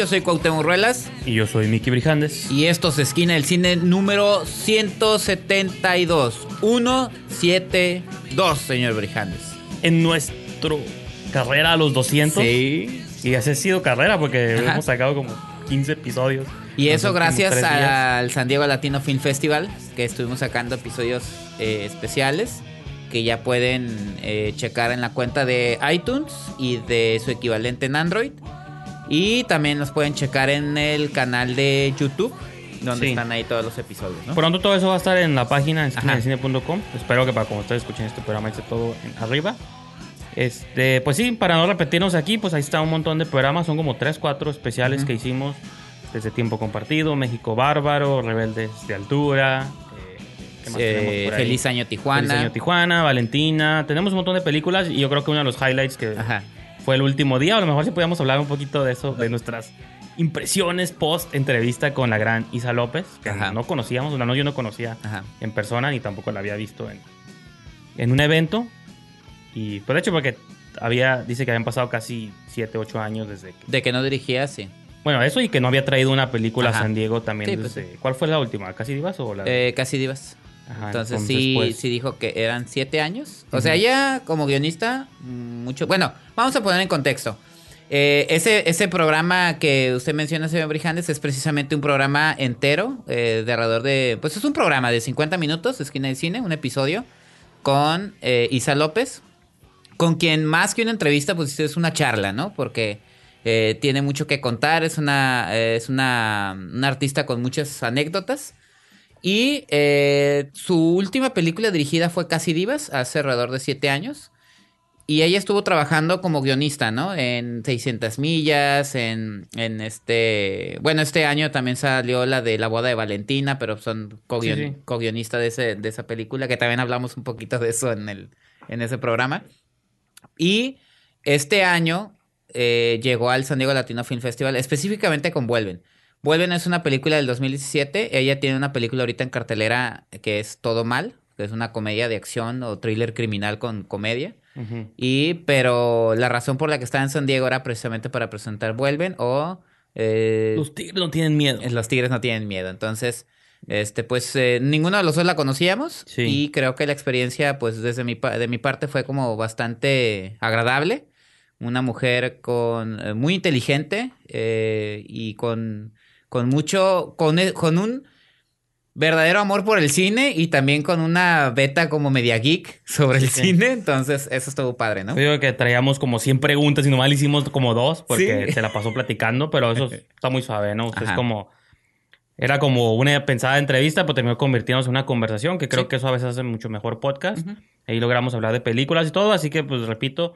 Yo soy Cuauhtémoc Ruelas. Y yo soy Miki Brijandes. Y esto es Esquina del Cine número 172. 172, señor Brijandes. En nuestro carrera a los 200. Sí. Y así ha sido carrera porque hemos sacado como 15 episodios. Y eso gracias al San Diego Latino Film Festival, que estuvimos sacando episodios eh, especiales que ya pueden eh, checar en la cuenta de iTunes y de su equivalente en Android. Y también los pueden checar en el canal de YouTube, donde están ahí todos los episodios. Pronto todo eso va a estar en la página en cine.com. Espero que para cuando ustedes escuchen este programa esté todo en arriba. Este, pues sí, para no repetirnos aquí, pues ahí está un montón de programas. Son como 3, 4 especiales que hicimos desde Tiempo Compartido, México Bárbaro, Rebeldes de Altura. Eh, eh, Feliz Año Tijuana. Feliz Año Tijuana, Valentina. Tenemos un montón de películas y yo creo que uno de los highlights que fue el último día, a lo mejor si podíamos hablar un poquito de eso, de nuestras impresiones post entrevista con la gran Isa López, que no conocíamos, no, yo no conocía en persona ni tampoco la había visto en, en un evento. Y pues de hecho porque había, dice que habían pasado casi 7, 8 años desde que... De que no dirigía, sí. Bueno, eso y que no había traído una película a San Diego también pues ¿Cuál fue la última? ¿Casi Divas o la...? Eh, Casi Divas. Entonces, sí, pues sí dijo que eran siete años. O sea, ya como guionista, mucho... Bueno, vamos a poner en contexto. Eh, ese, ese programa que usted menciona, señor Brijandes, es precisamente un programa entero eh, de alrededor de... Pues es un programa de 50 minutos, Esquina de Cine, un episodio, con Isa López, con quien más que una entrevista, pues es una charla, ¿no? Porque eh, tiene mucho que contar, es una, es una, artista con muchas anécdotas. Y eh, su última película dirigida fue Casi Divas, hace alrededor de siete años. Y ella estuvo trabajando como guionista, ¿no? En 600 millas, en, en este... Bueno, este año también salió la de La boda de Valentina, pero son co-guionista de, de esa película, que también hablamos un poquito de eso en, el, en ese programa. Y este año eh, llegó al San Diego Latino Film Festival, específicamente con Vuelven. Vuelven es una película del 2017. Ella tiene una película ahorita en cartelera que es Todo Mal, que es una comedia de acción o thriller criminal con comedia. Y, pero la razón por la que estaba en San Diego era precisamente para presentar Vuelven o. Eh, los tigres no tienen miedo. Los tigres no tienen miedo. Entonces, este, pues eh, ninguno de los dos la conocíamos. Y creo que la experiencia, pues desde mi, de mi parte, fue como bastante agradable una mujer con eh, muy inteligente eh, y con, con mucho, con, e, con, un verdadero amor por el cine y también con una beta como media geek sobre el cine. Entonces, eso estuvo padre, ¿no? Yo digo que traíamos como 100 preguntas y nomás le hicimos como dos porque se la pasó platicando, pero eso está muy suave, ¿no? es como... Era como una pensada entrevista, pero terminó convirtiéndose en una conversación, que creo que eso a veces hace mucho mejor podcast. Ahí logramos hablar de películas y todo, así que pues repito,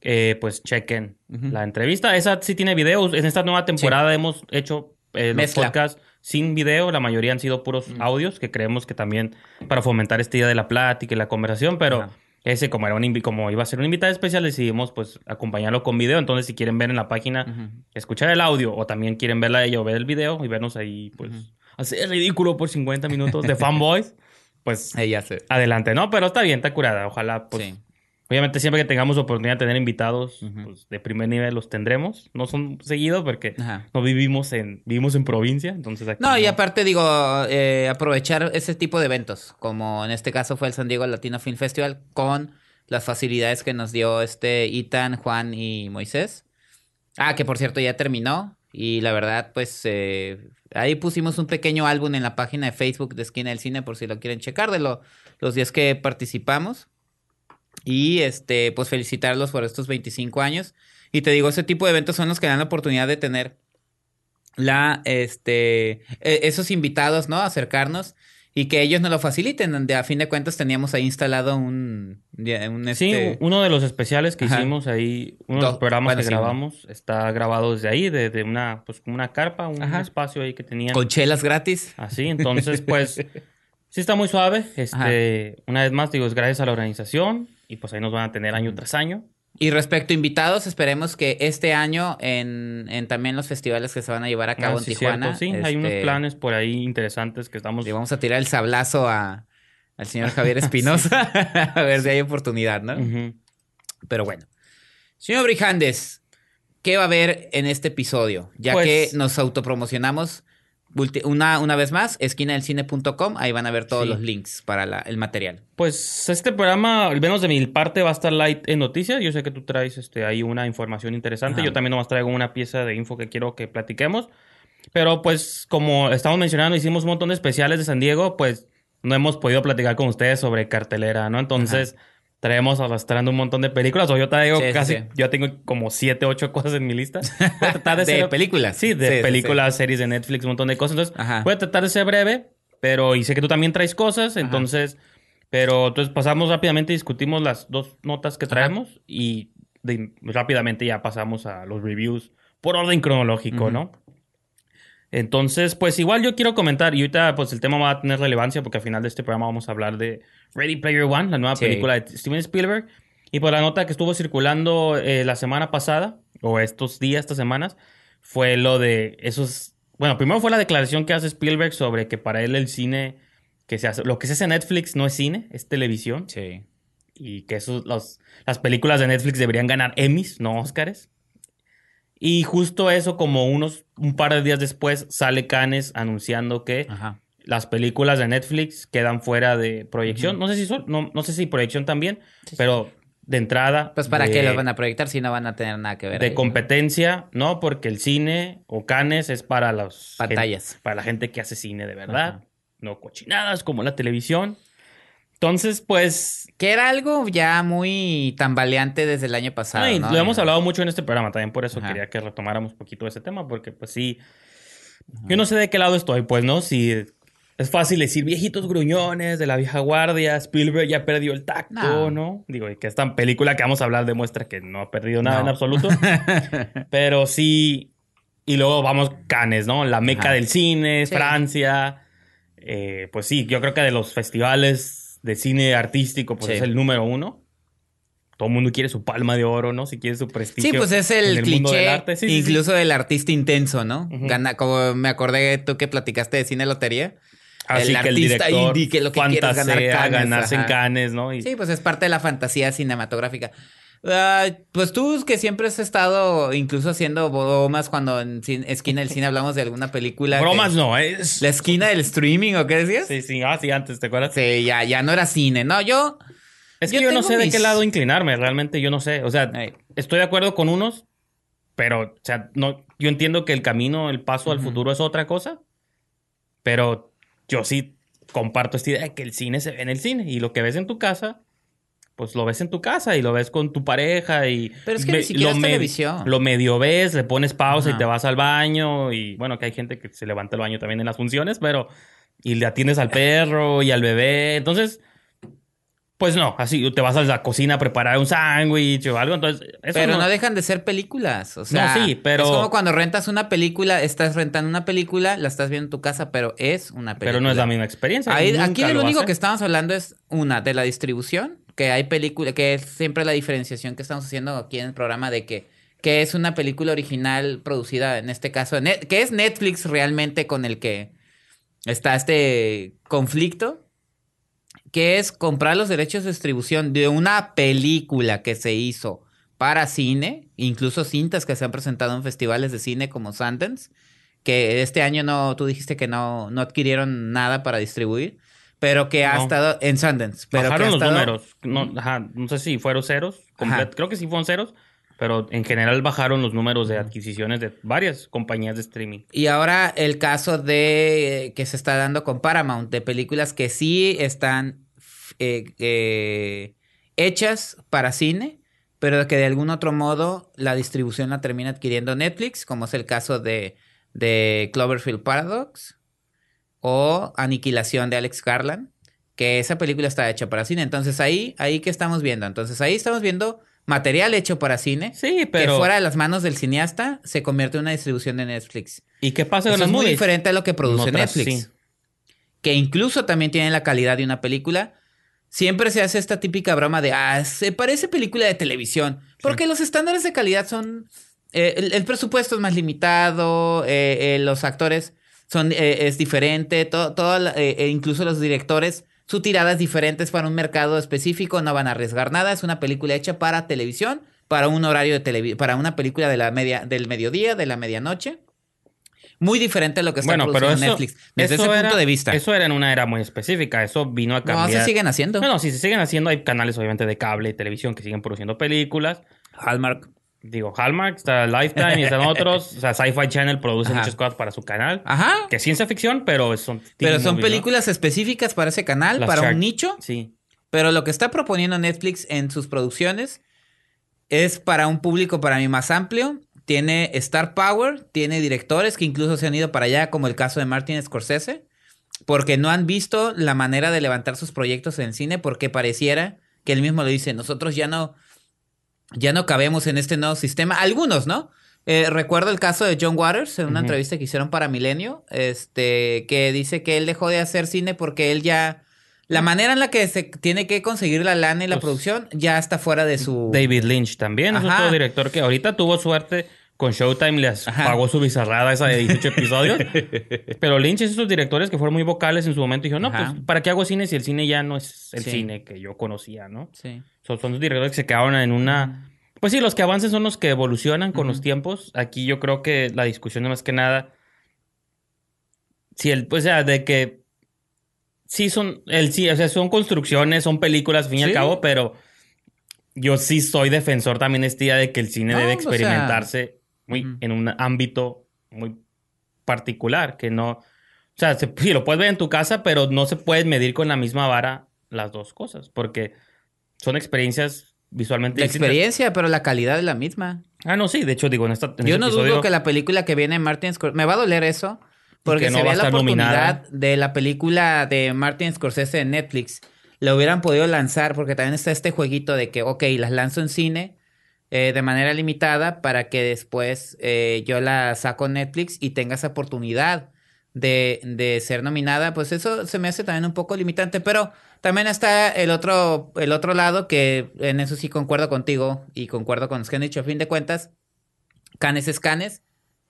eh, pues chequen la entrevista. Esa sí tiene videos. En esta nueva temporada hemos hecho eh, los podcasts sin video. La mayoría han sido puros audios, que creemos que también para fomentar esta idea de la plática y la conversación, pero... Ese, como, era un, como iba a ser un invitado especial, decidimos pues acompañarlo con video. Entonces, si quieren ver en la página, escuchar el audio o también quieren verla ella o ver el video y vernos ahí, pues, hacer ridículo por 50 minutos de fanboys, pues, adelante, ¿no? Pero está bien, está curada. Ojalá, pues, Obviamente siempre que tengamos oportunidad de tener invitados pues, de primer nivel los tendremos. No son seguidos porque no vivimos en vivimos en provincia, entonces No, y aparte digo, eh, aprovechar ese tipo de eventos, como en este caso fue el San Diego Latino Film Festival, con las facilidades que nos dio este Itan, Juan y Moisés. Ah, que por cierto ya terminó. Y la verdad, pues eh, ahí pusimos un pequeño álbum en la página de Facebook de Esquina del Cine por si lo quieren checar de lo, los días que participamos. Y este, pues felicitarlos por estos 25 años. Y te digo, ese tipo de eventos son los que dan la oportunidad de tener la, este, e, esos invitados, ¿no? Acercarnos y que ellos nos lo faciliten, donde a fin de cuentas teníamos ahí instalado un... un Sí, este uno de los especiales que hicimos ahí, uno de los programas que grabamos, está grabado desde ahí, desde una, pues como una carpa, un espacio ahí que tenían. Con chelas gratis. Así, entonces pues sí está muy suave. Este, una vez más digo, es gracias a la organización, y pues ahí nos van a tener año tras año. Y respecto a invitados, esperemos que este año en, en también los festivales que se van a llevar a cabo ah, en Tijuana. sí, hay unos este, planes por ahí interesantes que estamos. Le vamos a tirar el sablazo a, al señor Javier Espinosa a ver si hay oportunidad, ¿no? Pero bueno. Señor Brijandes, ¿qué va a haber en este episodio? Ya Pues- que nos autopromocionamos una, una vez más, esquinadelcine.com, ahí van a ver todos Sí. los links para la- el material. Pues este programa, al menos de mi parte, va a estar light en noticias. Yo sé que tú traes este, ahí una información interesante. Ajá. Yo también nomás traigo una pieza de info que quiero que platiquemos. Pero pues como estamos mencionando, hicimos un montón de especiales de San Diego, pues no hemos podido platicar con ustedes sobre cartelera, ¿no? Entonces traemos arrastrando un montón de películas. O yo traigo Sí, sí, casi, sí. yo tengo como siete, ocho cosas en mi lista. Voy a tratar de, De ser- películas. Sí, de Sí, películas, series de Netflix, un montón de cosas. Entonces, Ajá. voy a tratar de ser breve, pero y sé que tú también traes cosas, entonces, pero entonces pasamos rápidamente discutimos las dos notas que traemos y de- rápidamente ya pasamos a los reviews por orden cronológico. ¿no? Entonces, pues igual yo quiero comentar, y ahorita pues el tema va a tener relevancia porque al final de este programa vamos a hablar de Ready Player One, la nueva Sí. película de Steven Spielberg. Y por la nota que estuvo circulando eh, la semana pasada, o estos días, estas semanas, fue lo de esos... Bueno, primero fue la declaración que hace Spielberg sobre que para él el cine, que se hace, lo que se hace en Netflix no es cine, es televisión. Sí. Y que esos, los, las películas de Netflix deberían ganar Emmys, no Oscars. Y justo eso, como unos un par de días después, sale Cannes anunciando que Ajá. Las películas de Netflix quedan fuera de proyección. No sé si son- no, no sé si proyección también, pero de entrada. Pues para de, qué los van a proyectar si no van a tener nada que ver. De competencia, ¿no? Porque el cine o Cannes es para los Pantallas. para la gente que hace cine de verdad, no cochinadas como la televisión. Entonces, pues Que era algo ya muy tambaleante desde el año pasado. No, y ¿no? lo hemos hablado mucho en este programa también, por eso Ajá. quería que retomáramos un poquito ese tema, porque pues sí, yo no sé de qué lado estoy, pues, ¿no? Si es fácil decir viejitos gruñones de la vieja guardia, Spielberg ya perdió el tacto, No. ¿no? Digo, y que esta película que vamos a hablar demuestra que no ha perdido nada No. en absoluto, pero sí, y luego vamos Cannes, ¿no? La meca Ajá. del cine, Sí. Francia, eh, pues sí, yo creo que de los festivales de cine artístico, pues Sí. es el número uno. Todo el mundo quiere su palma de oro, ¿no? Si quiere su prestigio. Sí, pues es el, del cliché, arte. Sí, sí, sí. incluso del artista intenso, ¿no? Gana, como me acordé tú que platicaste de cine lotería. Así el que el artista director indie que lo que quiere es ganar fantasea Cannes, ganarse en ajá. Cannes, ¿no? Y- Sí, pues es parte de la fantasía cinematográfica. Ah, pues tú que siempre has estado incluso haciendo bromas cuando en esquina del cine hablamos de alguna película. Bromas no, es... La esquina del streaming, ¿o qué decías? Sí, sí, ah, sí, antes, ¿te acuerdas? Sí, ya, ya no era cine. No, yo. Es Yo que yo, no tengo sé de mis- qué lado inclinarme, realmente yo no sé. O sea, Ey. estoy de acuerdo con unos, pero, o sea, no, yo entiendo que el camino, el paso al Ujú. futuro es otra cosa, pero yo sí comparto esta idea de que el cine se ve en el cine y lo que ves en tu casa, pues lo ves en tu casa y lo ves con tu pareja y... Pero es que ve- ni siquiera lo es me- televisión. Lo medio ves, le pones pausa Ajá. y te vas al baño y bueno, que hay gente que se levanta el baño también en las funciones, pero... Y le atiendes al perro y al bebé, entonces... Pues no, así te vas a la cocina a preparar un sándwich o algo, entonces... Eso Pero no. no, dejan de ser películas. O sea, No, sí, pero- Es como cuando rentas una película, estás rentando una película, la estás viendo en tu casa, pero es una película. pero no es la misma experiencia. Ahí- aquí lo, a único que estamos hablando es una de la distribución, que hay película, que es siempre la diferenciación que estamos haciendo aquí en el programa de que, que es una película original producida, en este caso, que es Netflix realmente con el que está este conflicto, que es comprar los derechos de distribución de una película que se hizo para cine, incluso cintas que se han presentado en festivales de cine como Sundance, que este año no, tú dijiste que no, no adquirieron nada para distribuir, pero que ha No. estado en Sundance. Pero que Bajaron ha los estado- números. No, ajá, no sé si fueron ceros. complet-. Creo que sí fueron ceros. Pero en general bajaron los números de adquisiciones de varias compañías de streaming. Y ahora el caso de que se está dando con Paramount, de películas que sí están eh, eh, hechas para cine, pero que de algún otro modo la distribución la termina adquiriendo Netflix, como es el caso de, de Cloverfield Paradox o Aniquilación de Alex Garland, que esa película está hecha para cine. Entonces ahí, ahí que estamos viendo. Entonces ahí estamos viendo material hecho para cine. Sí, pero... Que fuera de las manos del cineasta se convierte en una distribución de Netflix. ¿Y qué pasa Eso con las es muy diferente a lo que produce Otras, Netflix. sí. Que incluso también tiene la calidad de una película. Siempre se hace esta típica broma de, ah, se parece película de televisión. Porque los estándares de calidad son... eh, el, el presupuesto es más limitado, eh, eh, los actores son, eh, es diferente, todo, incluso los directores, su tirada es diferente es para un mercado específico, no van a arriesgar nada, es una película hecha para televisión, para un horario de televisión, para una película de la media, del mediodía, de la medianoche. Muy diferente a lo que está bueno, produciendo Netflix. Desde ese punto de vista. Eso era en una era muy específica. Eso vino a cambiar. No, se siguen haciendo. No, no, sí se siguen haciendo. Hay canales, obviamente, de cable y televisión que siguen produciendo películas. Hallmark. Digo, Hallmark, está Lifetime y están otros. O sea, Sci-Fi Channel produce muchas cosas para su canal. Ajá. Que es ciencia ficción, pero son... Pero son películas específicas para ese canal, para un nicho. Sí. Pero lo que está proponiendo Netflix en sus producciones es para un público para mí más amplio. Tiene Star Power, tiene directores que incluso se han ido para allá, como el caso de Martin Scorsese, porque no han visto la manera de levantar sus proyectos en cine, porque pareciera que él mismo lo dice, nosotros ya no, ya no cabemos en este nuevo sistema. Algunos, ¿no? Eh, recuerdo el caso de John Waters en una entrevista que hicieron para Milenio, este, que dice que él dejó de hacer cine porque él ya la manera en la que se tiene que conseguir la lana y la pues producción ya está fuera de su. David Lynch también es otro director que ahorita tuvo suerte con Showtime, les pagó su bizarrada esa de 18 episodios. Pero Lynch es esos directores que fueron muy vocales en su momento y dijo: No, pues, ¿para qué hago cine si el cine ya no es el cine que yo conocía, no? Sí. Son, son los directores que se quedaron en una. Pues sí, los que avancen son los que evolucionan con los tiempos. Aquí yo creo que la discusión es más que nada. Si el, pues, o sea, de que sí son, el, sí, o sea, son construcciones, son películas, al fin y al cabo, pero yo sí soy defensor también este día de que el cine debe experimentarse muy, en un ámbito muy particular, que no, o sea, sí, lo puedes ver en tu casa, pero no se puede medir con la misma vara las dos cosas, porque son experiencias visualmente La experiencia, pero la calidad es la misma. Ah, no, sí, de hecho, digo, en esta... yo no dudo que la película que viene Martin Scorsese, me va a doler eso, porque no se la oportunidad de la película de Martin Scorsese en Netflix. La hubieran podido lanzar, porque también está este jueguito de que, ok, las lanzo en cine eh, de manera limitada para que después eh, yo la saco en Netflix y tenga esa oportunidad de, de, ser nominada. Pues eso se me hace también un poco limitante, pero también está el otro, el otro lado que en eso sí concuerdo contigo y concuerdo con los que han dicho a fin de cuentas. Canes es Canes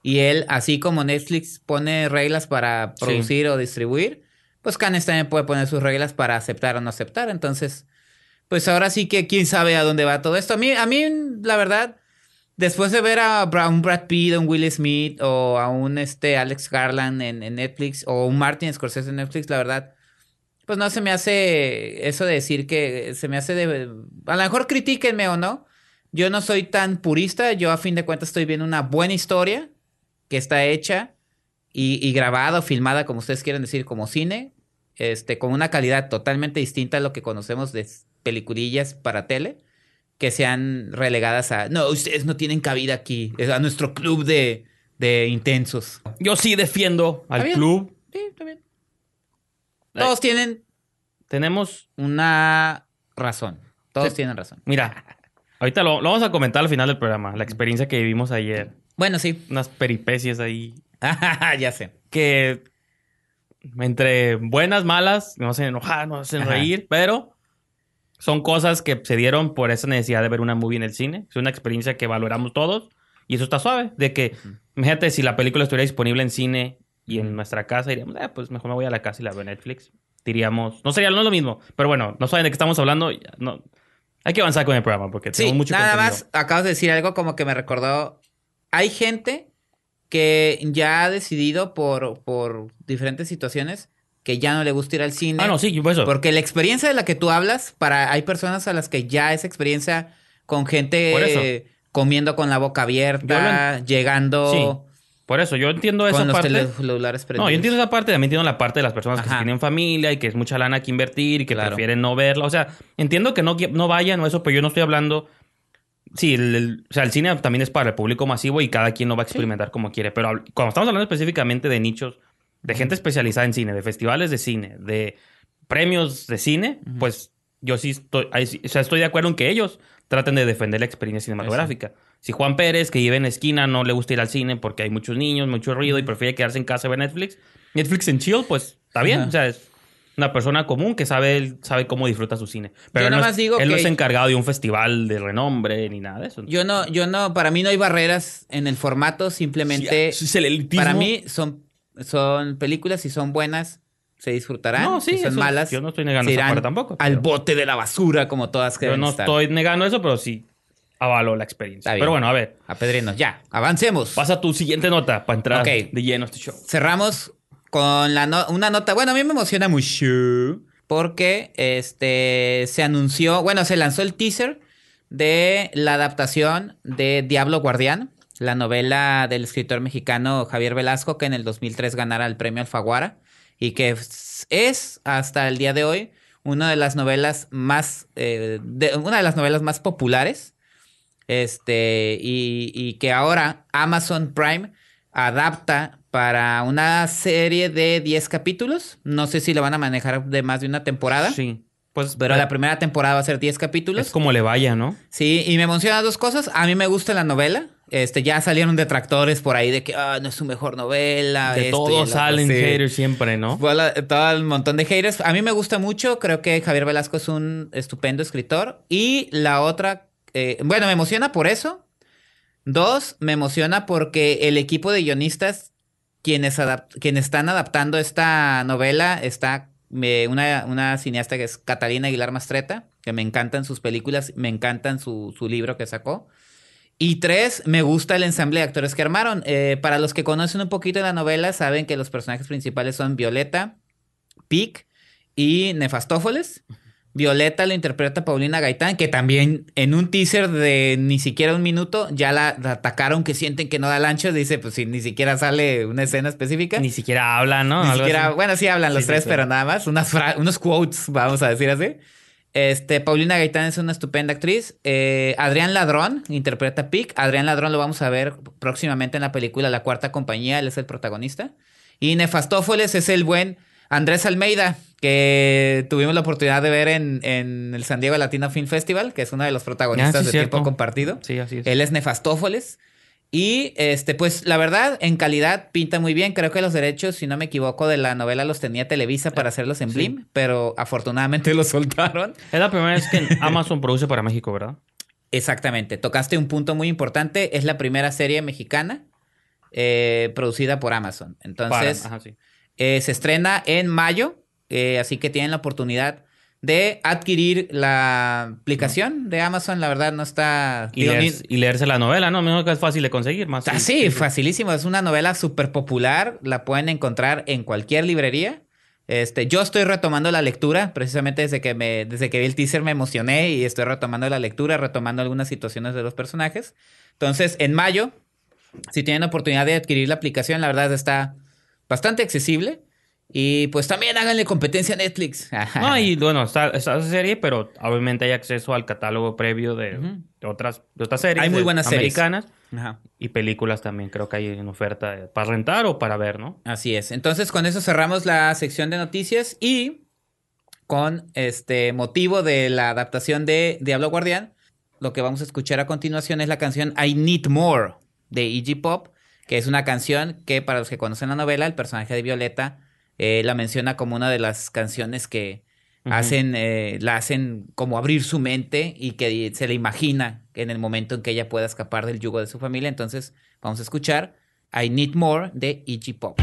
y él, así como Netflix pone reglas para producir o distribuir, pues Canes también puede poner sus reglas para aceptar o no aceptar. Entonces, pues ahora sí que quién sabe a dónde va todo esto. A mí, a mí la verdad, después de ver a un Brad Pitt, a un Will Smith o a un este, Alex Garland en, Netflix o un Martin Scorsese en Netflix, la verdad, pues no se me hace eso de decir que se me hace de... A lo mejor critíquenme o no. Yo no soy tan purista, yo a fin de cuentas estoy viendo una buena historia que está hecha y, y grabada o filmada, como ustedes quieren decir, como cine, este, con una calidad totalmente distinta a lo que conocemos de peliculillas para tele, que sean relegadas a, no, ustedes no tienen cabida aquí, a nuestro club de, de intensos. Yo sí defiendo al club. Sí, está bien. Todos tienen... Tenemos... Una razón. Todos tienen razón. Mira, ahorita lo, lo, vamos a comentar al final del programa, la experiencia que vivimos ayer. Bueno, sí. Unas peripecias ahí. ya sé. Que entre buenas, malas, nos hacen enojar, nos hacen reír, pero son cosas que se dieron por esa necesidad de ver una movie en el cine. Es una experiencia que valoramos todos y eso está suave. De que, imagínate, si la película estuviera disponible en cine y en nuestra casa, diríamos, eh, pues mejor me voy a la casa y la veo en Netflix. Diríamos, no sería no lo mismo, pero bueno, no saben de qué estamos hablando. No, hay que avanzar con el programa porque tenemos mucho Nada más, acabas de decir algo como que me recordó hay gente que ya ha decidido por, por diferentes situaciones que ya no le gusta ir al cine. Ah, no, sí, por eso. Porque la experiencia de la que tú hablas, para hay personas a las que ya esa experiencia con gente comiendo con la boca abierta, llegando. Sí. Por eso, yo entiendo esa parte. celulares No, yo entiendo esa parte, también entiendo la parte de las personas que tienen familia y que es mucha lana que invertir y que prefieren no verla. O sea, entiendo que no, no vayan o eso, pero yo no estoy hablando Sí, el, o sea, el cine también es para el público masivo y cada quien lo va a experimentar como quiere. Pero cuando estamos hablando específicamente de nichos, de gente especializada en cine, de festivales de cine, de premios de cine, pues yo sí estoy, o sea, estoy de acuerdo en que ellos traten de defender la experiencia cinematográfica. Si Juan Pérez, que vive en esquina, no le gusta ir al cine porque hay muchos niños, mucho ruido y prefiere quedarse en casa y ver Netflix, Netflix en chill, pues está bien. O sea, es, una persona común que sabe, sabe cómo disfruta su cine. Pero él, no es, digo él no es encargado de un festival de renombre ni nada de eso. Yo no, yo no, para mí no hay barreras en el formato, simplemente para mí son, son películas y son buenas, se disfrutarán. No, sí, son malas. Yo no estoy negando esa parte tampoco. Al bote de la basura, como todas Yo no estar. estoy negando eso, pero sí. avaló la experiencia. Pero bueno, a ver. A Pedrinos, ya, avancemos. Pasa tu siguiente nota para entrar de lleno a este show. Cerramos con la una nota. Bueno, a mí me emociona mucho porque este se anunció, bueno, se lanzó el teaser de la adaptación de Diablo Guardián, la novela del escritor mexicano Javier Velasco, que en el 2003 ganara el premio Alfaguara y que es hasta el día de hoy una de las novelas más, eh, una de las novelas más populares, este, y, y que ahora Amazon Prime adapta para una serie de 10 capítulos. No sé si lo van a manejar de más de una temporada. Sí. Pues, pero la primera temporada va a ser 10 capítulos. Es como le vaya, ¿no? Sí, y me emocionan dos cosas. A mí me gusta la novela. Este, ya salieron detractores por ahí de que ah, no es su mejor novela. De todos salen haters siempre, ¿no? todo el montón de haters. A mí me gusta mucho. Creo que Javier Velasco es un estupendo escritor. Y la otra, eh, bueno, me emociona por eso. Dos, me emociona porque el equipo de guionistas, quienes, quienes están adaptando esta novela, está una, una, cineasta que es Catalina Aguilar Mastreta, que me encantan sus películas, me encantan su, su libro que sacó. Y tres, me gusta el ensamble de actores que armaron. Eh, para los que conocen un poquito de la novela, saben que los personajes principales son Violeta, Pic y Nefastófoles. Violeta lo interpreta Paulina Gaitán, que también en un teaser de ni siquiera un minuto ya la, atacaron que sienten que no da el ancho. Dice, pues si ni siquiera sale una escena específica. Ni siquiera hablan, ¿no? Ni siquiera, bueno, sí hablan los tres, pero nada más. Unas unos quotes, vamos a decir así. Este, Paulina Gaitán es una estupenda actriz. Eh, Adrián Ladrón interpreta a Pic. Adrián Ladrón lo vamos a ver próximamente en la película La Cuarta Compañía. Él es el protagonista. Y Nefastófoles es el buen Andrés Almeida, que tuvimos la oportunidad de ver en, el San Diego Latino Film Festival, que es uno de los protagonistas ah, de Tiempo Compartido. Sí, así es. Él es Nefastófoles. Y este, pues la verdad, en calidad pinta muy bien. Creo que los derechos, si no me equivoco, de la novela los tenía Televisa para hacerlos en Blim, pero afortunadamente los soltaron. Es la primera vez que Amazon produce para México, ¿verdad? Exactamente. Tocaste un punto muy importante. Es la primera serie mexicana eh, producida por Amazon. Entonces, eh, se estrena en mayo, eh, así que tienen la oportunidad de adquirir la aplicación de Amazon. La verdad no está... Y, leerse la novela, ¿no? Mejor que es fácil de conseguir. Más ah, sí, facilísimo. Es una novela súper popular. La pueden encontrar en cualquier librería. Este, yo estoy retomando la lectura, precisamente desde que, me, desde que vi el teaser me emocioné y estoy retomando la lectura, retomando algunas situaciones de los personajes. Entonces, en mayo, si tienen oportunidad de adquirir la aplicación, la verdad está bastante accesible. Y pues también háganle competencia a Netflix. no, y bueno, está, esa serie, pero obviamente hay acceso al catálogo previo de, otras, de otras series. Hay muy buenas americanas. Y películas también creo que hay en oferta para rentar o para ver, ¿no? Así es. Entonces con eso cerramos la sección de noticias y con este motivo de la adaptación de Diablo Guardián, lo que vamos a escuchar a continuación es la canción I Need More de Iggy Pop, que es una canción que para los que conocen la novela, el personaje de Violeta eh, la menciona como una de las canciones que hacen, eh, la hacen como abrir su mente y que se le imagina en el momento en que ella pueda escapar del yugo de su familia. Entonces, vamos a escuchar I Need More de Iggy Pop.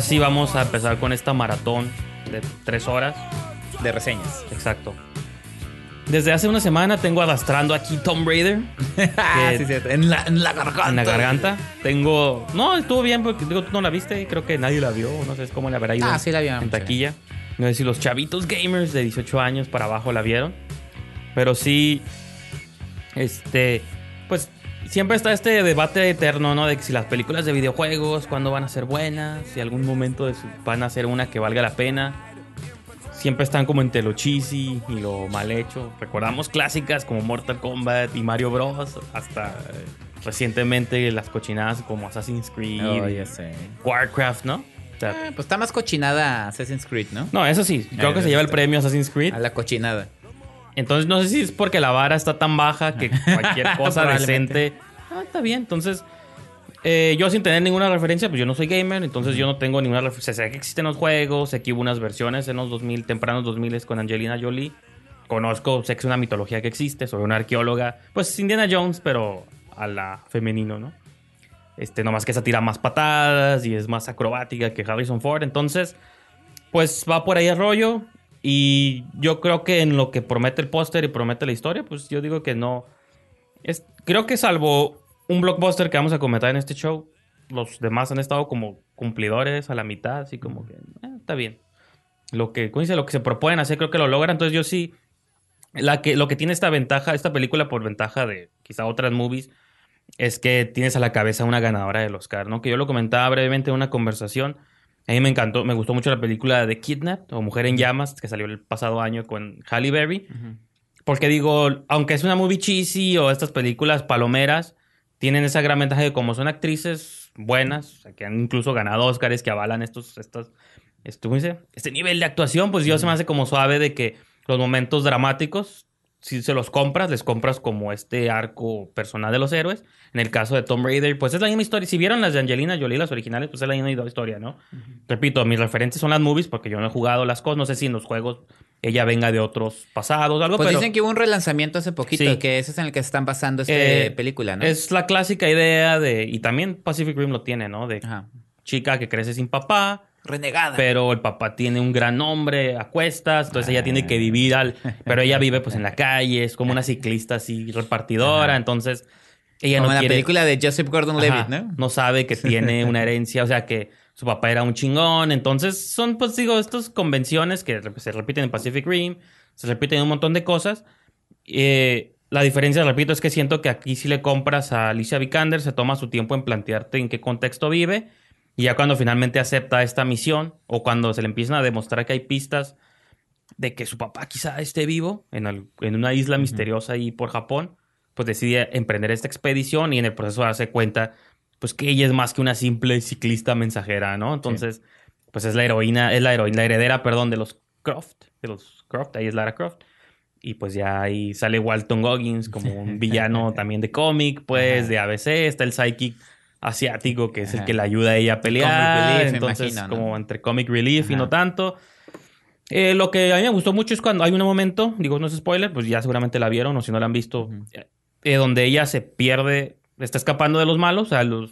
Ahora sí vamos a empezar con esta maratón de tres horas. De reseñas. Exacto. Desde hace una semana tengo arrastrando aquí Tomb Raider. Ah, sí, sí, en, la, en la garganta. En la garganta. Tengo. No, estuvo bien porque digo, tú no la viste. Creo que nadie la vio. No sé cómo le habrá ido. Ah, sí la vieron. En taquilla. No sé si los chavitos gamers de 18 años para abajo la vieron. Pero sí. Este. Pues siempre está este debate eterno, ¿no? De que si las películas de videojuegos, cuándo van a ser buenas, si algún momento van a ser una que valga la pena. Siempre están como entre lo cheesy y lo mal hecho. Recordamos clásicas como Mortal Kombat y Mario Bros. Hasta eh, recientemente las cochinadas como Assassin's Creed, Oh, y ya sé. Warcraft, ¿no? O sea, Ah, pues está más cochinada Assassin's Creed, ¿no? no, eso sí, creo Eh, que se lleva el premio Assassin's Creed. A la cochinada. Entonces no sé si es porque la vara está tan baja que cualquier cosa decente. Ah, está bien. Entonces, eh, yo sin tener ninguna referencia, pues yo no soy gamer, entonces yo no tengo ninguna referencia. Sé que existen los juegos, sé que hubo unas versiones en los 2000, tempranos 2000 con Angelina Jolie. Conozco, sé que es una mitología que existe sobre una arqueóloga, pues Indiana Jones, pero a la femenino, ¿no? Este, nomás que esa tira más patadas y es más acrobática que Harrison Ford. Entonces, pues va por ahí el rollo. Y yo creo que en lo que promete el póster y promete la historia, pues yo digo que no. Es, creo que salvo un blockbuster que vamos a comentar en este show, los demás han estado como cumplidores a la mitad, así como que eh, está bien. Lo que, ¿cómo? Lo que se proponen hacer, creo que lo logran. Entonces yo sí. La que, lo que tiene esta ventaja, esta película por ventaja de quizá otras movies, es que tienes a la cabeza una ganadora del Oscar, ¿no? Que yo lo comentaba brevemente en una conversación. A mí me encantó, me gustó mucho la película de Kidnap o Mujer en Llamas, que salió el pasado año con Halle Berry. Porque digo, aunque es una movie cheesy o estas películas palomeras, tienen esa gran ventaja de como son actrices buenas, o sea, que han incluso ganado Oscars que avalan estos, estos, esto, ¿cómo dice? este nivel de actuación, pues yo se me hace como suave de que los momentos dramáticos, si se los compras, les compras como este arco personal de los héroes. En el caso de Tom Raider, pues es la misma historia. Si vieron las de Angelina Jolie, las originales, pues es la misma historia, ¿no? Repito, mis referentes son las movies porque yo no he jugado las cosas. No sé si en los juegos ella venga de otros pasados algo, Pues pero dicen que hubo un relanzamiento hace poquito, Sí. que ese es en el que están basando esta Eh, película, ¿no? es la clásica idea de... Y también Pacific Rim lo tiene, ¿no? De Ajá. chica que crece sin papá, Renegada. pero el papá tiene un gran nombre a cuestas, entonces ella tiene que vivir al... Pero ella vive pues en la calle, es como una ciclista así repartidora, Ajá. entonces ella Como no en la película de Joseph Gordon-Levitt, ¿no? No sabe que tiene una herencia, o sea que su papá era un chingón, entonces son pues digo estas convenciones que se repiten en Pacific Rim, se repiten en un montón de cosas. Eh, la diferencia, repito, es que siento que aquí si le compras a Alicia Vikander, se toma su tiempo en plantearte en qué contexto vive. Y ya cuando finalmente acepta esta misión, o cuando se le empiezan a demostrar que hay pistas de que su papá quizá esté vivo en, al- en una isla misteriosa ahí por Japón, pues decide emprender esta expedición y en el proceso darse cuenta, pues que ella es más que una simple ciclista mensajera, ¿no? Entonces, pues es la heroína, es la heroína, la heredera, perdón, de los Croft, de los Croft, ahí es Lara Croft. Y pues ya ahí sale Walton Goggins como un villano también de cómic, pues Ajá. de ABC, está el psychic asiático que es el que le ayuda a ella a pelear, relief, entonces imagino, ¿no? como entre comic relief y no tanto. Eh, lo que a mí me gustó mucho es cuando hay un momento, digo, no es spoiler, pues ya seguramente la vieron o si no la han visto, eh, donde ella se pierde, está escapando de los malos, o sea, los,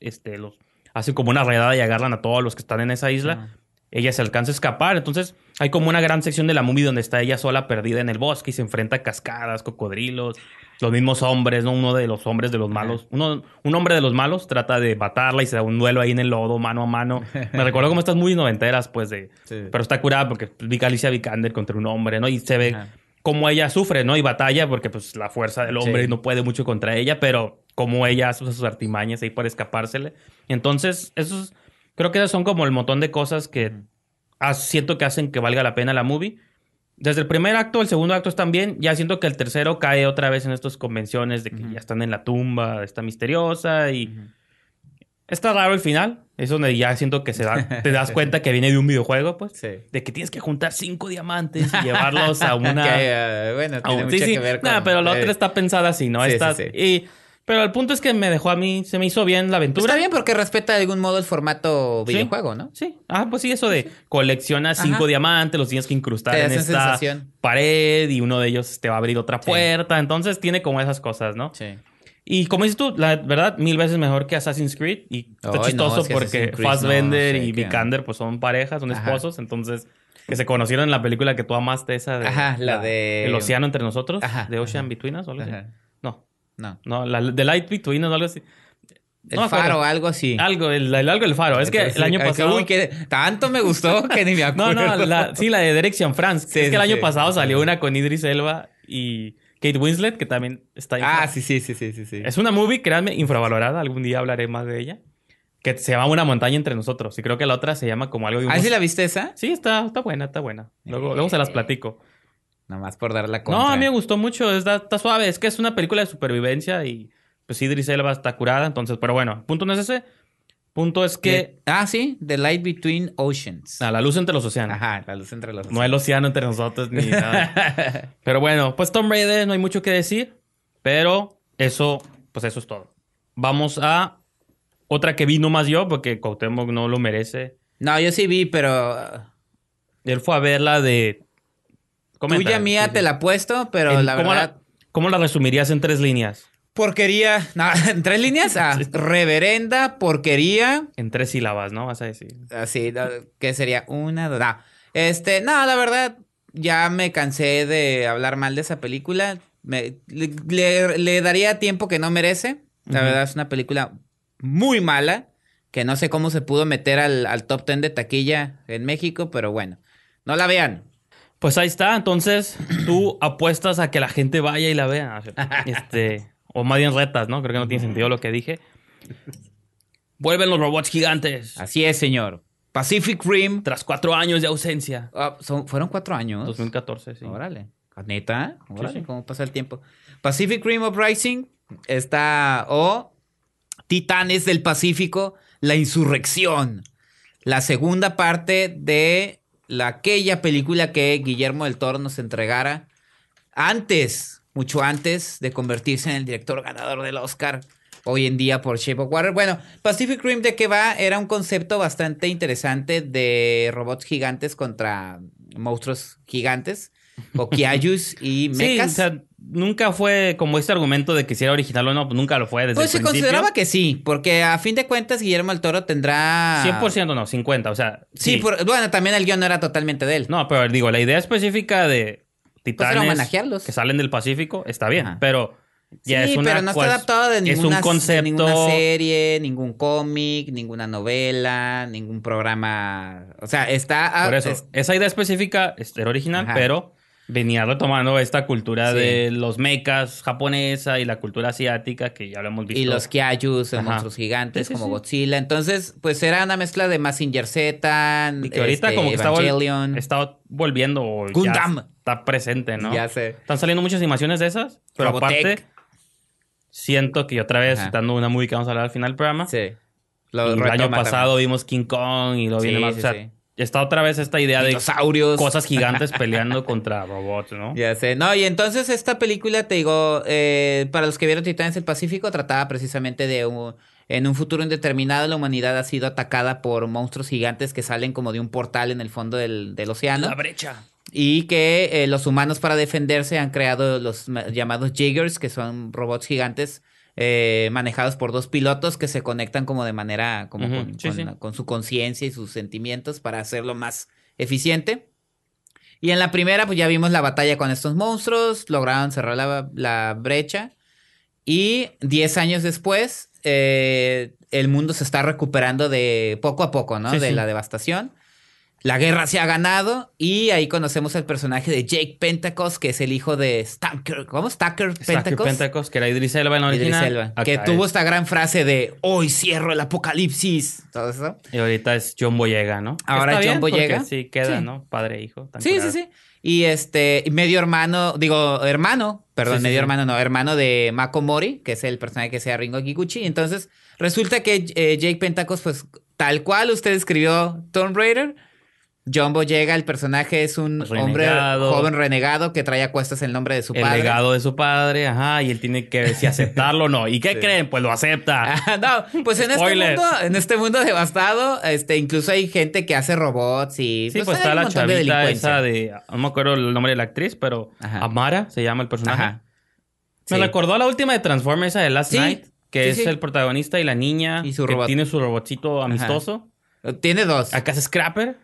este, los, hacen como una redada y agarran a todos los que están en esa isla. Ajá. Ella se alcanza a escapar, entonces hay como una gran sección de la movie donde está ella sola perdida en el bosque y se enfrenta a cascadas, cocodrilos, los mismos hombres, ¿no? Uno de los hombres de los malos, uno, un hombre de los malos trata de matarla y se da un duelo ahí en el lodo, mano a mano. Me recuerdo como estas muy noventeras, pues, de... Sí. Pero está curada porque vi Alicia Vikander contra un hombre, ¿no? Y se ve Ajá. cómo ella sufre, ¿no? Y batalla porque pues la fuerza del hombre Sí. no puede mucho contra ella, pero como ella hace sus artimañas ahí para escapársele. Entonces, esos creo que esas son como el montón de cosas que siento que hacen que valga la pena la movie. Desde el primer acto, el segundo acto están bien. Ya siento que el tercero cae otra vez en estas convenciones de que ya están en la tumba, está misteriosa y está raro el final. Es donde ya siento que se da, te das cuenta que viene de un videojuego, pues. Sí. De que tienes que juntar cinco diamantes y llevarlos a una... Que, eh, bueno, a tiene un- mucho sí, que ver con... Nah, pero la otra está pensada así, ¿no? sí, sí, Esta- sí. Y, pero el punto es que me dejó a mí, se me hizo bien la pues aventura. está bien porque respeta de algún modo el formato Sí. videojuego, ¿no? Sí. Ah, pues sí, eso de coleccionas cinco Ajá. diamantes, los tienes que incrustar en esta sensación. pared y uno de ellos te va a abrir otra Sí. puerta. Entonces tiene como esas cosas, ¿no? Sí. Y como dices tú, la verdad, mil veces mejor que Assassin's Creed. Y está chistoso porque Fassbender y Vikander pues son parejas, son esposos. Entonces, que se conocieron en la película que tú amaste, esa de... Ajá, la, de... El océano entre nosotros. Ajá. De Ocean Between Us o algo así. No. No. No, la de Light Between o algo así. El faro, algo así. Algo, el, algo del faro. Es que el año pasado. Uy, que tanto me gustó que ni me acuerdo. no, no, la, sí, la de Direction France. es que el año pasado salió una con Idris Elba y Kate Winslet, que también está ahí. Ah, sí, sí, sí, sí, sí, Es una movie, créanme, infravalorada. Algún día hablaré más de ella. Que se llama Una montaña entre nosotros. Y creo que la otra se llama como algo de un... ¿Ah, sí la viste esa? Sí, está, está buena, está buena. Luego, luego se las platico. Nomás por dar la contra. No, a mí me gustó mucho. Está, está suave. Es que es una película de supervivencia y pues Idris Elba está curada, entonces, pero bueno, punto no es ese. Punto es que. ah, sí, The Light Between Oceans. Ah, la luz entre los océanos. Ajá, la luz entre los océanos. No el océano entre nosotros ni nada. pero bueno, pues Tom Raider no hay mucho que decir, pero eso, pues eso es todo. Vamos a otra que vi más yo, porque Cuauhtémoc no lo merece. No, yo sí vi, pero. Él fue a ver la de. Tuya mía te la puesto, pero la verdad. ¿Cómo la resumirías en tres líneas? Porquería. ¿En tres líneas? Ah, reverenda, porquería. En tres sílabas, ¿no? Vas a decir. Así, ¿qué sería? Una, dos. Este, no, la verdad, ya me cansé de hablar mal de esa película. le, daría tiempo que no merece. La verdad, es una película muy mala. Que no sé cómo se pudo meter al, al top ten de taquilla en México, pero bueno. No la vean. Pues ahí está. Entonces, tú apuestas a que la gente vaya y la vea. Este. O más bien retas, ¿no? Creo que no tiene sentido lo que dije. Vuelven los robots gigantes. Así es, señor. Pacific Rim. Tras cuatro años de ausencia. Ah, ¿Fueron cuatro años? 2014, sí. Órale. ¿Neta? Órale, ¿cómo pasa el tiempo? Pacific Rim Uprising está... O Titanes del Pacífico, La Insurrección. La segunda parte de la, aquella película que Guillermo del Toro nos entregara antes mucho antes de convertirse en el director ganador del Oscar hoy en día por Shape of Water. Bueno, Pacific Rim de qué va era un concepto bastante interesante de robots gigantes contra monstruos gigantes o y mechas. Sí, o sea, nunca fue como este argumento de que si era original o no, pues nunca lo fue desde pues se consideraba que sí, porque a fin de cuentas Guillermo del Toro tendrá 100% no, 50, o sea, sí, bueno, también el guion no era totalmente de él. No, pero digo, la idea específica de pues titanes que salen del Pacífico, está bien, pero ya es una, pero no está adaptado de ninguna, un concepto... ninguna serie, ningún cómic, ninguna novela, ningún programa. O sea, está. Por eso, esa idea específica era original, pero venía retomando esta cultura de los mechas japonesa y la cultura asiática que ya lo hemos visto. Y los Kyajus, monstruos gigantes como Godzilla. Entonces, pues era una mezcla de Massinger Z, y que ahorita este, como que está, volviendo. Gundam. está presente, ¿no? Ya sé. Están saliendo muchas animaciones de esas, pero aparte siento que otra vez, dando una movie que vamos a hablar al final del programa. Sí. el año pasado vimos King Kong y lo viene más. Sí, está otra vez esta idea de cosas gigantes peleando contra robots, ¿no? Ya sé. No, y entonces esta película, te digo, eh, para los que vieron Titanes del Pacífico, trataba precisamente de un, en un futuro indeterminado la humanidad ha sido atacada por monstruos gigantes que salen como de un portal en el fondo del, del océano. La brecha. Y que eh, los humanos para defenderse han creado los llamados Jiggers, que son robots gigantes eh, manejados por dos pilotos que se conectan como de manera, como con, su conciencia y sus sentimientos para hacerlo más eficiente. Y en la primera, pues ya vimos la batalla con estos monstruos, lograron cerrar la, brecha. Y 10 años después, eh, el mundo se está recuperando de poco a poco, ¿no? de la devastación. La guerra se ha ganado y ahí conocemos al personaje de Jake Pentecost, que es el hijo de Stacker, ¿cómo? Stacker Pentecost. Pentecost, que era Idris Elba en original. Idris Elba, que tuvo esta gran frase de hoy cierro el apocalipsis. Todo eso. Y ahorita es John Boyega, ¿no? Ahora John Boyega. Sí, queda, ¿no? Padre e hijo. sí, sí, sí. Y este, medio hermano, digo, hermano, perdón, medio hermano, no, hermano de Mako Mori, que es el personaje que sea Ringo Kikuchi. Entonces, resulta que eh, Jake Pentecost, pues, tal cual usted escribió Tomb Raider Jumbo llega, el personaje es un hombre joven renegado que trae a cuestas el nombre de su padre. El legado de su padre, ajá, y él tiene que ver si aceptarlo o no. ¿Y qué creen? Pues lo acepta. no, pues en este mundo, en este mundo devastado, este, incluso hay gente que hace robots y Sí, pues, pues está la chavita esa de, no me acuerdo el nombre de la actriz, pero Amara se llama el personaje. Me recordó a la última de Transformers, esa de Last Night, que es el protagonista y la niña y su que tiene su robotcito amistoso. Tiene dos. Acá es Scrapper.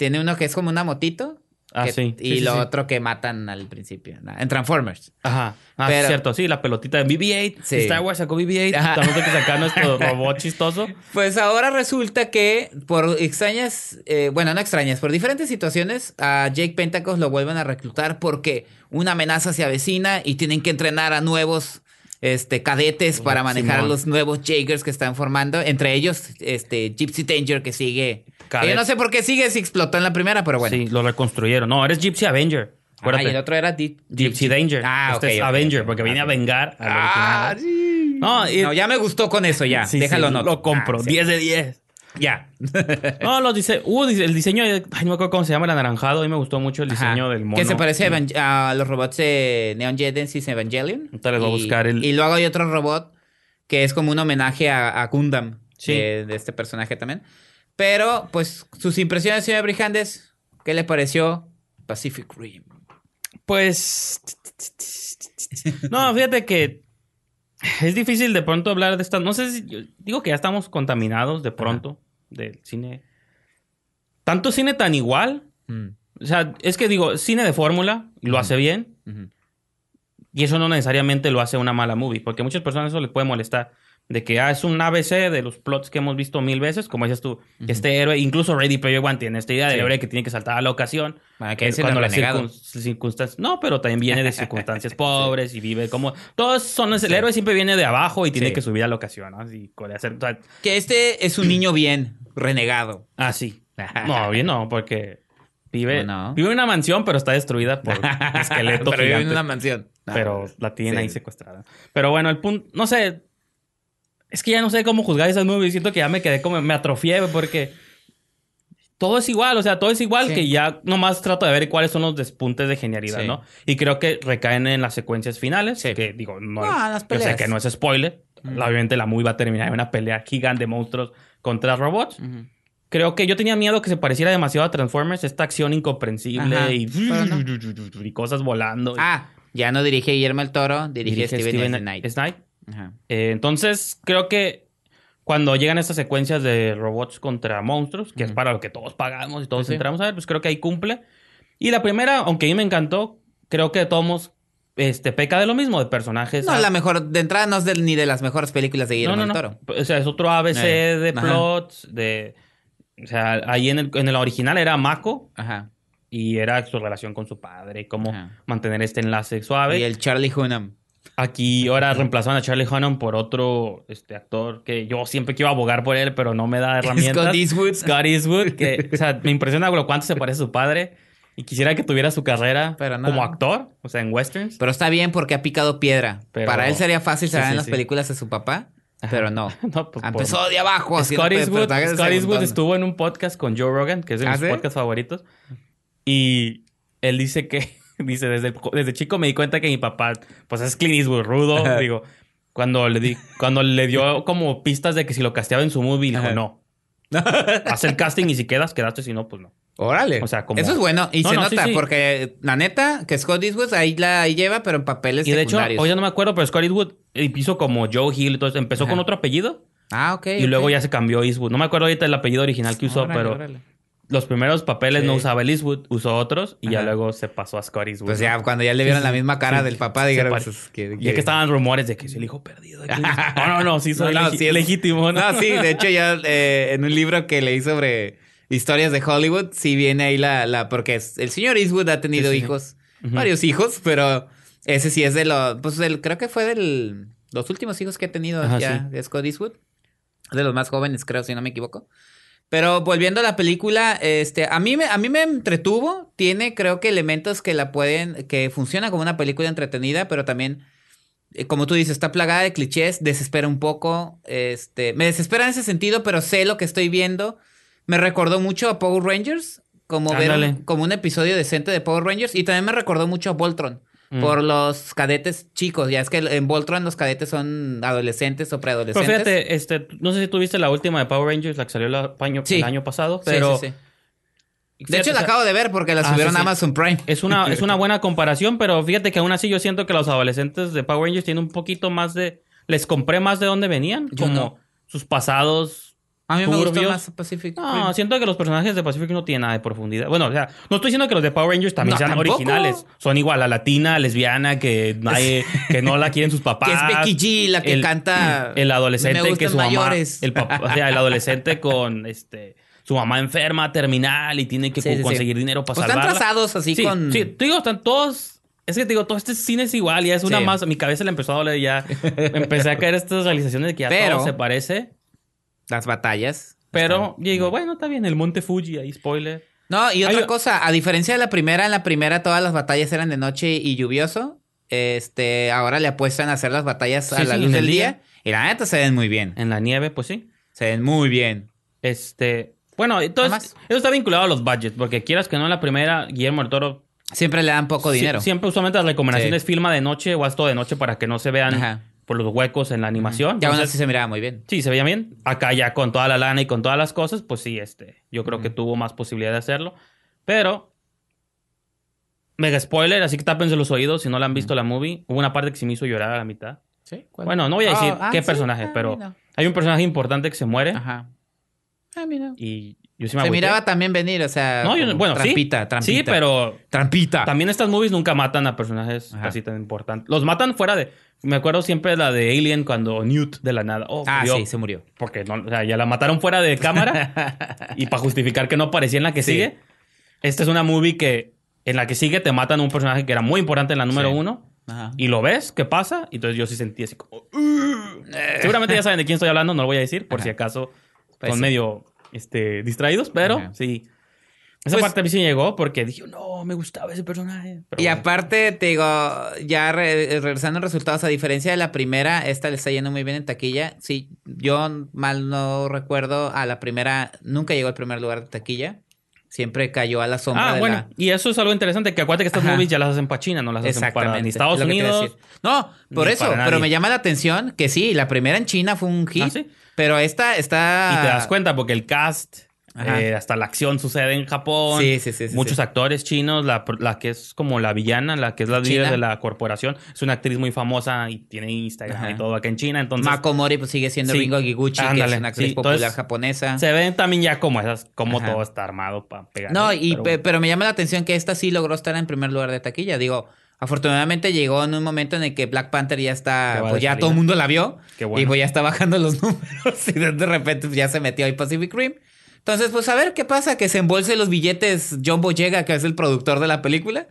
Tiene uno que es como una motito. Ah, sí. Y lo otro que matan al principio. En Transformers. Ajá. Ah, Pero, cierto. Sí, la pelotita de BB-8. Star Wars sacó BB-8. Estamos que sacar nuestro robot chistoso. Pues ahora resulta que por extrañas... Eh, bueno, no extrañas. Por diferentes situaciones a Jake Pentacos lo vuelven a reclutar porque una amenaza se avecina y tienen que entrenar a nuevos este, cadetes para manejar a los nuevos Jagers que están formando. Entre ellos, este, Gypsy Danger que sigue. yo no sé por qué sigue si explotó en la primera, pero bueno. Sí, lo reconstruyeron. No, eres Gypsy Avenger. Ah, y el otro era Gypsy Danger. Ah, este es Avenger, porque viene a vengar ah, sí. No, ya me gustó con eso, ya. Déjalo, no. Lo compro. 10 ah, de 10. Ya. no, los dice, uh, el diseño, ay, no me acuerdo cómo se llama, el anaranjado. A mí me gustó mucho el diseño del mono. Que se parece a, los robots de Neon Genesis Evangelion. Entonces voy a buscar el... Y luego hay otro robot que es como un homenaje a, a Gundam de, este personaje también. Pero, pues, sus impresiones, señor Brijandes, ¿qué le pareció Pacific Rim? Pues... no, fíjate que es difícil de pronto hablar de esta. No sé si. digo que ya estamos contaminados de pronto del cine. Tanto cine tan igual. Mm. O sea, es que digo, cine de fórmula, lo hace bien. Y eso no necesariamente lo hace una mala movie, porque a muchas personas eso les puede molestar de que ah, es un ABC de los plots que hemos visto mil veces, como dices tú, este héroe, incluso Ready Player One tiene esta idea del héroe que tiene que saltar a la ocasión. Para que es cuando las circunstancias. No, pero también viene de circunstancias pobres y vive como. Todos son. El héroe siempre viene de abajo y tiene que subir a la ocasión, ¿no? Hacer, que este es un niño bien, renegado. Ah, sí. No, bien no, porque. Vive, vive en una mansión, pero está destruida por esqueleto pero vive en una mansión. pero la tiene ahí secuestrada. Pero bueno, el punto, no sé, es que ya no sé cómo juzgar esas movies. Siento que ya me quedé como... Me atrofié porque... Todo es igual, o sea, todo es igual que ya nomás trato de ver cuáles son los despuntes de genialidad, ¿no? Y creo que recaen en las secuencias finales, que digo, no, las yo sé que no es spoiler. Obviamente la movie va a terminar en una pelea gigante de monstruos contra robots. Creo que yo tenía miedo que se pareciera demasiado a Transformers, esta acción incomprensible y, y, cosas volando. Ah, ya no dirige Guillermo el Toro, dirige, Steven, Knight. Eh, entonces, creo que cuando llegan estas secuencias de robots contra monstruos, que es para lo que todos pagamos y todos entramos a ver, pues creo que ahí cumple. Y la primera, aunque a mí me encantó, creo que todos este, peca de lo mismo, de personajes. No, la mejor, de entrada no es ni de las mejores películas de Guillermo del Toro. O sea, es otro ABC eh, de plots, de... O sea, ahí en el, en el original era Mako. Ajá. Y era su relación con su padre, cómo mantener este enlace suave. Y el Charlie Hunnam. Aquí ahora reemplazaron a Charlie Hunnam por otro este, actor que yo siempre quiero abogar por él, pero no me da herramientas. Scott Eastwood. Scott Eastwood, que o sea, me impresiona lo cuánto se parece a su padre. Y quisiera que tuviera su carrera como actor, o sea, en westerns. Pero está bien porque ha picado piedra. Para él sería fácil salir en las películas de su papá. Pero no. pues Empezó de abajo. Scott Eastwood, Scott Eastwood estuvo en un podcast con Joe Rogan, que es de ¿Ah, mis podcasts favoritos. Y él dice que Dice, desde, desde chico me di cuenta que mi papá, pues es Clint Eastwood, rudo. digo, cuando le, di, cuando le dio como pistas de que si lo casteaba en su movie, dijo, no. Haz el casting y si quedas, quedaste, si no, pues no. Órale. O sea, como... Eso es bueno. Y se nota, porque la neta, que Scott Eastwood ahí la lleva, pero en papeles Y de hecho, hoy ya no me acuerdo, pero Scott Eastwood hizo como Joe Hill, entonces empezó con otro apellido. Ah, ok. Y luego ya se cambió Eastwood. No me acuerdo ahorita el apellido original que usó, pero los primeros papeles no usaba el Eastwood, usó otros y ya luego se pasó a Scott Eastwood. Pues ya, cuando ya le vieron la misma cara del papá, dijeron pues, que, Ya que estaban rumores de que es el hijo perdido. no, no, no, sí soy legítimo. ¿no? sí, de hecho ya eh, en un libro que leí sobre historias de Hollywood, sí viene ahí la... la porque el señor Eastwood ha tenido hijos, varios hijos, pero ese sí es de los... Pues el, creo que fue de los últimos hijos que ha tenido ya de Scott Eastwood. De los más jóvenes, creo, si no me equivoco. Pero volviendo a la película, este, a mí me, a mí me entretuvo. Tiene, creo que, elementos que la pueden, que funciona como una película entretenida, pero también, eh, como tú dices, está plagada de clichés, desespera un poco. Este, me desespera en ese sentido, pero sé lo que estoy viendo. Me recordó mucho a Power Rangers, como ver como un episodio decente de Power Rangers, y también me recordó mucho a Voltron. Mm. por los cadetes chicos. Ya es que en Voltron los cadetes son adolescentes o preadolescentes. Pero fíjate, este, no sé si tuviste la última de Power Rangers, la que salió el año, el año pasado, pero De hecho, la acabo de ver porque la ah, subieron a Amazon Prime. Es una, es una buena comparación, pero fíjate que aún así yo siento que los adolescentes de Power Rangers tienen un poquito más de... Les compré más de dónde venían, como sus pasados a mí me gusta más Pacific No, siento que los personajes de Pacific no tienen nada de profundidad. Bueno, o sea, no estoy diciendo que los de Power Rangers también sean originales. Son igual, la latina, lesbiana, que, nadie, que no la quieren sus papás. que es Becky G, la que canta. El adolescente que su mamá. El, o sea, el adolescente con este su mamá enferma, terminal, y tiene que conseguir dinero para pues Están trazados así con. Sí, te digo, están todos. Es que te digo, todo este cine es igual, ya es una más. Mi cabeza le empezó a doler ya. Empecé a caer estas realizaciones de que ya todo se parece. Las batallas. Pero digo, bueno, está bien, el Monte Fuji, ahí spoiler. No, y otra cosa, a diferencia de la primera, en la primera todas las batallas eran de noche y lluvioso. Este, ahora le apuestan a hacer las batallas a la luz del día. Y la neta se ven muy bien. En la nieve, pues sí. Se ven muy bien. Este, bueno, entonces, eso está vinculado a los budgets, porque quieras que no, en la primera, Guillermo del Toro. Siempre le dan poco dinero. siempre, usualmente las recomendaciones filma de noche o haz todo de noche para que no se vean por los huecos en la animación. Ya aún así se miraba muy bien. Sí, se veía bien. Acá ya con toda la lana y con todas las cosas, pues sí, este, yo creo que tuvo más posibilidad de hacerlo. Pero, mega spoiler, así que tápense los oídos si no la han visto la movie. Hubo una parte que se me hizo llorar a la mitad. ¿Sí? Bueno, no voy a decir ah, qué personaje, ah, pero hay un personaje importante que se muere. Ajá. Ah, mira. Y se miraba también venir, o sea. No, bueno, trampita, sí. Trampita, Sí, pero. Trampita. También estas movies nunca matan a personajes así tan importantes. Los matan fuera de. Me acuerdo siempre de la de Alien cuando Newt de la nada. Oh, ah, sí, se murió. Porque no, o sea, ya la mataron fuera de cámara. y para justificar que no aparecía en la que sigue. Esta es una movie que en la que sigue te matan a un personaje que era muy importante en la número uno. Ajá. Y lo ves, ¿qué pasa? Y entonces yo sí sentí así como. Seguramente ya saben de quién estoy hablando, no lo voy a decir, por si acaso pues son medio este, distraídos, pero sí. Esa pues parte a mí sí llegó porque dije, no, me gustaba ese personaje. y aparte, te digo, ya regresando a resultados, a diferencia de la primera, esta le está yendo muy bien en taquilla. Sí, yo mal no recuerdo, a la primera nunca llegó al primer lugar de taquilla. Siempre cayó a la sombra ah, bueno. Y eso es algo interesante, que acuérdate que estas movies ya las hacen para China, no las hacen para Estados Unidos. No, por eso, pero me llama la atención que sí, la primera en China fue un hit. ¿Ah, pero esta está. Y te das cuenta porque el cast. Eh, hasta la acción sucede en Japón. Sí, sí, sí. Muchos actores chinos. La, que es como la villana, la que es la líder de la corporación, es una actriz muy famosa y tiene Instagram y todo acá en China. Entonces, Mako pues, sigue siendo Ringo Giguchi, que es una actriz popular japonesa. Se ven también ya como esas, como todo está armado para pegar. No, y, pero, me llama la atención que esta sí logró estar en primer lugar de taquilla. Digo, Afortunadamente llegó en un momento en el que Black Panther ya está, pues ya todo el mundo la vio. Y pues ya está bajando los números y de repente ya se metió ahí Pacific Rim. Entonces, pues a ver qué pasa, que se embolse los billetes John Boyega, que es el productor de la película.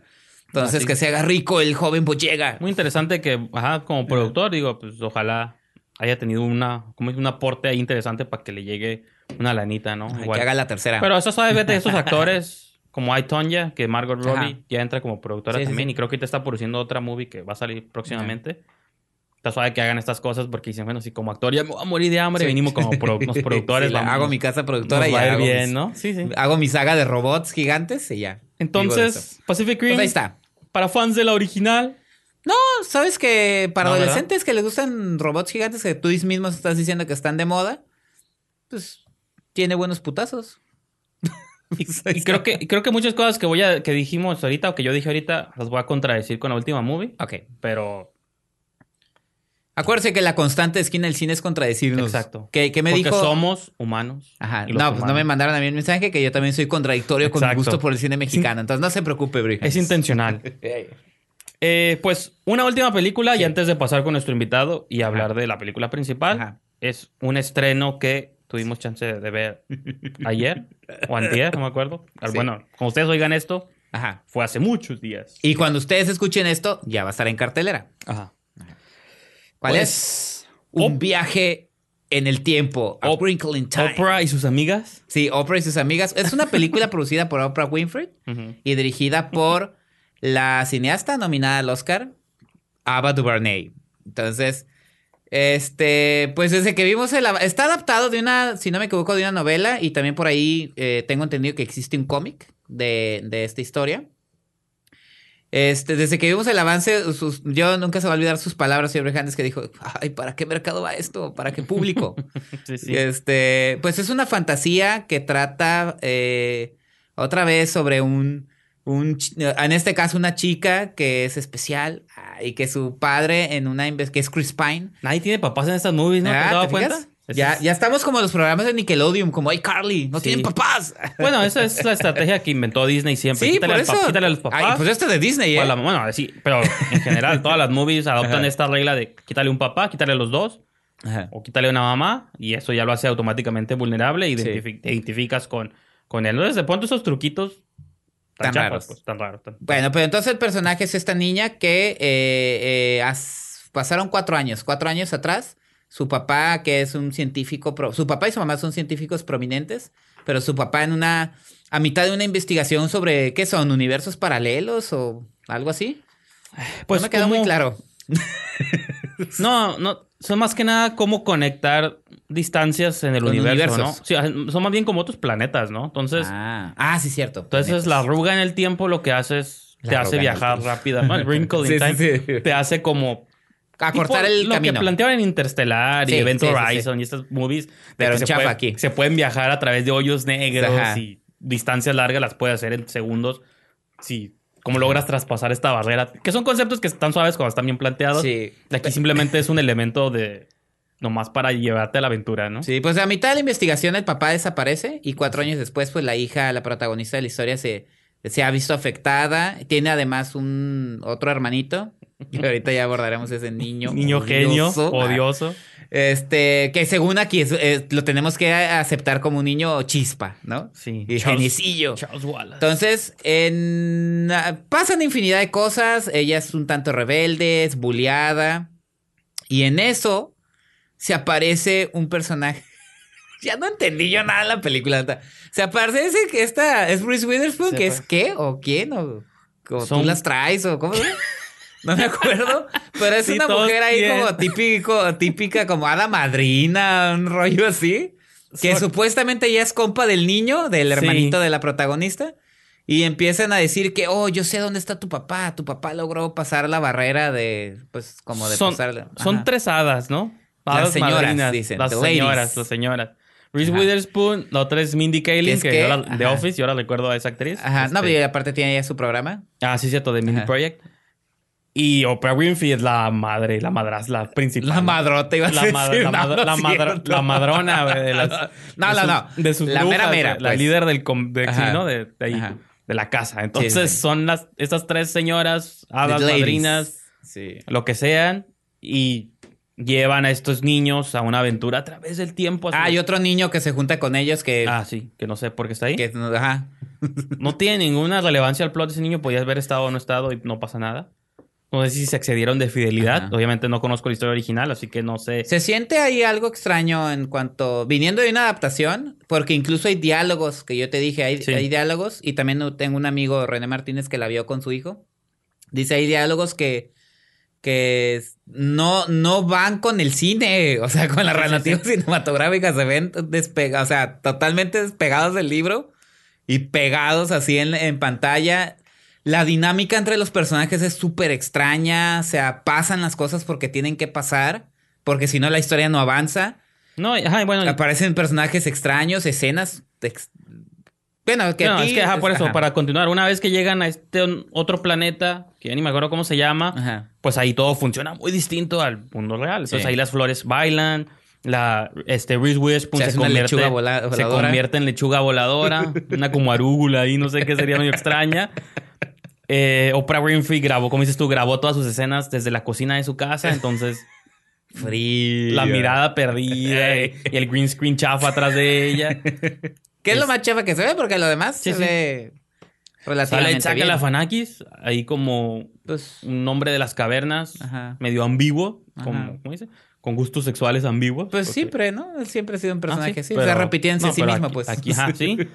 Entonces, que se haga rico el joven Boyega. Muy interesante que, ajá, como productor, digo, pues ojalá haya tenido una, como un aporte ahí interesante para que le llegue una lanita, ¿no? que haga la tercera. Pero eso sabes, de esos actores como hay Tonya, que Margot Robbie ya entra como productora también. Y creo que te está produciendo otra movie que va a salir próximamente. Está suave que hagan estas cosas porque dicen, bueno, si como actor ya me voy a morir de hambre, venimos como productores. hago mi casa productora y hago, bien, ¿no? Sí, sí. hago mi saga de robots gigantes y ya. Entonces, Pacific Rim. Pues ahí está. Para fans de la original. No, sabes que para adolescentes que les gustan robots gigantes que tú mismo estás diciendo que están de moda, pues tiene buenos putazos. Y, creo que creo que muchas cosas que voy a que dijimos ahorita o que yo dije ahorita las voy a contradecir con la última movie. Ok. Pero Acuérdese que la constante esquina del cine es contradecirnos. Exacto. ¿Qué, me Porque dijo? somos humanos. Ajá. No, pues no me mandaron a mí el mensaje que yo también soy contradictorio con mi gusto por el cine mexicano. Entonces no se preocupe, Brick. Es intencional. eh, pues una última película y antes de pasar con nuestro invitado y hablar de la película principal. Es un estreno que tuvimos chance de ver ayer o antier, no me acuerdo. Bueno, como ustedes oigan esto, Ajá. fue hace muchos días. Y cuando ustedes escuchen esto, ya va a estar en cartelera. Ajá. ¿Cuál pues, es? Un viaje en el tiempo. A in Time. Oprah y sus amigas. Sí, Oprah y sus amigas. Es una película producida por Oprah Winfrey y dirigida por la cineasta nominada al Oscar, Ava DuVernay. Entonces, este, pues desde que vimos el... Está adaptado de una, si no me equivoco, de una novela y también por ahí eh, tengo entendido que existe un cómic de, de, esta historia. Este, desde que vimos el avance, yo nunca se va a olvidar sus palabras, señor Brejandes, que dijo, ay, ¿para qué mercado va esto? ¿Para qué público? sí, sí. Este, pues es una fantasía que trata... Eh, otra vez sobre un, un, en este caso una chica que es especial y que su padre en una que es Chris Pine. Nadie tiene papás en estas movies, ¿no? ¿Te has dado cuenta? Ya, ya estamos como los programas de Nickelodeon, como ay Carly, no tienen papás. Bueno, esa es la estrategia que inventó Disney siempre. Sí, quítale, por eso. quítale a los papás. Ay, pues esto de Disney, ¿eh? bueno, sí, pero en general todas las movies adoptan esta regla de quítale un papá, quítale los dos. O quítale una mamá y eso ya lo hace automáticamente vulnerable y te identificas con, con él. Entonces, de pronto esos truquitos tan, raros. Pues, tan raros. Bueno, pero entonces el personaje es esta niña que eh, eh, pasaron cuatro años, cuatro años atrás su papá, que es un científico, su papá y su mamá son científicos prominentes, pero su papá en una, a mitad de una investigación sobre, ¿qué son? ¿Universos paralelos o algo así? Pues no me quedó muy claro. no, no, son más que nada cómo conectar distancias en el universo, ¿no? Sí, son más bien como otros planetas, ¿no? Entonces. Ah, ah sí, cierto. Entonces, la arruga en el tiempo lo que hace es. te hace viajar rápido. El wrinkle in time. Te hace como acortar el lo camino. que planteaban en Interstellar y Event Horizon y estas movies. Pero se, puede, aquí. se pueden viajar a través de hoyos negros y distancias largas las puede hacer en segundos. Sí. Cómo logras traspasar esta barrera. Que son conceptos que están suaves cuando están bien planteados. Sí. Aquí simplemente es un elemento de nomás para llevarte a la aventura, ¿no? Sí, pues a mitad de la investigación el papá desaparece y cuatro años después, pues la hija, la protagonista de la historia, se, se ha visto afectada. Tiene además un otro hermanito y ahorita ya abordaremos ese niño. Niño genio, odioso. Este, que según aquí lo tenemos que aceptar como un niño chispa, ¿no? Sí. Y geniecillo. Entonces, en, pasan infinidad de cosas. Ella es un tanto rebelde, es bulleada. Y en eso se aparece un personaje. ya no entendí yo nada en la película. Se aparece que esta es Bruce Witherspoon, que es qué o quién o, tú las traes o cómo. No me acuerdo, pero es una mujer ahí como típico, típica como hada madrina, un rollo así. Que supuestamente ya es compa del niño, del hermanito de la protagonista. Y empiezan a decir que, oh, yo sé dónde está tu papá. Tu papá logró pasar la barrera de, pues, como de son, pasar. Son tres hadas, ¿no? Las señoras, dicen. Las señoras, las señoras. Reese Witherspoon, la otra es Mindy Kaling, que, que de Office, yo ahora recuerdo a esa actriz. Ajá, no, este pero aparte tiene ya su programa. Ah, sí, cierto, de Mindy Project. Y Oprah Winfrey es la madre, la madras, la principal. La madrota iba a la decir. la, la, madrona de las... No, no, no. De sus la mera mera. La pues. líder del... De, ¿no? de, ahí, de la casa. Entonces son las, estas tres señoras, hadas, madrinas, lo que sean. Y llevan a estos niños a una aventura a través del tiempo. Ah, hay otro niño que se junta con ellos que... Ah, sí. Que no sé por qué está ahí. Que, ajá. no tiene ninguna relevancia al plot de ese niño. Podías haber estado o no estado y no pasa nada. No sé si se excedieron de fidelidad. Obviamente no conozco la historia original, así que no sé. Se siente ahí algo extraño en cuanto. viniendo de una adaptación, porque incluso hay diálogos que yo te dije, hay, hay diálogos, y también tengo un amigo, René Martínez, que la vio con su hijo. Dice, hay diálogos que que no, no van con el cine, o sea, con la narrativa cinematográfica se ven despegados, o sea, totalmente despegados del libro y pegados así en, en pantalla. La dinámica entre los personajes es súper extraña, o sea, pasan las cosas porque tienen que pasar, porque si no la historia no avanza. No, ajá, bueno. Aparecen personajes extraños, escenas. Bueno, que no, es que, ajá, por eso, para continuar, una vez que llegan a este otro planeta, que ya ni me acuerdo cómo se llama, pues ahí todo funciona muy distinto al mundo real. Entonces ahí las flores bailan, la este Reese Witherspoon se, convierte, se convierte en lechuga voladora, una como arúgula ahí, no sé qué sería muy extraña. Eh, Oprah Winfrey grabó, como dices tú, grabó todas sus escenas desde la cocina de su casa, entonces... Frío. La mirada perdida y, el green screen chafa atrás de ella. ¿Qué es, lo más chafa que se ve? Porque lo demás se ve relativamente Sale, saca la Fanakis, ahí como pues, un nombre de las cavernas, medio ambiguo, como, ¿cómo dice? Con gustos sexuales ambiguos. Pues siempre, ¿no? Él siempre ha sido un ah, personaje así. se repitiendo en sí mismo, pues. Aquí, sí.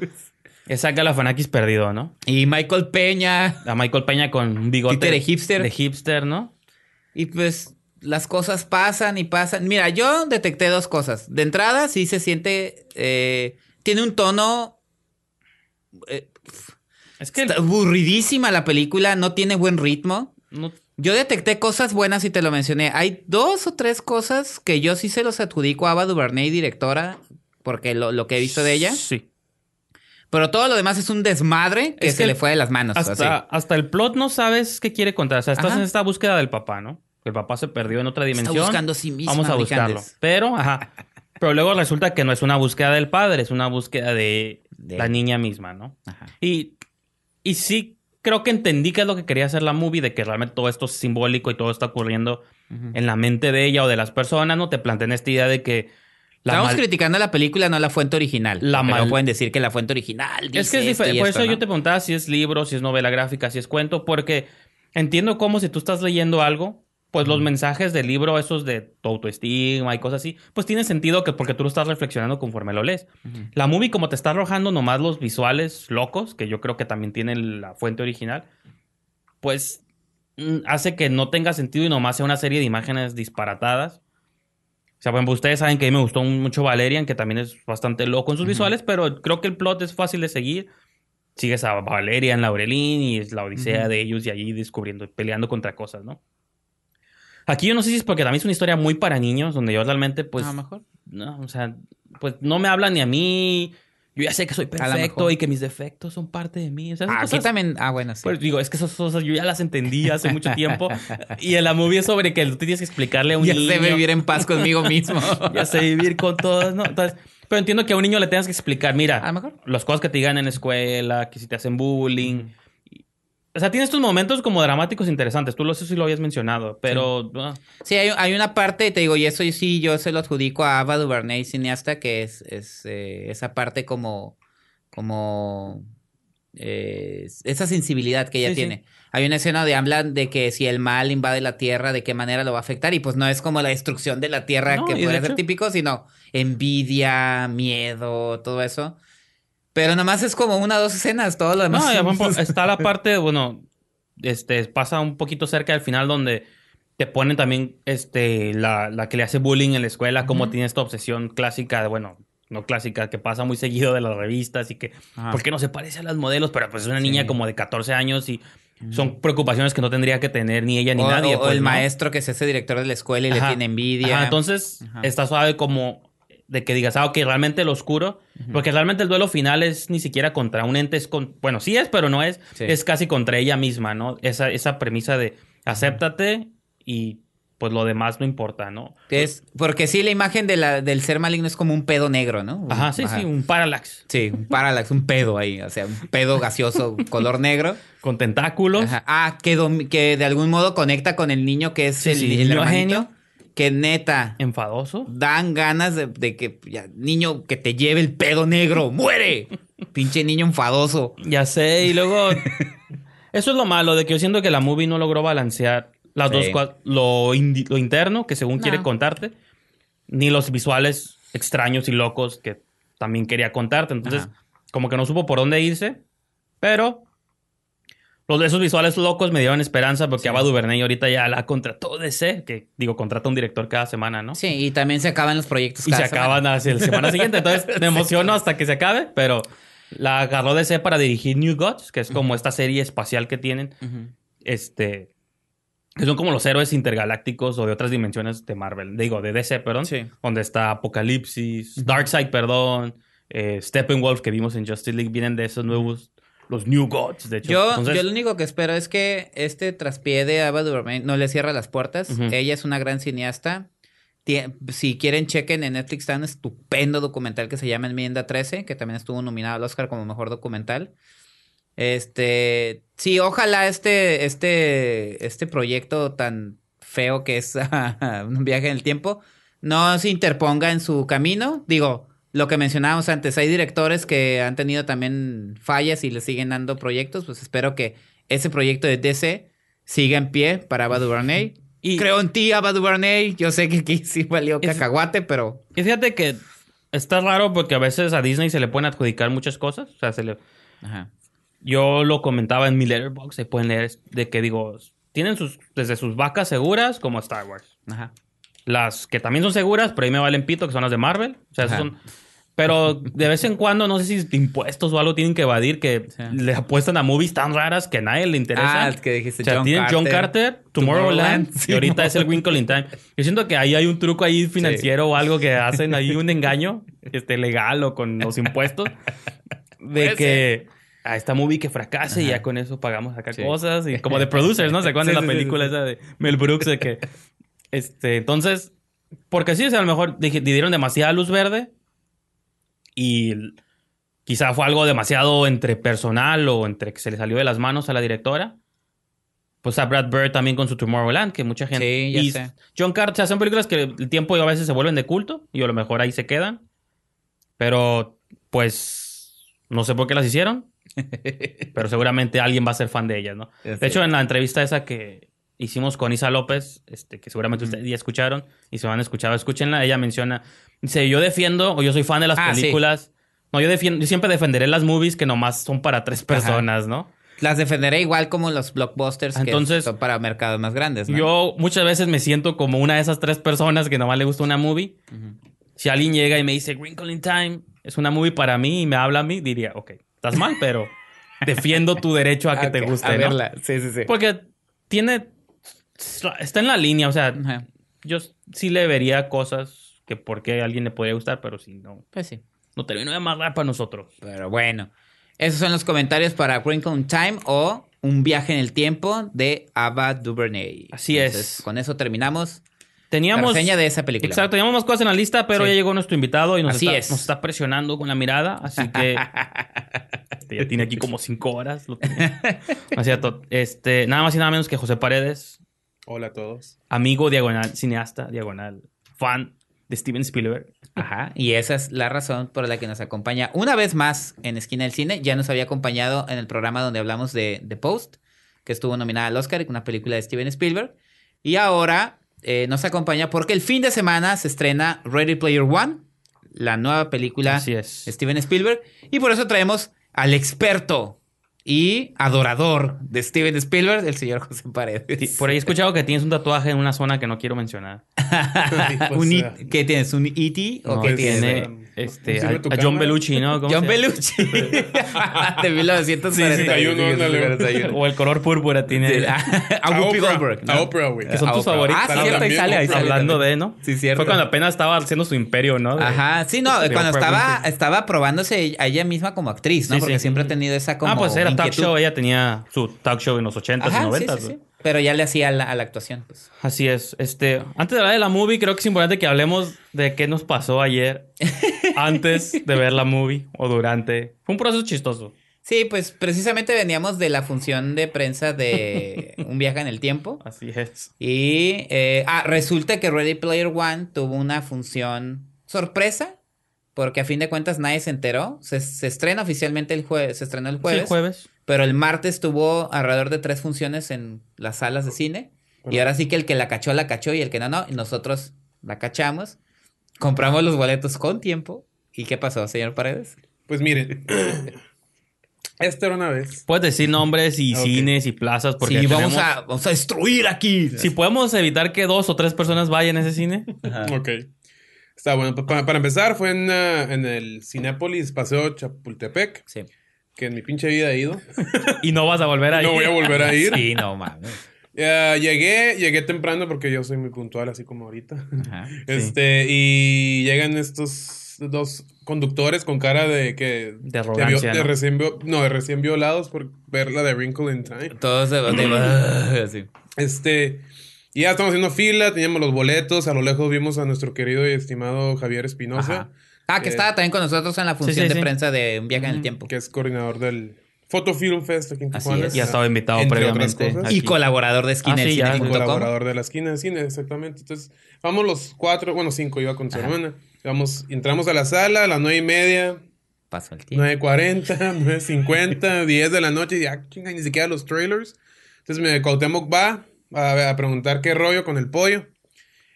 Es Galafanakis perdido, ¿no? Y Michael Peña. A Michael Peña con un bigote. de hipster. De hipster, ¿no? Y pues las cosas pasan y pasan. Mira, yo detecté dos cosas. De entrada, sí se siente. Eh, tiene un tono. Eh, es que. Está aburridísima la película, no tiene buen ritmo. Yo detecté cosas buenas y te lo mencioné. Hay dos o tres cosas que yo sí se los adjudico a Ava DuVernay, directora, porque lo, lo que he visto de ella. Sí. Pero todo lo demás es un desmadre que se le fue de las manos. Hasta, hasta el plot no sabes qué quiere contar. O sea, estás en esta búsqueda del papá, ¿no? El papá se perdió en otra dimensión. Está buscando a sí mismo. Vamos a buscarlo. Pero, ajá. Pero luego resulta que no es una búsqueda del padre, es una búsqueda de, la niña misma, ¿no? Ajá. Y, y sí creo que entendí qué es lo que quería hacer la movie, de que realmente todo esto es simbólico y todo está ocurriendo en la mente de ella o de las personas, ¿no? Te plantean esta idea de que... Estamos criticando la película, no la fuente original. La pero pueden decir que la fuente original Es que es diferente. Por eso yo te preguntaba si es libro, si es novela gráfica, si es cuento, porque entiendo cómo si tú estás leyendo algo pues los mensajes del libro, esos de tu autoestima y cosas así, pues tiene sentido que porque tú lo estás reflexionando conforme lo lees. La movie, como te está arrojando nomás los visuales locos, que yo creo que también tiene la fuente original, pues mm, hace que no tenga sentido y nomás sea una serie de imágenes disparatadas. O sea, ejemplo, ustedes saben que a mí me gustó mucho Valerian, que también es bastante loco en sus visuales, pero creo que el plot es fácil de seguir. Sigues a Valerian, Laurelín y es la odisea de ellos y allí descubriendo, peleando contra cosas, ¿no? Aquí yo no sé si es porque también es una historia muy para niños, donde yo realmente, pues. A lo mejor. No, o sea, pues no me habla ni a mí. Yo ya sé que soy perfecto y que mis defectos son parte de mí. ah, aquí también. Ah, bueno, sí. Pues digo, es que esas cosas yo ya las entendí hace mucho tiempo. y en la movie es sobre que tú tienes que explicarle a un niño. Ya sé vivir en paz conmigo mismo. ya sé vivir con todos, ¿no? Entonces. Pero entiendo que a un niño le tengas que explicar, mira, a lo mejor. las cosas que te digan en la escuela, que si te hacen bullying. O sea, tiene estos momentos como dramáticos interesantes. Tú lo sé si lo habías mencionado, pero... Sí, ah. hay, una parte, te digo, y eso sí, yo se lo adjudico a Ava DuVernay, cineasta, que es, es eh, esa parte como... como eh, esa sensibilidad que ella tiene. Hay una escena donde hablan de que si el mal invade la tierra, de qué manera lo va a afectar. Y pues no es como la destrucción de la tierra que puede ser típico, sino envidia, miedo, todo eso. Pero nada más es como una o dos escenas, todo lo demás. No, está la parte, bueno, este, pasa un poquito cerca del final donde te ponen también este, la, la que le hace bullying en la escuela, como tiene esta obsesión clásica, de, bueno, no clásica, que pasa muy seguido de las revistas y que, ¿por qué no se parece a las modelos? Pero pues es una niña como de 14 años y son preocupaciones que no tendría que tener ni ella ni nadie. O, pues, el maestro que es ese director de la escuela y le tiene envidia. entonces está suave como de que digas, ah, ok, realmente lo oscuro, porque realmente el duelo final es ni siquiera contra un ente, es con, bueno, sí es, pero no es, es casi contra ella misma, ¿no? Esa, esa premisa de acéptate y pues lo demás no importa, ¿no? Es, porque sí, la imagen de la, del ser maligno es como un pedo negro, ¿no? Ajá, sí, sí, un parallax. Sí, un parallax, un pedo ahí, o sea, un pedo gaseoso color negro. Con tentáculos. Ah, que, que de algún modo conecta con el niño que es el, el, genio que neta. Enfadoso. Dan ganas de, que, ya, niño, que te lleve el pedo negro, muere. Pinche niño enfadoso. Ya sé, y luego. eso es lo malo, de que yo siento que la movie no logró balancear las dos cosas. Lo, lo, interno, que según quiere contarte, ni los visuales extraños y locos que también quería contarte. Entonces, como que no supo por dónde irse, pero los de esos visuales locos me dieron esperanza porque sí. Ava DuVernay ahorita ya la contrató DC, que digo, contrata un director cada semana, ¿no? Sí, y también se acaban los proyectos y se acaban hacia la semana siguiente. Entonces me emociono hasta que se acabe, pero la agarró DC para dirigir New Gods, que es como esta serie espacial que tienen. Este. Que son como los héroes intergalácticos o de otras dimensiones de Marvel. Digo, de DC, perdón. Sí. Donde está Apocalipsis, Darkseid, perdón. Eh, Steppenwolf que vimos en Justice League vienen de esos nuevos los New Gods, de hecho. Yo, yo lo único que espero es que este traspié de Ava DuVernay no le cierre las puertas. Ella es una gran cineasta. si quieren, chequen en Netflix, está un estupendo documental que se llama Enmienda 13, que también estuvo nominado al Oscar como mejor documental. Este, sí, ojalá este, este, este proyecto tan feo que es un viaje en el tiempo no se interponga en su camino. Digo, lo que mencionábamos antes, hay directores que han tenido también fallas y le siguen dando proyectos, pues espero que ese proyecto de DC siga en pie para Ava DuVernay. Y creo en ti, Ava DuVernay. Yo sé que aquí sí valió cacahuate, pero... Y fíjate que está raro porque a veces a Disney se le pueden adjudicar muchas cosas. O sea, se le... Ajá. Yo lo comentaba en mi letterbox, se pueden leer de que digo, tienen sus, desde sus vacas seguras como Star Wars. Ajá. Las que también son seguras, pero ahí me valen pito, que son las de Marvel. O sea, son pero de vez en cuando, no sé si impuestos o algo tienen que evadir, que le apuestan a movies tan raras que a nadie le interesa. Ah, es que dijiste o sea, John tienen Carter. John Carter, Tomorrowland, y ahorita es el Winkle in Time. Yo siento que ahí hay un truco ahí financiero o algo que hacen ahí un engaño este, legal o con los impuestos. de que a esta movie que fracase y ya con eso pagamos acá cosas. Y como de producers, ¿no? ¿Se acuerdan de la película esa de Mel Brooks? De que, este, entonces, porque sí, o sea, a lo mejor dieron demasiada luz verde y quizá fue algo demasiado entre personal o entre que se le salió de las manos a la directora. Pues a Brad Bird también con su Tomorrowland, que mucha gente... Sí, ya sé. John Carter, o sea, son películas que el tiempo a veces se vuelven de culto y a lo mejor ahí se quedan. Pero, pues, no sé por qué las hicieron. pero seguramente alguien va a ser fan de ellas, ¿no? De hecho, en la entrevista esa que hicimos con Isa López, este, que seguramente ustedes ya escucharon y se van a escuchar, escúchenla, ella menciona, dice, yo defiendo o yo soy fan de las ah, películas. No, yo, defiendo, yo siempre defenderé las movies que nomás son para tres personas, ¿no? Las defenderé igual como los blockbusters Entonces, que son para mercados más grandes. ¿no? Yo muchas veces me siento como una de esas tres personas que nomás le gusta una movie. Si alguien llega y me dice Wrinkle in Time es una movie para mí y me habla a mí, diría, ok, estás mal, pero defiendo tu derecho a que te guste. A verla. Sí, sí, sí. Porque tiene. Está en la línea, o sea, yo sí le vería cosas que por qué a alguien le podría gustar, pero si no. Pues sí. No termino de amarrar para nosotros. Pero bueno. Esos son los comentarios para Wrinkle in Time o Un viaje en el tiempo de Ava DuVernay. Así es. Con eso terminamos. Teníamos. La reseña de esa película. Exacto, teníamos más cosas en la lista, pero ya llegó nuestro invitado y nos, está, nos está presionando con la mirada. Así que. este, ya tiene aquí como cinco horas. Lo así Este, nada más y nada menos que José Paredes. Hola a todos. Amigo diagonal, cineasta, diagonal, fan de Steven Spielberg. Ajá, y esa es la razón por la que nos acompaña una vez más en Esquina del Cine. Ya nos había acompañado en el programa donde hablamos de The Post, que estuvo nominada al Oscar, una película de Steven Spielberg. Y ahora eh, nos acompaña porque el fin de semana se estrena Ready Player One, la nueva película de Steven Spielberg. Y por eso traemos al experto y adorador de Steven Spielberg, el señor José Paredes. por ahí he escuchado que tienes un tatuaje en una zona que no quiero mencionar. ¿Qué tienes? ¿Un E.T. o qué tiene? Este, a, John Belushi, ¿no? John Belushi. de 1941. o el color púrpura tiene. a Whoopi Goldberg. A Oprah, güey. Que son tus favoritos. Ah, cierto, y sale ahí. Hablando de, ¿no? Sí, cierto. Fue cuando apenas estaba haciendo su imperio, ¿no? Ajá. Sí, no, cuando estaba, estaba probándose a ella misma como actriz, ¿no? Porque siempre ha tenido esa como. Ah, pues era talk show. Ella tenía su talk show en los 80s y 90s. Pero ya le hacía a la, actuación, pues. Así es. Este, antes de hablar de la movie, creo que es importante que hablemos de qué nos pasó ayer antes de ver la movie o durante. Fue un proceso chistoso. Sí, pues precisamente veníamos de la función de prensa de Un viaje en el tiempo. Así es. Y eh, ah, resulta que Ready Player One tuvo una función sorpresa, porque a fin de cuentas nadie se enteró. Se, estrena oficialmente el jueves, se estrenó el jueves. Sí, jueves. Pero el martes tuvo alrededor de tres funciones en las salas de cine. Y ahora sí que el que la cachó, la cachó y el que no, no. Y nosotros la cachamos. Compramos los boletos con tiempo. ¿Y qué pasó, señor Paredes? Pues miren. Esta era una vez. Puedes decir nombres y cines y plazas porque sí, vamos, a, vamos a destruir aquí. Si podemos evitar que dos o tres personas vayan a ese cine. Ok. Está bueno. Para, empezar, fue en, uh, en el Cinépolis Paseo Chapultepec. Sí que en mi pinche vida he ido. y no vas a volver a ir. No voy a volver a ir. sí, no mames. llegué, llegué temprano porque yo soy muy puntual, así como ahorita. este, y llegan estos dos conductores con cara de que. De arrogancia. De, recién, no, de recién violados por ver la de Wrinkle in Time. Todos de, de así. Este. Y ya estamos haciendo fila, teníamos los boletos, a lo lejos vimos a nuestro querido y estimado Javier Espinosa. Ah, que estaba también con nosotros en la función de prensa de Un viaje en el tiempo. Que es coordinador del Photo Film Fest aquí en Tijuana. Ya estaba invitado previamente. Y colaborador de Esquina ah, sí, colaborador de la Esquina de Cine, exactamente. Entonces, vamos los cuatro, bueno, cinco, iba con su hermana. Vamos, entramos a la sala a las nueve y media. Pasó el tiempo. 9.40, 9.50, 10 de la noche. Y ya, chinga, ni siquiera los trailers. Entonces, me Cuauhtémoc va a, a preguntar qué rollo con el pollo.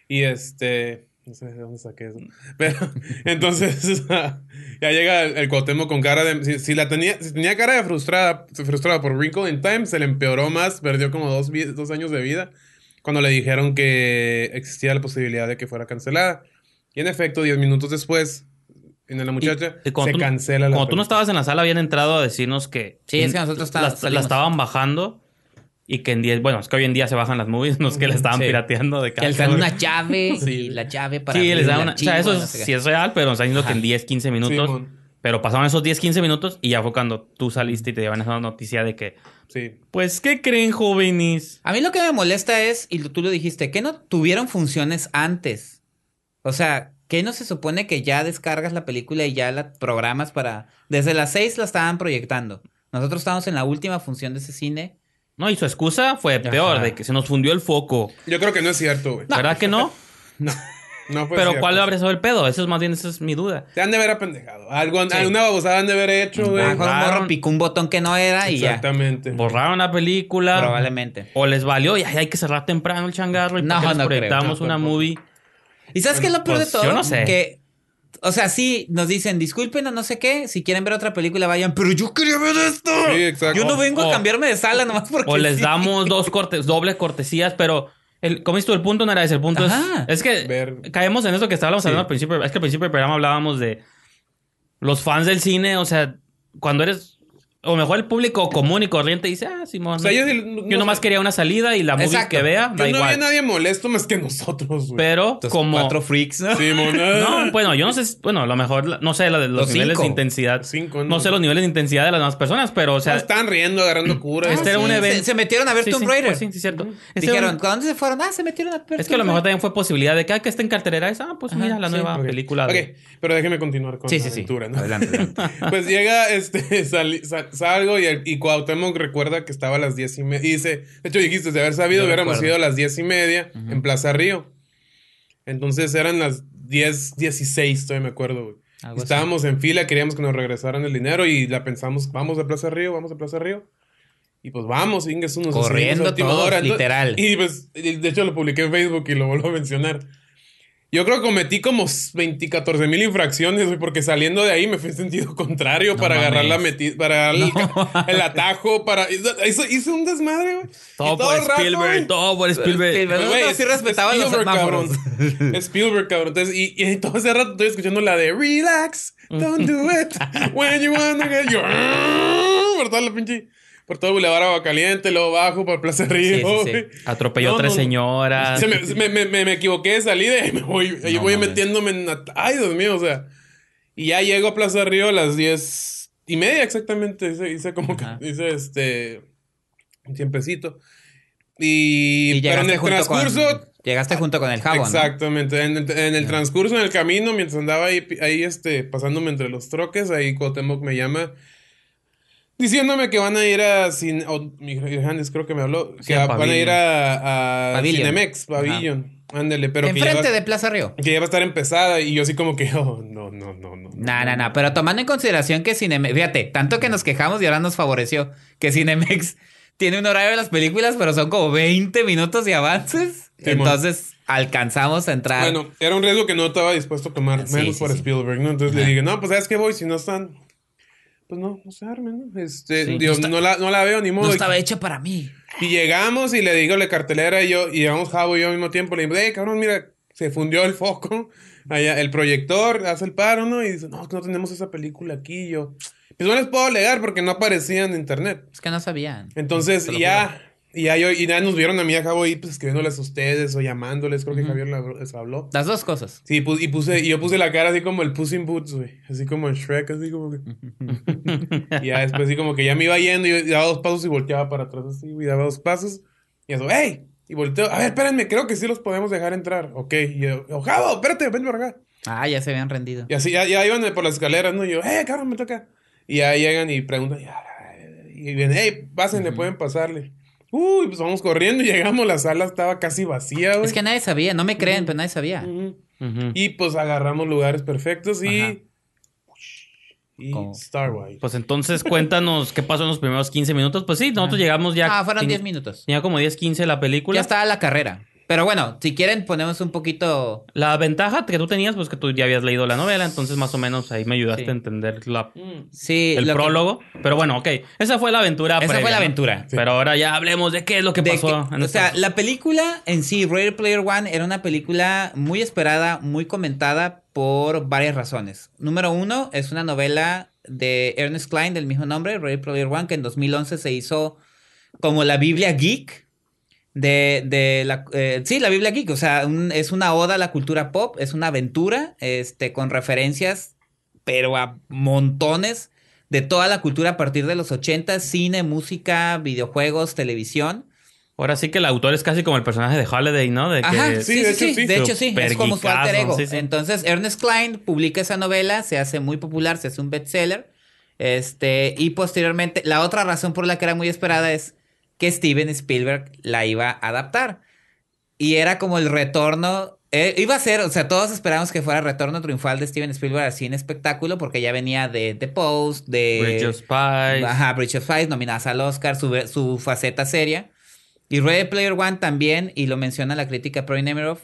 Y este... No sé de dónde saqué eso. Pero entonces ya llega el, el con cara de. Si, la tenía, si tenía cara de frustrada, frustrada por Wrinkle in Time, se le empeoró más, perdió como dos, dos años de vida cuando le dijeron que existía la posibilidad de que fuera cancelada. Y en efecto, diez minutos después, en la muchacha, se cancela la. Cuando tú no estabas en la sala, habían entrado a decirnos que. Sí, es que nosotros estábamos. la estaban bajando y que en 10, bueno, es que hoy en día se bajan las movies, no es que le estaban pirateando de casa. Que les dan una llave y la llave para. Sí, les dan una. O sea, eso sí es real, pero nos están diciendo que en 10, 15 minutos Pero pasaron esos 10, 15 minutos y ya fue cuando tú saliste y te llevan esa noticia de que. Sí. Pues, ¿qué creen, jóvenes? A mí lo que me molesta es, y tú lo dijiste, que no tuvieron funciones antes. O sea, ¿qué no se supone que ya descargas la película y ya la programas para. Desde las 6 la estaban proyectando. Nosotros estábamos en la última función de ese cine. No, y su excusa fue peor, de que se nos fundió el foco. Yo creo que no es cierto, güey. ¿Verdad que no? No. No fue Pero cierto. ¿cuál habría sido el pedo? Eso es más bien, esa es mi duda. Se han de haber apendejado. Algo, Alguna babosada han de haber hecho, güey. A lo mejor un morro picó un botón que no era y ya. Exactamente. Borraron la película. Probablemente. O les valió y ay, hay que cerrar temprano el changarro y No, no creo. proyectamos No, una movie. ¿Y sabes qué es lo peor Pues, de todo? yo no sé. Que, o sea, sí, nos dicen, disculpen o no sé qué, si quieren ver otra película vayan, pero yo quería ver esto. Sí, exacto. Yo no vengo O- a cambiarme de sala nomás porque O les sí. damos dos cortes, dobles cortesías, pero el, como dices tú, el punto no era ese. El punto Ajá. es. Es que Ver. caemos en eso que estábamos Sí. hablando al principio. Es que al principio del programa hablábamos de los fans del cine. O sea, cuando eres. O mejor el público común y corriente dice, ah, Simón. O sea, yo, sí- yo no nomás sé. quería una salida y la movie Exacto. que vea, Yo da no igual. había nadie molesto más que nosotros, güey. Pero Estos como. cuatro freaks, ¿no? Sí, mona. No, bueno, yo no sé, bueno, a lo mejor, no sé la de los, Los niveles cinco. de intensidad. Cinco, no. ¿no? sé los niveles de intensidad de las demás personas, pero, o sea, Estaban riendo, agarrando cura. Este era un Sí, evento. Se, se metieron a ver Sí, Tomb sí, Raider. pues sí, sí, cierto. Este Dijeron, era un- ¿dónde se fueron? Ah, se metieron a ver Es que a lo mejor también fue posibilidad de que, ah, que está en cartelera esa, ah, pues Ajá, mira la sí. nueva película. Ok, pero déjeme continuar con Sí, la sí, sí. aventura, ¿no? Adelante, adelante. Pues llega, este, salgo y, el- y Cuauhtémoc recuerda que estaba a las diez y media. Y dice, de hecho dijiste, de haber sabido, Yo hubiéramos recuerdo. ido a las diez y media en Plaza Río. Entonces eran las diez, dieciséis, todavía me acuerdo, güey. Así. Estábamos en fila, queríamos que nos regresaran el dinero y la pensamos, vamos a Plaza Río, vamos a Plaza Río. Y pues vamos, Inges, unos Corriendo todos, literal. Y pues, de hecho lo publiqué en Facebook y lo vuelvo a mencionar. Yo creo que cometí como 20, 14 mil infracciones, güey, porque saliendo de ahí me fui en sentido contrario No para agarrar la mames. metida, para el, el atajo, para... Hizo, hizo un desmadre, güey. Todo Y por el rato, Spielberg, güey, todo por Spielberg. Spielberg. güey, Nosotros sí respetaban los Spielberg, semáforos. cabrón. Spielberg, cabrón. Entonces, y, y todo ese rato estoy escuchando la de Relax, don't do it when you wanna get your... Por toda la pinche... Por todo Boulevard Agua Caliente, luego bajo por Plaza Río, Sí, sí, sí. güey. Atropelló No, tres no, señoras. Se me, me, me, me- me equivoqué de salida y ahí me voy, ahí No voy mames. metiéndome en... Ay, Dios mío, o sea... Y ya llego a Plaza Río a las diez y media exactamente. Hice, hice como que... Hice este... Un tiempecito. Y... Y pero en el junto transcurso... con... Llegaste junto con el jabo, ¿no? Exactamente. En, el- en el transcurso, en el camino, mientras andaba ahí, ahí este, pasándome entre los troques, ahí Cuauhtémoc me llama diciéndome que van a ir a Cine... o Miguel Hernández creo que me habló. Que a- van a ir a, a Pavilion. Cinemex, Pavilion. Ándale, pero Enfrente va, de Plaza Río. que ya va a estar empezada y yo así como que, oh, no, no, no, no. No, no, no, pero tomando en consideración que Cinemex, fíjate, tanto que nos quejamos y ahora nos favoreció que Cinemex tiene un horario de las películas, pero son como 20 minutos de avances. Sí, Entonces alcanzamos a entrar. Bueno, era un riesgo que no estaba dispuesto a tomar, menos sí, por sí. Spielberg, ¿no? Entonces Ajá. le dije, no, pues sabes que voy, si no están, pues no, no se armen, ¿no? Este, Sí. digo, No está- no, la, no la veo ni modo. no estaba hecha para mí. Y llegamos y le digo la cartelera y yo, y llegamos Javo y yo al mismo tiempo. Le digo, hey, cabrón, mira, se fundió el foco. Allá, el proyector hace el paro, ¿no? Y dice, no, que no tenemos esa película aquí. Y yo, pues no les puedo alegar porque no aparecía en internet. Es que no sabían. Entonces, ya, y ya, yo, y ya nos vieron a mí y a Javo ahí, pues escribiéndoles a ustedes o llamándoles. Creo que Javier les habló. Las dos cosas. Sí, y puse, y yo puse la cara así como el Puss in Boots, güey. Así como en Shrek, así como que. y ya después así como que ya me iba yendo y daba dos pasos y volteaba para atrás así, güey, daba dos pasos. Y eso, ¡hey! Y volteo, a ver, espérenme, creo que sí los podemos dejar entrar. Ok, y yo, "Oh, Javo, espérate, ven por acá. Ah, ya se habían rendido. Y así, ya, ya iban por las escaleras, ¿no? Y yo, ¡eh, cabrón, me toca! Y ya llegan y preguntan, ya, y vienen, ¡hey, pásenle, pueden pasarle! Uy, pues vamos corriendo y llegamos, la sala estaba casi vacía, güey. Es que nadie sabía, no me creen, pero nadie sabía. Y pues agarramos lugares perfectos y. Ajá. Y Como- Starway. Pues entonces cuéntanos qué pasó en los primeros 15 minutos. Pues sí, nosotros llegamos ya. Ah, fueron tenía- 10 minutos. Tenía como 10, 15 la película. Ya estaba la carrera. Pero bueno, si quieren ponemos un poquito... La ventaja que tú tenías, pues que tú ya habías leído la novela, entonces más o menos ahí me ayudaste Sí. a entender la- Sí, el lo que- prólogo. Pero bueno, ok. Esa fue la aventura. Esa previa, fue la ¿no? aventura. Pero ahora ya hablemos de qué es lo que de pasó. que- en o sea, la película en sí, Ready Player One, era una película muy esperada, muy comentada por varias razones. Número uno, es una novela de Ernest Klein del mismo nombre, Ready Player One, que en 2011 se hizo como la Biblia Geek. De, de la, eh, sí, la Biblia Geek, o sea, un- es una oda a la cultura pop, es una aventura este, con referencias pero a montones de toda la cultura a partir de los 80, cine, música, videojuegos, televisión. Ahora sí que el autor es casi como el personaje de Holiday, ¿no? De que sí, de, hecho, sí. de hecho sí. es como su alter ego. Entonces, Ernest Klein publica esa novela, se hace muy popular, se hace un bestseller. Este, y posteriormente, la otra razón por la que era muy esperada es que Steven Spielberg la iba a adaptar. Y era como el retorno. Eh, iba a ser, o sea, todos esperábamos que fuera el retorno triunfal de Steven Spielberg así en espectáculo, porque ya venía de The Post, de. Bridge of Spies. Ajá, Bridge of Spies, nominadas al Oscar, su, su faceta seria. Y Ready Player One también, y lo menciona la crítica Pro Nemiroff,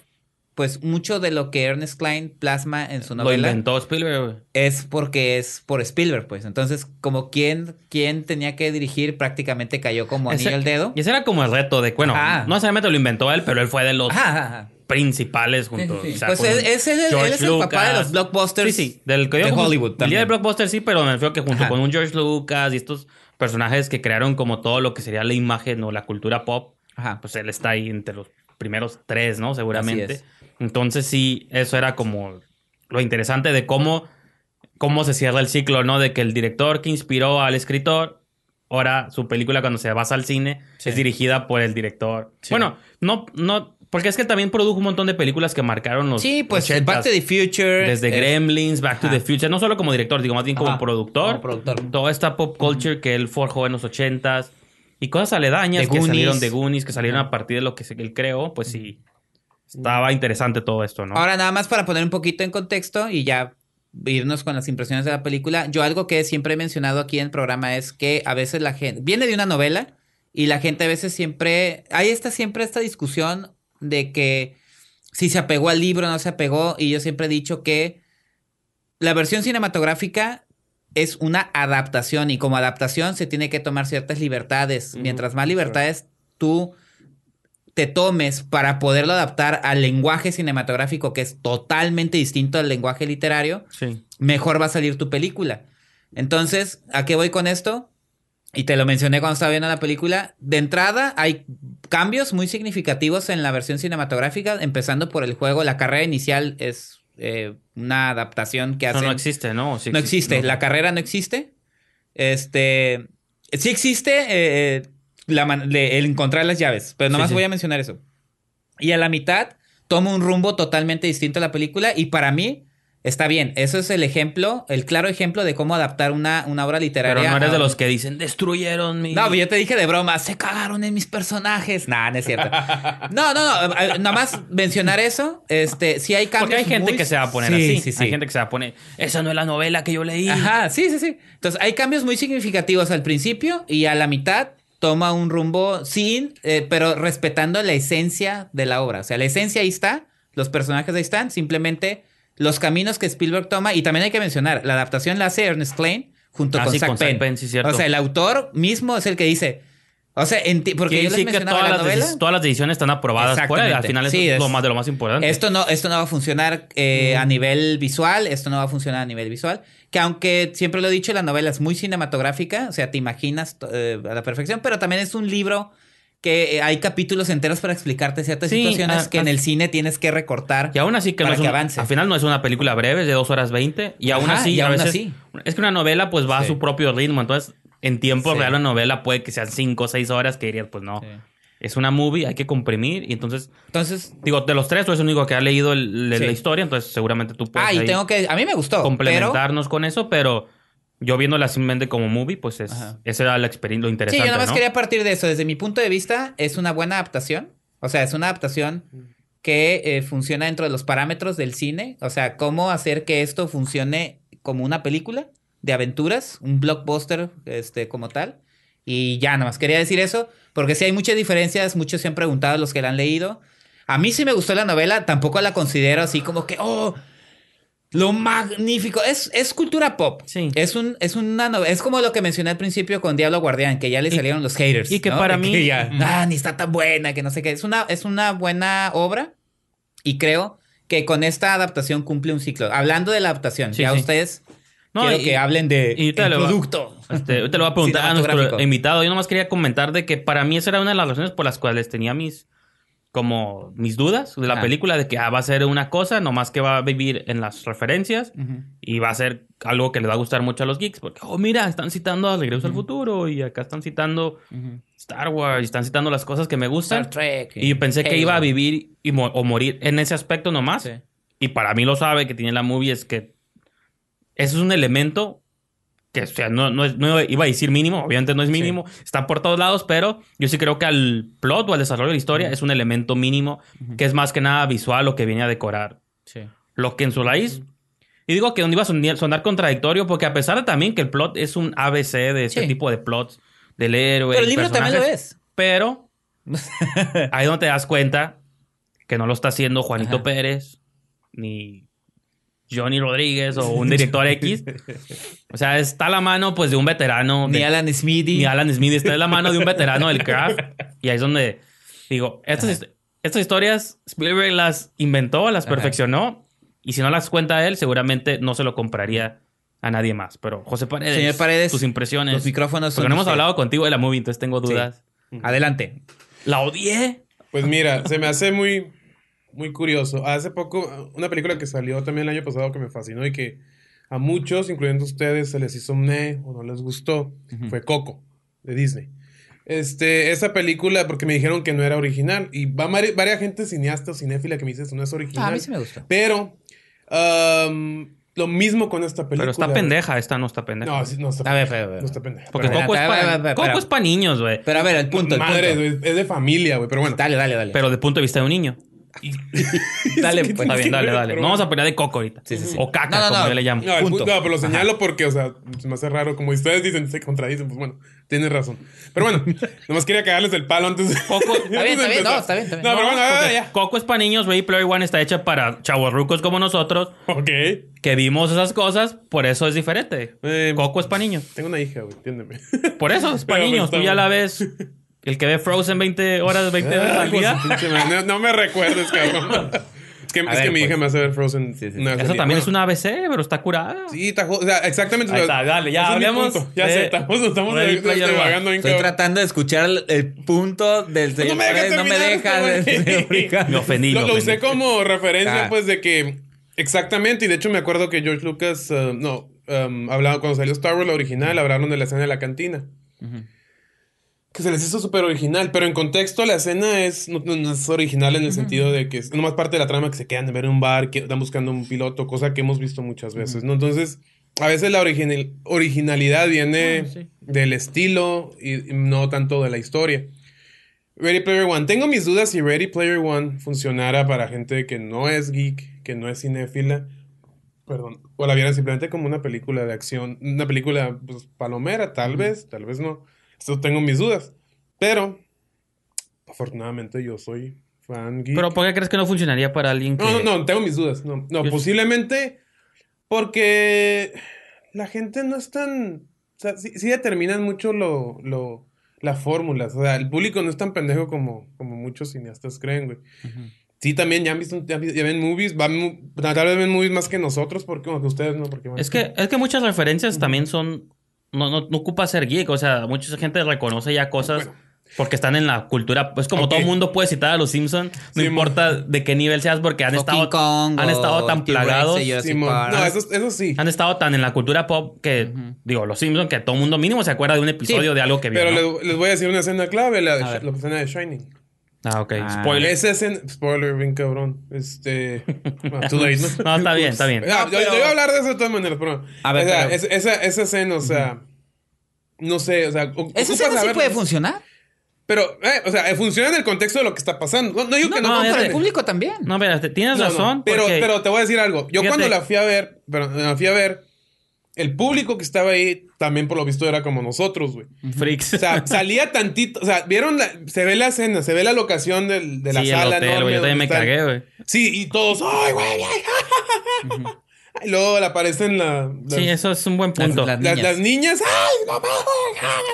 pues mucho de lo que Ernest Klein plasma en su novela. Lo inventó Spielberg. Es porque es por Spielberg, pues. Entonces, como quien, quien tenía que dirigir, prácticamente cayó como anillo al dedo. Y ese era como el reto de, bueno, no necesariamente lo inventó él, pero él fue de los principales juntos. pues es el, él es el papá de los blockbusters. Sí, sí. Del, de Hollywood también. del blockbuster sí, pero me refiero que junto con un George Lucas y estos personajes que crearon como todo lo que sería la imagen o la cultura pop Ajá. Pues él está ahí entre los primeros tres, ¿no? Seguramente. Entonces sí, eso era como lo interesante de cómo, cómo se cierra el ciclo, ¿no? De que el director que inspiró al escritor, ahora su película cuando se basa al cine es dirigida por el director. Bueno, no, no, porque es que también produjo un montón de películas que marcaron los. Sí, pues Back to the Future. Desde Gremlins, Back to the Future. No solo como director, digo, más bien como productor. Como productor. Toda esta pop culture que él forjó en los ochentas. Y cosas aledañas que salieron de Goonies, que salieron a partir de lo que él creó, pues sí. Estaba interesante todo esto, ¿no? Ahora, nada más para poner un poquito en contexto y ya irnos con las impresiones de la película. Yo algo que siempre he mencionado aquí en el programa es que a veces la gente viene de una novela y la gente a veces siempre hay esta siempre esta discusión de que si se apegó al libro o no se apegó y yo siempre he dicho que la versión cinematográfica es una adaptación y como adaptación se tiene que tomar ciertas libertades. Mientras más libertades tú te tomes para poderlo adaptar al lenguaje cinematográfico que es totalmente distinto al lenguaje literario, mejor va a salir tu película. Entonces, ¿a qué voy con esto? Y te lo mencioné cuando estaba viendo la película. De entrada, hay cambios muy significativos en la versión cinematográfica, empezando por el juego. La carrera inicial es eh, una adaptación que hace. No, no existe, ¿no? no existe. La carrera no existe. Este. Sí existe eh, el encontrar las llaves, pero nomás voy a mencionar eso. Y a la mitad toma un rumbo totalmente distinto a la película y para mí Está bien, eso es el ejemplo, el claro ejemplo de cómo adaptar una, una obra literaria. Pero no eres de los que dicen, destruyeron mi... No, yo te dije de broma, se cagaron en mis personajes. Nah, no es cierto. no, no, no, nada más mencionar eso, este, sí hay cambios Porque hay gente que se va a poner así. Sí, sí. Hay gente que se va a poner, esa no es la novela que yo leí. Ajá, sí, sí, sí. Entonces, hay cambios muy significativos al principio y a la mitad toma un rumbo sin, eh, pero respetando la esencia de la obra. O sea, la esencia ahí está, los personajes ahí están, simplemente los caminos que Spielberg toma, y también hay que mencionar, la adaptación la hace Ernest Klein junto ah, con, Zach, Penn. o sea, el autor mismo es el que dice, o sea, porque yo sí que todas, las todas las decisiones están aprobadas por él. Al final es, lo más de lo más importante. Esto no, esto no va a funcionar eh, a nivel visual, esto no va a funcionar a nivel visual. Que aunque siempre lo he dicho, la novela es muy cinematográfica, o sea, te imaginas eh, a la perfección, pero también es un libro que hay capítulos enteros para explicarte ciertas situaciones ah, que en ah. el cine tienes que recortar. Y aún así que no avance. Al final no es una película breve de dos horas veinte. Y aún así, a veces, Es que una novela pues va a su propio ritmo. Entonces, en tiempo real la novela puede que sean cinco o seis horas que dirías, pues no. Es una movie, hay que comprimir. Y entonces, entonces digo, de los tres, tú eres el único que ha leído la historia. Entonces, seguramente tú puedes. Ah, y tengo que. A mí me gustó. Complementarnos con eso, pero yo viéndola simplemente como movie, pues es, esa era la experiencia, lo interesante. Sí, yo nada más quería partir de eso. Desde mi punto de vista, es una buena adaptación. O sea, es una adaptación que eh, funciona dentro de los parámetros del cine. O sea, cómo hacer que esto funcione como una película de aventuras, un blockbuster este, como tal. Y ya, nada más quería decir eso, porque si hay muchas diferencias, muchos se han preguntado los que la han leído. A mí sí me gustó la novela, tampoco la considero así como que, oh, lo magnífico. Es, es cultura pop. Sí. Es, un, es una Es como lo que mencioné al principio con Diablo Guardián, que ya le salieron los haters. Y que para mí. Que ya, ah, ni está tan buena, que no sé qué. Es una, es una buena obra. Y creo que con esta adaptación cumple un ciclo. Hablando de la adaptación, ya ustedes. No, quiero que hablen de el producto. Este, te lo voy a preguntar a nuestro invitado. Yo nomás quería comentar de que para mí esa era una de las razones por las cuales tenía mis como mis dudas de la película de que ah, va a ser una cosa, nomás que va a vivir en las referencias y va a ser algo que le va a gustar mucho a los geeks porque, oh, mira, están citando a Regreso al Futuro y acá están citando Star Wars y están citando las cosas que me gustan. Star Trek. Y, yo pensé que iba a vivir y o morir en ese aspecto nomás. Y para mí lo sabe que tiene la movie es que eso es un elemento que o sea, no, no, iba a decir mínimo, obviamente no es mínimo, está por todos lados, pero yo sí creo que al plot o al desarrollo de la historia es un elemento mínimo que es más que nada visual lo que viene a decorar. Lo que en su raíz. Y digo que no iba a sonar, contradictorio porque a pesar de también que el plot es un ABC de este tipo de plots del héroe. Pero el libro también lo es. Pero ahí donde te das cuenta que no lo está haciendo Juanito Pérez ni Johnny Rodríguez o un director X. O sea, está a la mano pues de un veterano. Ni Alan Smithy. Ni Alan Smithy. Está en la mano de un veterano del craft. Y ahí es donde digo, estas, estas historias Spielberg las inventó, las perfeccionó. Y si no las cuenta él, seguramente no se lo compraría a nadie más. Pero José Paredes, Señor Paredes tus impresiones. Los micrófonos Porque no hemos hablado contigo de la movie, entonces tengo dudas. Adelante. La odié. Pues mira, se me hace muy muy curioso. Hace poco, una película que salió también el año pasado que me fascinó y que a muchos, incluyendo ustedes, se les hizo me o no les gustó, fue Coco, de Disney. Este, esa película, porque me dijeron que no era original. Y va varias gente cineasta o cinéfila que me dice eso no es original. a mí sí me gusta. Pero, lo mismo con esta película. Pero está pendeja, esta no está pendeja. No, no está pendeja. A ver, a ver, no está pendeja. Porque Coco, es para, Coco es para niños, güey. Pero a ver, el punto. Madre, es de familia, güey. Pero bueno. Dale, dale, dale. Pero de punto de vista de un niño. dale, pues, está bien, dale, dale. Vamos a poner de coco ahorita. Sí, sí, sí. O caca, como yo le llamo. No, no, pero lo señalo porque, o sea, se me hace raro. Como ustedes dicen, se contradicen. Pues bueno, tienes razón. Pero bueno, nomás quería cagarles el palo antes de. Coco. está bien, está bien. No, está bien, está bien. No, pero bueno, ya. Coco es para niños, Ready Player One está hecha para rucos como nosotros. Ok. Que vimos esas cosas, por eso es diferente. Eh, Coco es para niños. Tengo una hija, güey, entiéndeme. Por eso es para niños. Tú ya la ves el que ve Frozen 20 horas, 20 horas al día. No, me recuerdes, cabrón. Es que, es que mi hija pues. me hace ver Frozen. Eso también es una ABC, pero está curada. Sí, está, o sea, exactamente. Ahí está, dale, ya hablemos. Ya sé, estamos, estamos divagando Estoy tratando de escuchar el, punto del señor. No me, no me deja. me ofendí. Lo, lo usé como referencia, ah. pues, de que. Exactamente, y de hecho me acuerdo que George Lucas, uh, no, um, hablaba cuando salió Star Wars la original, hablaron de la escena de la cantina. Uh que se les hizo súper original, pero en contexto la escena es no, es original en el sentido de que es nomás parte de la trama que se quedan de ver un bar, que están buscando un piloto, cosa que hemos visto muchas veces, ¿no? Entonces, a veces la originalidad viene ah, del estilo y, no tanto de la historia. Ready Player One. Tengo mis dudas si Ready Player One funcionara para gente que no es geek, que no es cinéfila. Perdón. O la vieran simplemente como una película de acción. Una película pues, palomera, tal vez, tal vez no. Esto tengo mis dudas. Pero, afortunadamente yo soy fan geek. ¿Pero por qué crees que no funcionaría para alguien que... No, no, no tengo mis dudas. No, no posiblemente porque la gente no es tan... O sea, sí, determinan mucho lo, lo, las fórmulas. O sea, el público no es tan pendejo como, como muchos cineastas creen, güey. Sí, también ya han visto, ya, ven movies, van, tal vez ven movies más que nosotros, porque que ustedes no, porque es que es que muchas referencias también son no, no, no, ocupa ser geek, o sea, mucha gente reconoce ya cosas porque están en la cultura, pues como todo el mundo puede citar a los Simpsons, no importa de qué nivel seas porque han estado han estado tan plagados. no, eso, sí. Han estado tan en la cultura pop que digo, los Simpsons que todo el mundo mínimo se acuerda de un episodio de algo que vio. Pero les, voy a decir una escena clave, la, la escena de Shining. Ah, ok. Ah. Spoiler. Esa escena, spoiler, bien cabrón. Este. too late, ¿no? no, está bien, está bien. Ah, yo, voy a hablar de eso de todas maneras, pero. A ver, esa, esa escena, o sea. No sé, o sea. ¿Esa escena sí puede funcionar? Pero, eh, o sea, funciona en el contexto de lo que está pasando. No, digo que no. no para el público también. No, mira, tienes razón. Pero, pero te voy a decir algo. Yo cuando la fui a ver, pero la fui a ver, el público que estaba ahí también por lo visto era como nosotros, güey. Freaks. O sea, salía tantito, o sea, vieron la, se ve la escena, se ve la locación del, de la sí, sala, el hotel, Yo también me cagué, güey. Sí, y todos, ay, güey, Y luego le aparecen la, sí, eso es un buen punto. Las, niñas. ¡Ay, mamá!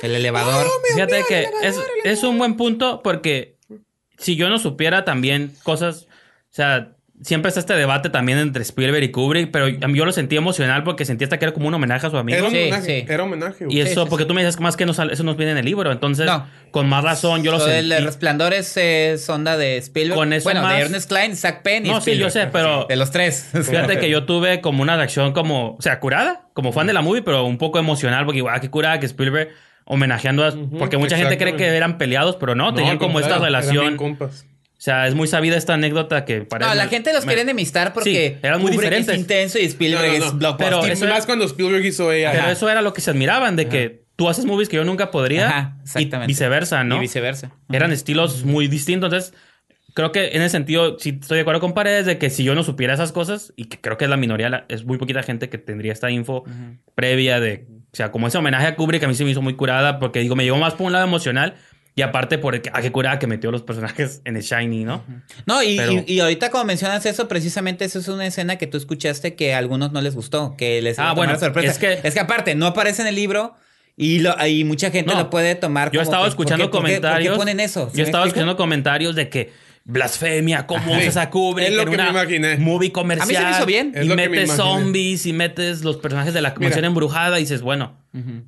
El elevador. Fíjate que es, es un buen punto porque si yo no supiera también cosas, o sea, siempre está este debate también entre Spielberg y Kubrick, pero yo lo sentí emocional porque sentí hasta que era como un homenaje a su amigo. Era un homenaje, era homenaje. Y eso, porque tú me dices más que no eso nos viene en el libro, entonces con más razón yo lo, sé. El Resplandor es onda de Spielberg. Con eso bueno, de Ernest Klein, Zach Penn y No, sí, yo sé, pero... De los tres. Fíjate que yo tuve como una reacción como, o sea, curada, como fan de la movie, pero un poco emocional porque igual, ah, qué curada que Spielberg homenajeando a... porque mucha gente cree que eran peleados, pero no, tenían como esta relación... O sea, es muy sabida esta anécdota que parece. No, la gente los quiere enemistar porque eran muy diferentes. es intenso y Spielberg es blockbuster. Pero más cuando Spielberg hizo ella. Pero eso era lo que se admiraban, de que tú haces movies que yo nunca podría. Ajá, exactamente. Y viceversa, ¿no? Y viceversa. Eran estilos muy distintos. Entonces, creo que en ese sentido, sí estoy de acuerdo con Paredes de que si yo no supiera esas cosas, y que creo que es la minoría, es muy poquita gente que tendría esta info previa de. O sea, como ese homenaje a Kubrick a mí se me hizo muy curada porque digo, me llevó más por un lado emocional y aparte por el que, ah, qué curada que metió los personajes en el Shiny, ¿no? No, y, y, ahorita como mencionas eso, precisamente eso es una escena que tú escuchaste que a algunos no les gustó, que les ah, bueno, sorpresa. Es que, es que aparte, no aparece en el libro y, lo, y mucha gente lo puede tomar como... Yo estaba escuchando comentarios... ¿por qué, ponen eso? Yo estaba escuchando comentarios de que blasfemia, cómo usas a Kubrick es lo que me imaginé. movie comercial. A mí se me hizo bien. y metes zombies y metes los personajes de la convención embrujada y dices, bueno,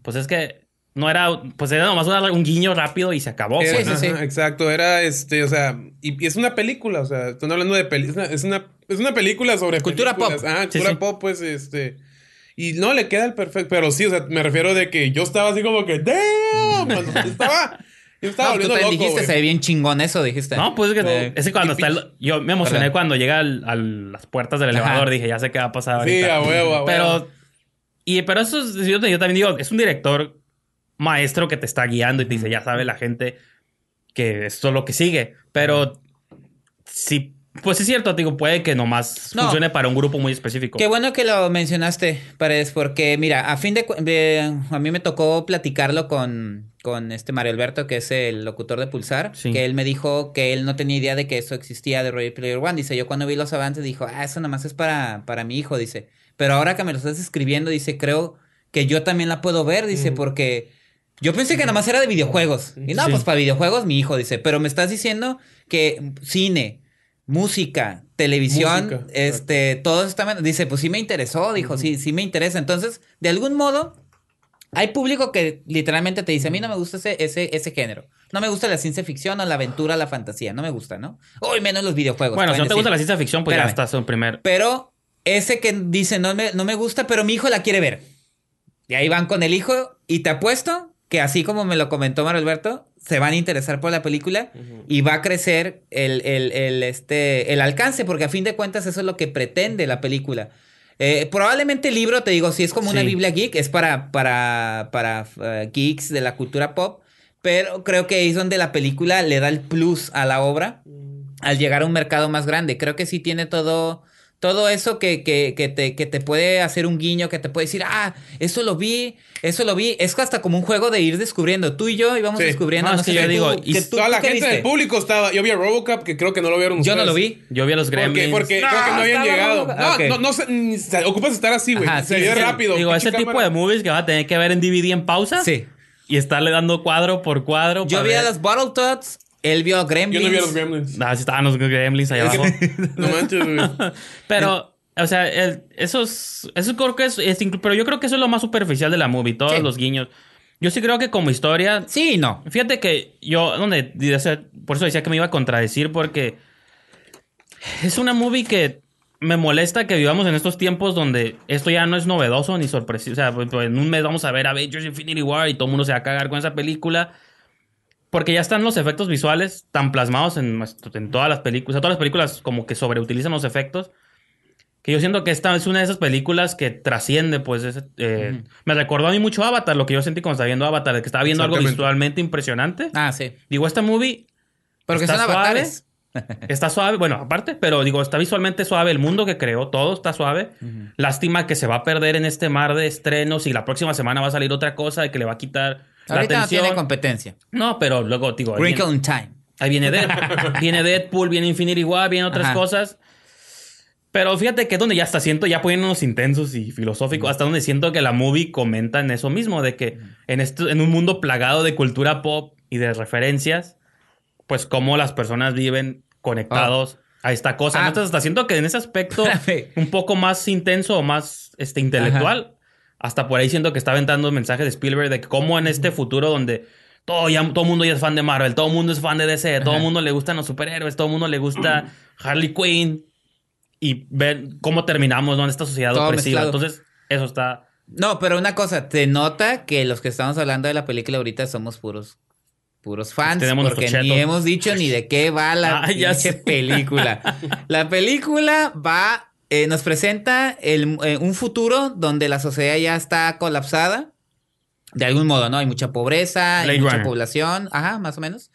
pues es que no era, pues era nomás un guiño rápido y se acabó. Pues. sí, sí, exacto, era este, o sea, y, es una película, o sea, están hablando de película, es una, es una película sobre cultura pop. Ah, cultura pop, pues este. Y no le queda el perfecto, pero sí, o sea, me refiero de que yo estaba así como que, ¡damn! estaba. Yo estaba no, volviendo tú loco, dijiste, se ve bien chingón eso, dijiste. No, pues es que, es cuando está el, Yo me emocioné cuando llega a las puertas del elevador, dije, ya sé qué va a pasar ahorita. Sí, a huevo, a huevo. Pero... Y, pero eso, yo, yo también digo, es un director maestro que te está guiando y te dice, ya sabe la gente que esto es lo que sigue. Pero sí, pues es cierto, digo, puede que nomás funcione para un grupo muy específico. Qué bueno que lo mencionaste, Paredes, porque mira, a fin de, a mí me tocó platicarlo con, con este Mario Alberto, que es el locutor de Pulsar, que él me dijo que él no tenía idea de que eso existía de Ready Player One. Dice, yo cuando vi los avances dijo, ah, eso nomás es para, para mi hijo, dice. Pero ahora que me lo estás escribiendo, dice, creo que yo también la puedo ver, dice, porque yo pensé que nada más era de videojuegos. Y no, pues para videojuegos mi hijo dice, pero me estás diciendo que cine, música, televisión, este, todo está dice, pues sí me interesó, dijo, sí, sí me interesa. Entonces, de algún modo, hay público que literalmente te dice, a mí no me gusta ese, ese, ese género. No me gusta la ciencia ficción o la aventura, la fantasía. No me gusta, ¿no? Hoy menos los videojuegos. Bueno, si no te gusta la ciencia ficción, pues ya estás en primer. Pero ese que dice, no me, no me gusta, pero mi hijo la quiere ver. Y ahí van con el hijo y te apuesto que así como me lo comentó Mario Alberto, se van a interesar por la película y va a crecer el, este, el alcance, porque a fin de cuentas eso es lo que pretende la película. Eh, probablemente el libro, te digo, si es como una Biblia geek, es para, para, para uh, geeks de la cultura pop, pero creo que es donde la película le da el plus a la obra mm. al llegar a un mercado más grande. Creo que sí tiene todo todo eso que, que, que, te, que te puede hacer un guiño, que te puede decir, ah, eso lo vi, eso lo vi. Es hasta como un juego de ir descubriendo. Tú y yo íbamos descubriendo. No, sé, yo digo, y toda la gente del público estaba. Yo vi a Robocop, que creo que no lo vieron ustedes. Yo no lo vi. Yo vi a los Gremlins. Porque, porque creo que no habían llegado. No, no, no, se, ocupas estar así, güey. Se ve rápido. Digo, ese tipo de movies que va a tener que ver en DVD en pausa. Sí. Y estarle dando cuadro por cuadro. Yo vi a los Battletoads él vio a Gremlins. Yo no vi a los Gremlins. Ah, sí estaban los Gremlins allá abajo. no manches, güey. Pero o sea, eso es, eso creo que es, pero yo creo que eso es lo más superficial de la movie, todos los guiños. Yo sí creo que como historia. Sí, no. Fíjate que yo, donde, por eso decía que me iba a contradecir, porque es una movie que me molesta que vivamos en estos tiempos donde esto ya no es novedoso ni sorpresivo. O sea, pues, pues, en un mes vamos a ver Avengers Infinity War y todo el mundo se va a cagar con esa película. Porque ya están los efectos visuales tan plasmados en, en todas las películas. O sea, todas las películas como que sobreutilizan los efectos que yo siento que esta es una de esas películas que trasciende, pues, eh, me recordó a mí mucho Avatar, lo que yo sentí cuando estaba viendo Avatar, que estaba viendo algo visualmente impresionante. Ah, sí. Digo, esta movie Porque está suave, está suave, bueno, aparte, pero digo, está visualmente suave, el mundo que creó, todo está suave. Lástima que se va a perder en este mar de estrenos y la próxima semana va a salir otra cosa y que le va a quitar la atención. no tiene competencia. No, pero luego, digo... Wrinkle in Time. Ahí viene Deadpool, viene Deadpool, viene Infinity War, vienen otras cosas. Pero fíjate que es donde ya está siento, ya poniéndonos intensos y filosóficos, hasta donde siento que la movie comenta en eso mismo, de que en, esto, en un mundo plagado de cultura pop y de referencias, pues cómo las personas viven conectados. a esta cosa. Ah. Entonces, hasta siento que en ese aspecto un poco más intenso o más este, intelectual, hasta por ahí siento que está aventando mensajes de Spielberg de cómo en este futuro donde todo ya todo mundo ya es fan de Marvel, todo el mundo es fan de DC, todo el mundo le gustan los superhéroes, todo mundo le gusta Harley Quinn y ver cómo terminamos en esta sociedad opresiva. Entonces, eso está No, pero una cosa, te nota que los que estamos hablando de la película ahorita somos puros puros fans, porque ni hemos dicho ni de qué va la ah, película. la película va, eh, nos presenta el, eh, un futuro donde la sociedad ya está colapsada, de algún modo, ¿no? Hay mucha pobreza, hay mucha población, ajá, más o menos.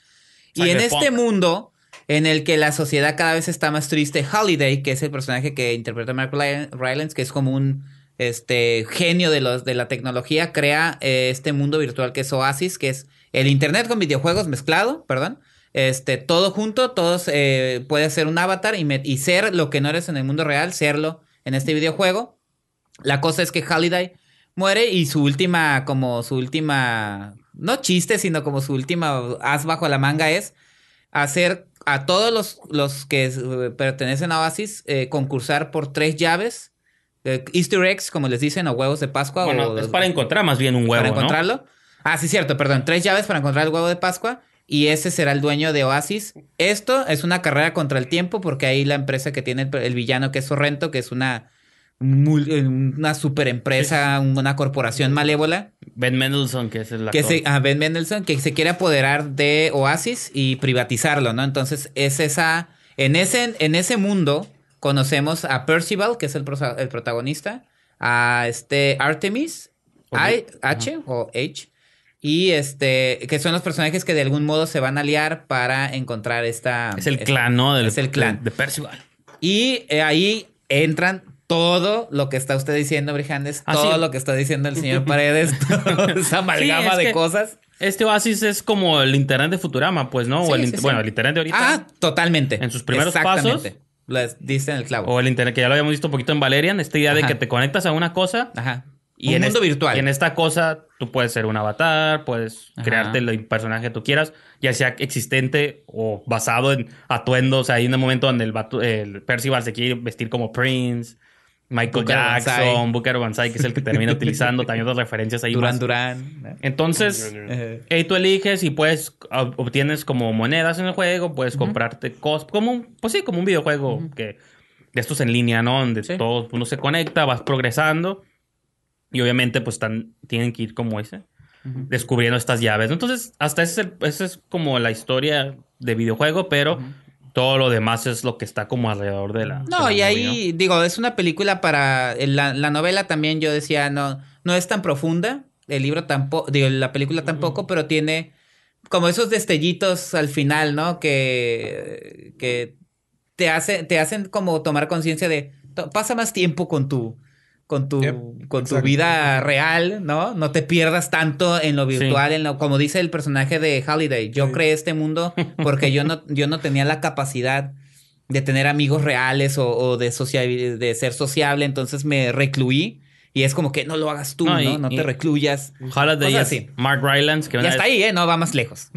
Y en este mundo en el que la sociedad cada vez está más triste, Holiday, que es el personaje que interpreta Mark Rylance, que es como un este genio de los de la tecnología, crea eh, este mundo virtual que es Oasis, que es el internet con videojuegos mezclado, perdón. Este, todo junto, todos eh, puede ser un avatar y, y, ser lo que no eres en el mundo real, serlo en este videojuego. La cosa es que Halliday muere y su última, como su última, no chiste, sino como su última as bajo la manga es hacer a todos los, los que eh, pertenecen a Oasis eh, concursar por tres llaves. Easter eggs, como les dicen, o huevos de Pascua. Bueno, es para encontrar más bien un huevo. Para encontrarlo. Ah, sí, cierto, perdón. Tres llaves para encontrar el huevo de Pascua. Y ese será el dueño de Oasis. Esto es una carrera contra el tiempo porque ahí la empresa que tiene el, villano que es Sorrento, que es una, una super empresa, una corporación malévola. Ben Mendelssohn, que es el que se, ah, Ben Mendelssohn, que se quiere apoderar de Oasis y privatizarlo, ¿no? Entonces es esa... En ese, en ese mundo conocemos a Percival, que es el, el protagonista, a este Artemis, H o H, y este, que son los personajes que de algún modo se van a aliar para encontrar esta. Es el clan, ¿no? es el clan. De Percival. Y eh, ahí entran todo lo que está usted diciendo, Brijandes, ah, todo lo que está diciendo el señor Paredes, esa amalgama de cosas. Este Oasis es como el internet de Futurama, pues, ¿no? o el, bueno, el internet de ahorita. Ah, totalmente. En sus primeros pasos. Lo diste en el clavo. O el internet que ya lo habíamos visto un poquito en Valerian, esta idea de que te conectas a una cosa. Ajá y en mundo virtual. Y en esta cosa tú puedes ser un avatar, puedes crearte el personaje que tú quieras, ya sea existente o basado en atuendos. O sea, hay un momento donde el, el Percival se quiere vestir como Prince, Michael Jackson, Booker Banzai, que es el que termina utilizando también otras referencias ahí. Durán Durán. Entonces, ahí tú eliges y puedes, obtienes como monedas en el juego, puedes comprarte cosas, como un, pues sí, como un videojuego que de estos en línea, ¿no? Donde todo uno se conecta, vas progresando. Y obviamente, pues están, tienen que ir como ese, descubriendo estas llaves. Entonces, hasta ese es, es como la historia de videojuego, pero todo lo demás es lo que está como alrededor de la. No, y ahí, digo, es una película para. La, la, novela también, yo decía, no, no es tan profunda. El libro tampoco, digo, la película tampoco, pero tiene como esos destellitos al final, ¿no? Que, que te, hace, te hacen como tomar conciencia de. Pasa más tiempo con tu con tu, con tu vida real, ¿no? No te pierdas tanto en lo virtual, en lo, como dice el personaje de Holiday. Yo creé este mundo porque yo no, yo no tenía la capacidad de tener amigos reales o, de, de ser sociable, entonces me recluí. Y es como que no lo hagas tú, ¿no? No, te recluyas. Holiday es Mark Rylance, que ya está ahí, ¿eh? No va más lejos.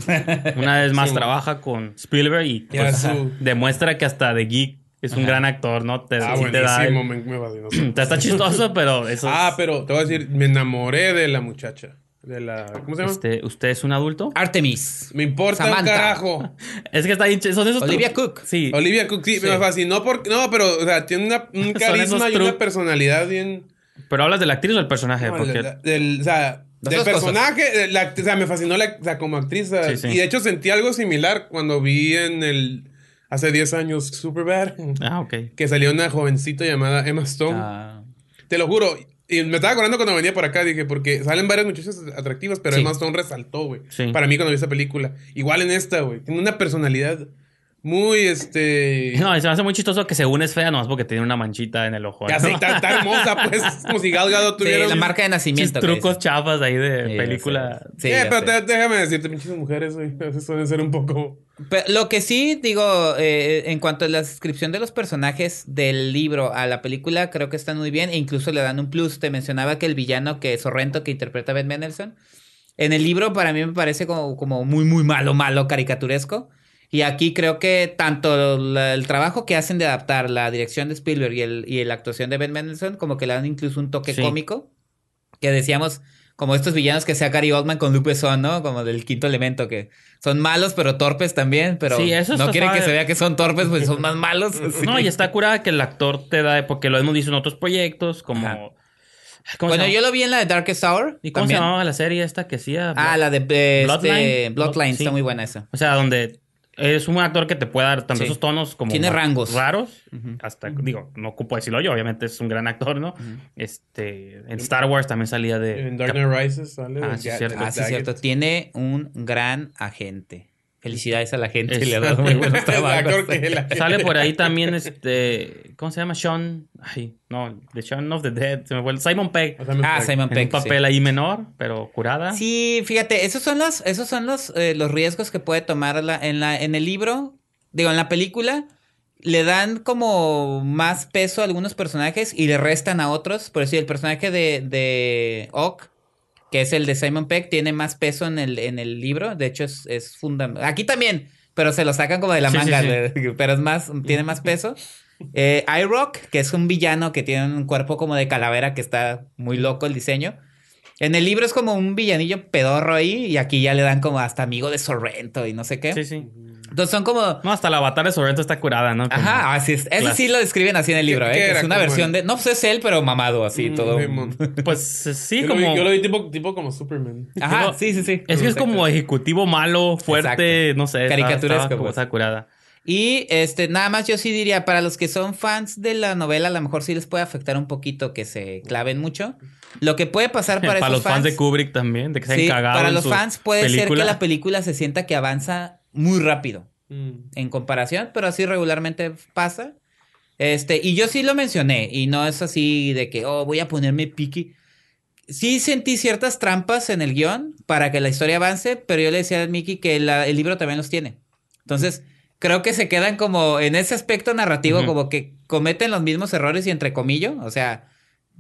una vez más trabaja con Spielberg y pues, demuestra que hasta de geek es un gran actor, ¿no? Te, ah, te da me, te está chistoso, pero eso Ah, pero te voy a decir, me enamoré de la muchacha. De la... ¿Cómo se llama? Este, ¿Usted es un adulto? Artemis. Me importa un carajo. es que está bien... Son esos Olivia Cook. Sí. Olivia Cook, sí, me fascinó porque... No, pero, o sea, tiene una, un carisma y una personalidad bien... ¿Pero hablas de la actriz o del personaje? porque... del, o sea, del personaje, la, o sea, me fascinó la, o sea, como actriz. Y de hecho sentí algo similar cuando vi en el hace 10 años Superbad. Ah, ok. Que salió una jovencita llamada Emma Stone. Ah. Te lo juro. Y me estaba acordando cuando venía por acá, dije, porque salen varias muchachas atractivas, pero Emma Stone resaltó, güey. Para mí cuando vi esa película. Igual en esta, güey. Tiene una personalidad muy, este... No, se me hace muy chistoso que según es fea nomás porque tiene una manchita en el ojo. Casi está, hermosa, pues, como si Gal Gadot tuviera... Sí, la marca de nacimiento. trucos chafas ahí de película. Sí, eh, pero déjame decirte, pinches mujeres, güey, suelen ser un poco... lo que sí, digo, eh, en cuanto a la descripción de los personajes del libro a la película, creo que están muy bien e incluso le dan un plus. Te mencionaba que el villano que es Sorrento, que interpreta Ben Mendelssohn, en el libro para mí me parece como, como muy, muy malo, malo, caricaturesco. Y aquí creo que tanto el trabajo que hacen de adaptar la dirección de Spielberg y, el, y la actuación de Ben Mendelsohn, como que le dan incluso un toque cómico. Que decíamos, como estos villanos que sea Gary Oldman con Lupe Son, ¿no? Como del quinto elemento, que son malos, pero torpes también, pero no quieren que se vea que son torpes, pues son más malos. No, y está curada que el actor te da, porque lo hemos visto en otros proyectos, como... Bueno, yo lo vi en la de Darkest Hour. ¿Y cómo se llamaba la serie esta que hacía? Ah, la de este, Bloodline. Bloodline, está muy buena esa. O sea, donde es un actor que te puede dar tanto esos tonos como tiene rangos. raros. Hasta digo no ocupo decirlo yo obviamente es un gran actor no este en Star Wars también salía de en Dark Knight Rises sale ah, sí, cierto. ah sí cierto. Tiene un gran agente Felicidades a la gente, le ha dado muy buenos trabajos. Sale por ahí también este. ¿Cómo se llama? Sean. Ay, no, The Sean of the Dead. Se me fue Simon Pegg. Ah, Simon Pegg. Un papel ahí menor, pero curada. Sí, fíjate, esos son los, esos son los, eh, los riesgos que puede tomar la, en, la, en el libro. Digo, en la película. Le dan como más peso a algunos personajes y le restan a otros. Por decir, el personaje de, de Ock que es el de Simon Peck, tiene más peso en el, en el libro. De hecho, es, es fundamental. Aquí también, pero se lo sacan como de la manga, pero es más, tiene más peso. Eh, iRock, que es un villano que tiene un cuerpo como de calavera, que está muy loco el diseño. En el libro es como un villanillo pedorro ahí, y aquí ya le dan como hasta amigo de Sorrento y no sé qué. Sí, sí. Entonces son como. No, hasta la avatar de Sorrento está curada, ¿no? Ajá, así es. Ese sí lo describen así en el libro, ¿eh? Es una versión de. No, pues es él, pero mamado, así, mm, todo. pues sí, como. yo lo vi tipo, tipo como Superman. Ajá, sí, sí, sí. Es que es como ejecutivo malo, fuerte, no sé. Caricaturesco. Pues. Está curada. Y este, nada más yo sí diría, para los que son fans de la novela, a lo mejor sí les puede afectar un poquito que se claven mucho. Lo que puede pasar para, para los fans, de Kubrick también, de que se sí, Para los fans puede ser que la película se sienta que avanza muy rápido. Mm. en comparación, pero así regularmente pasa. Este, y yo sí lo mencioné, y no es así de que, oh, voy a ponerme piqui. Sí sentí ciertas trampas en el guion para que la historia avance, pero yo le decía a Mickey que el libro también los tiene. Entonces, creo que se quedan como en ese aspecto narrativo, como que cometen los mismos errores y entre comillas, o sea,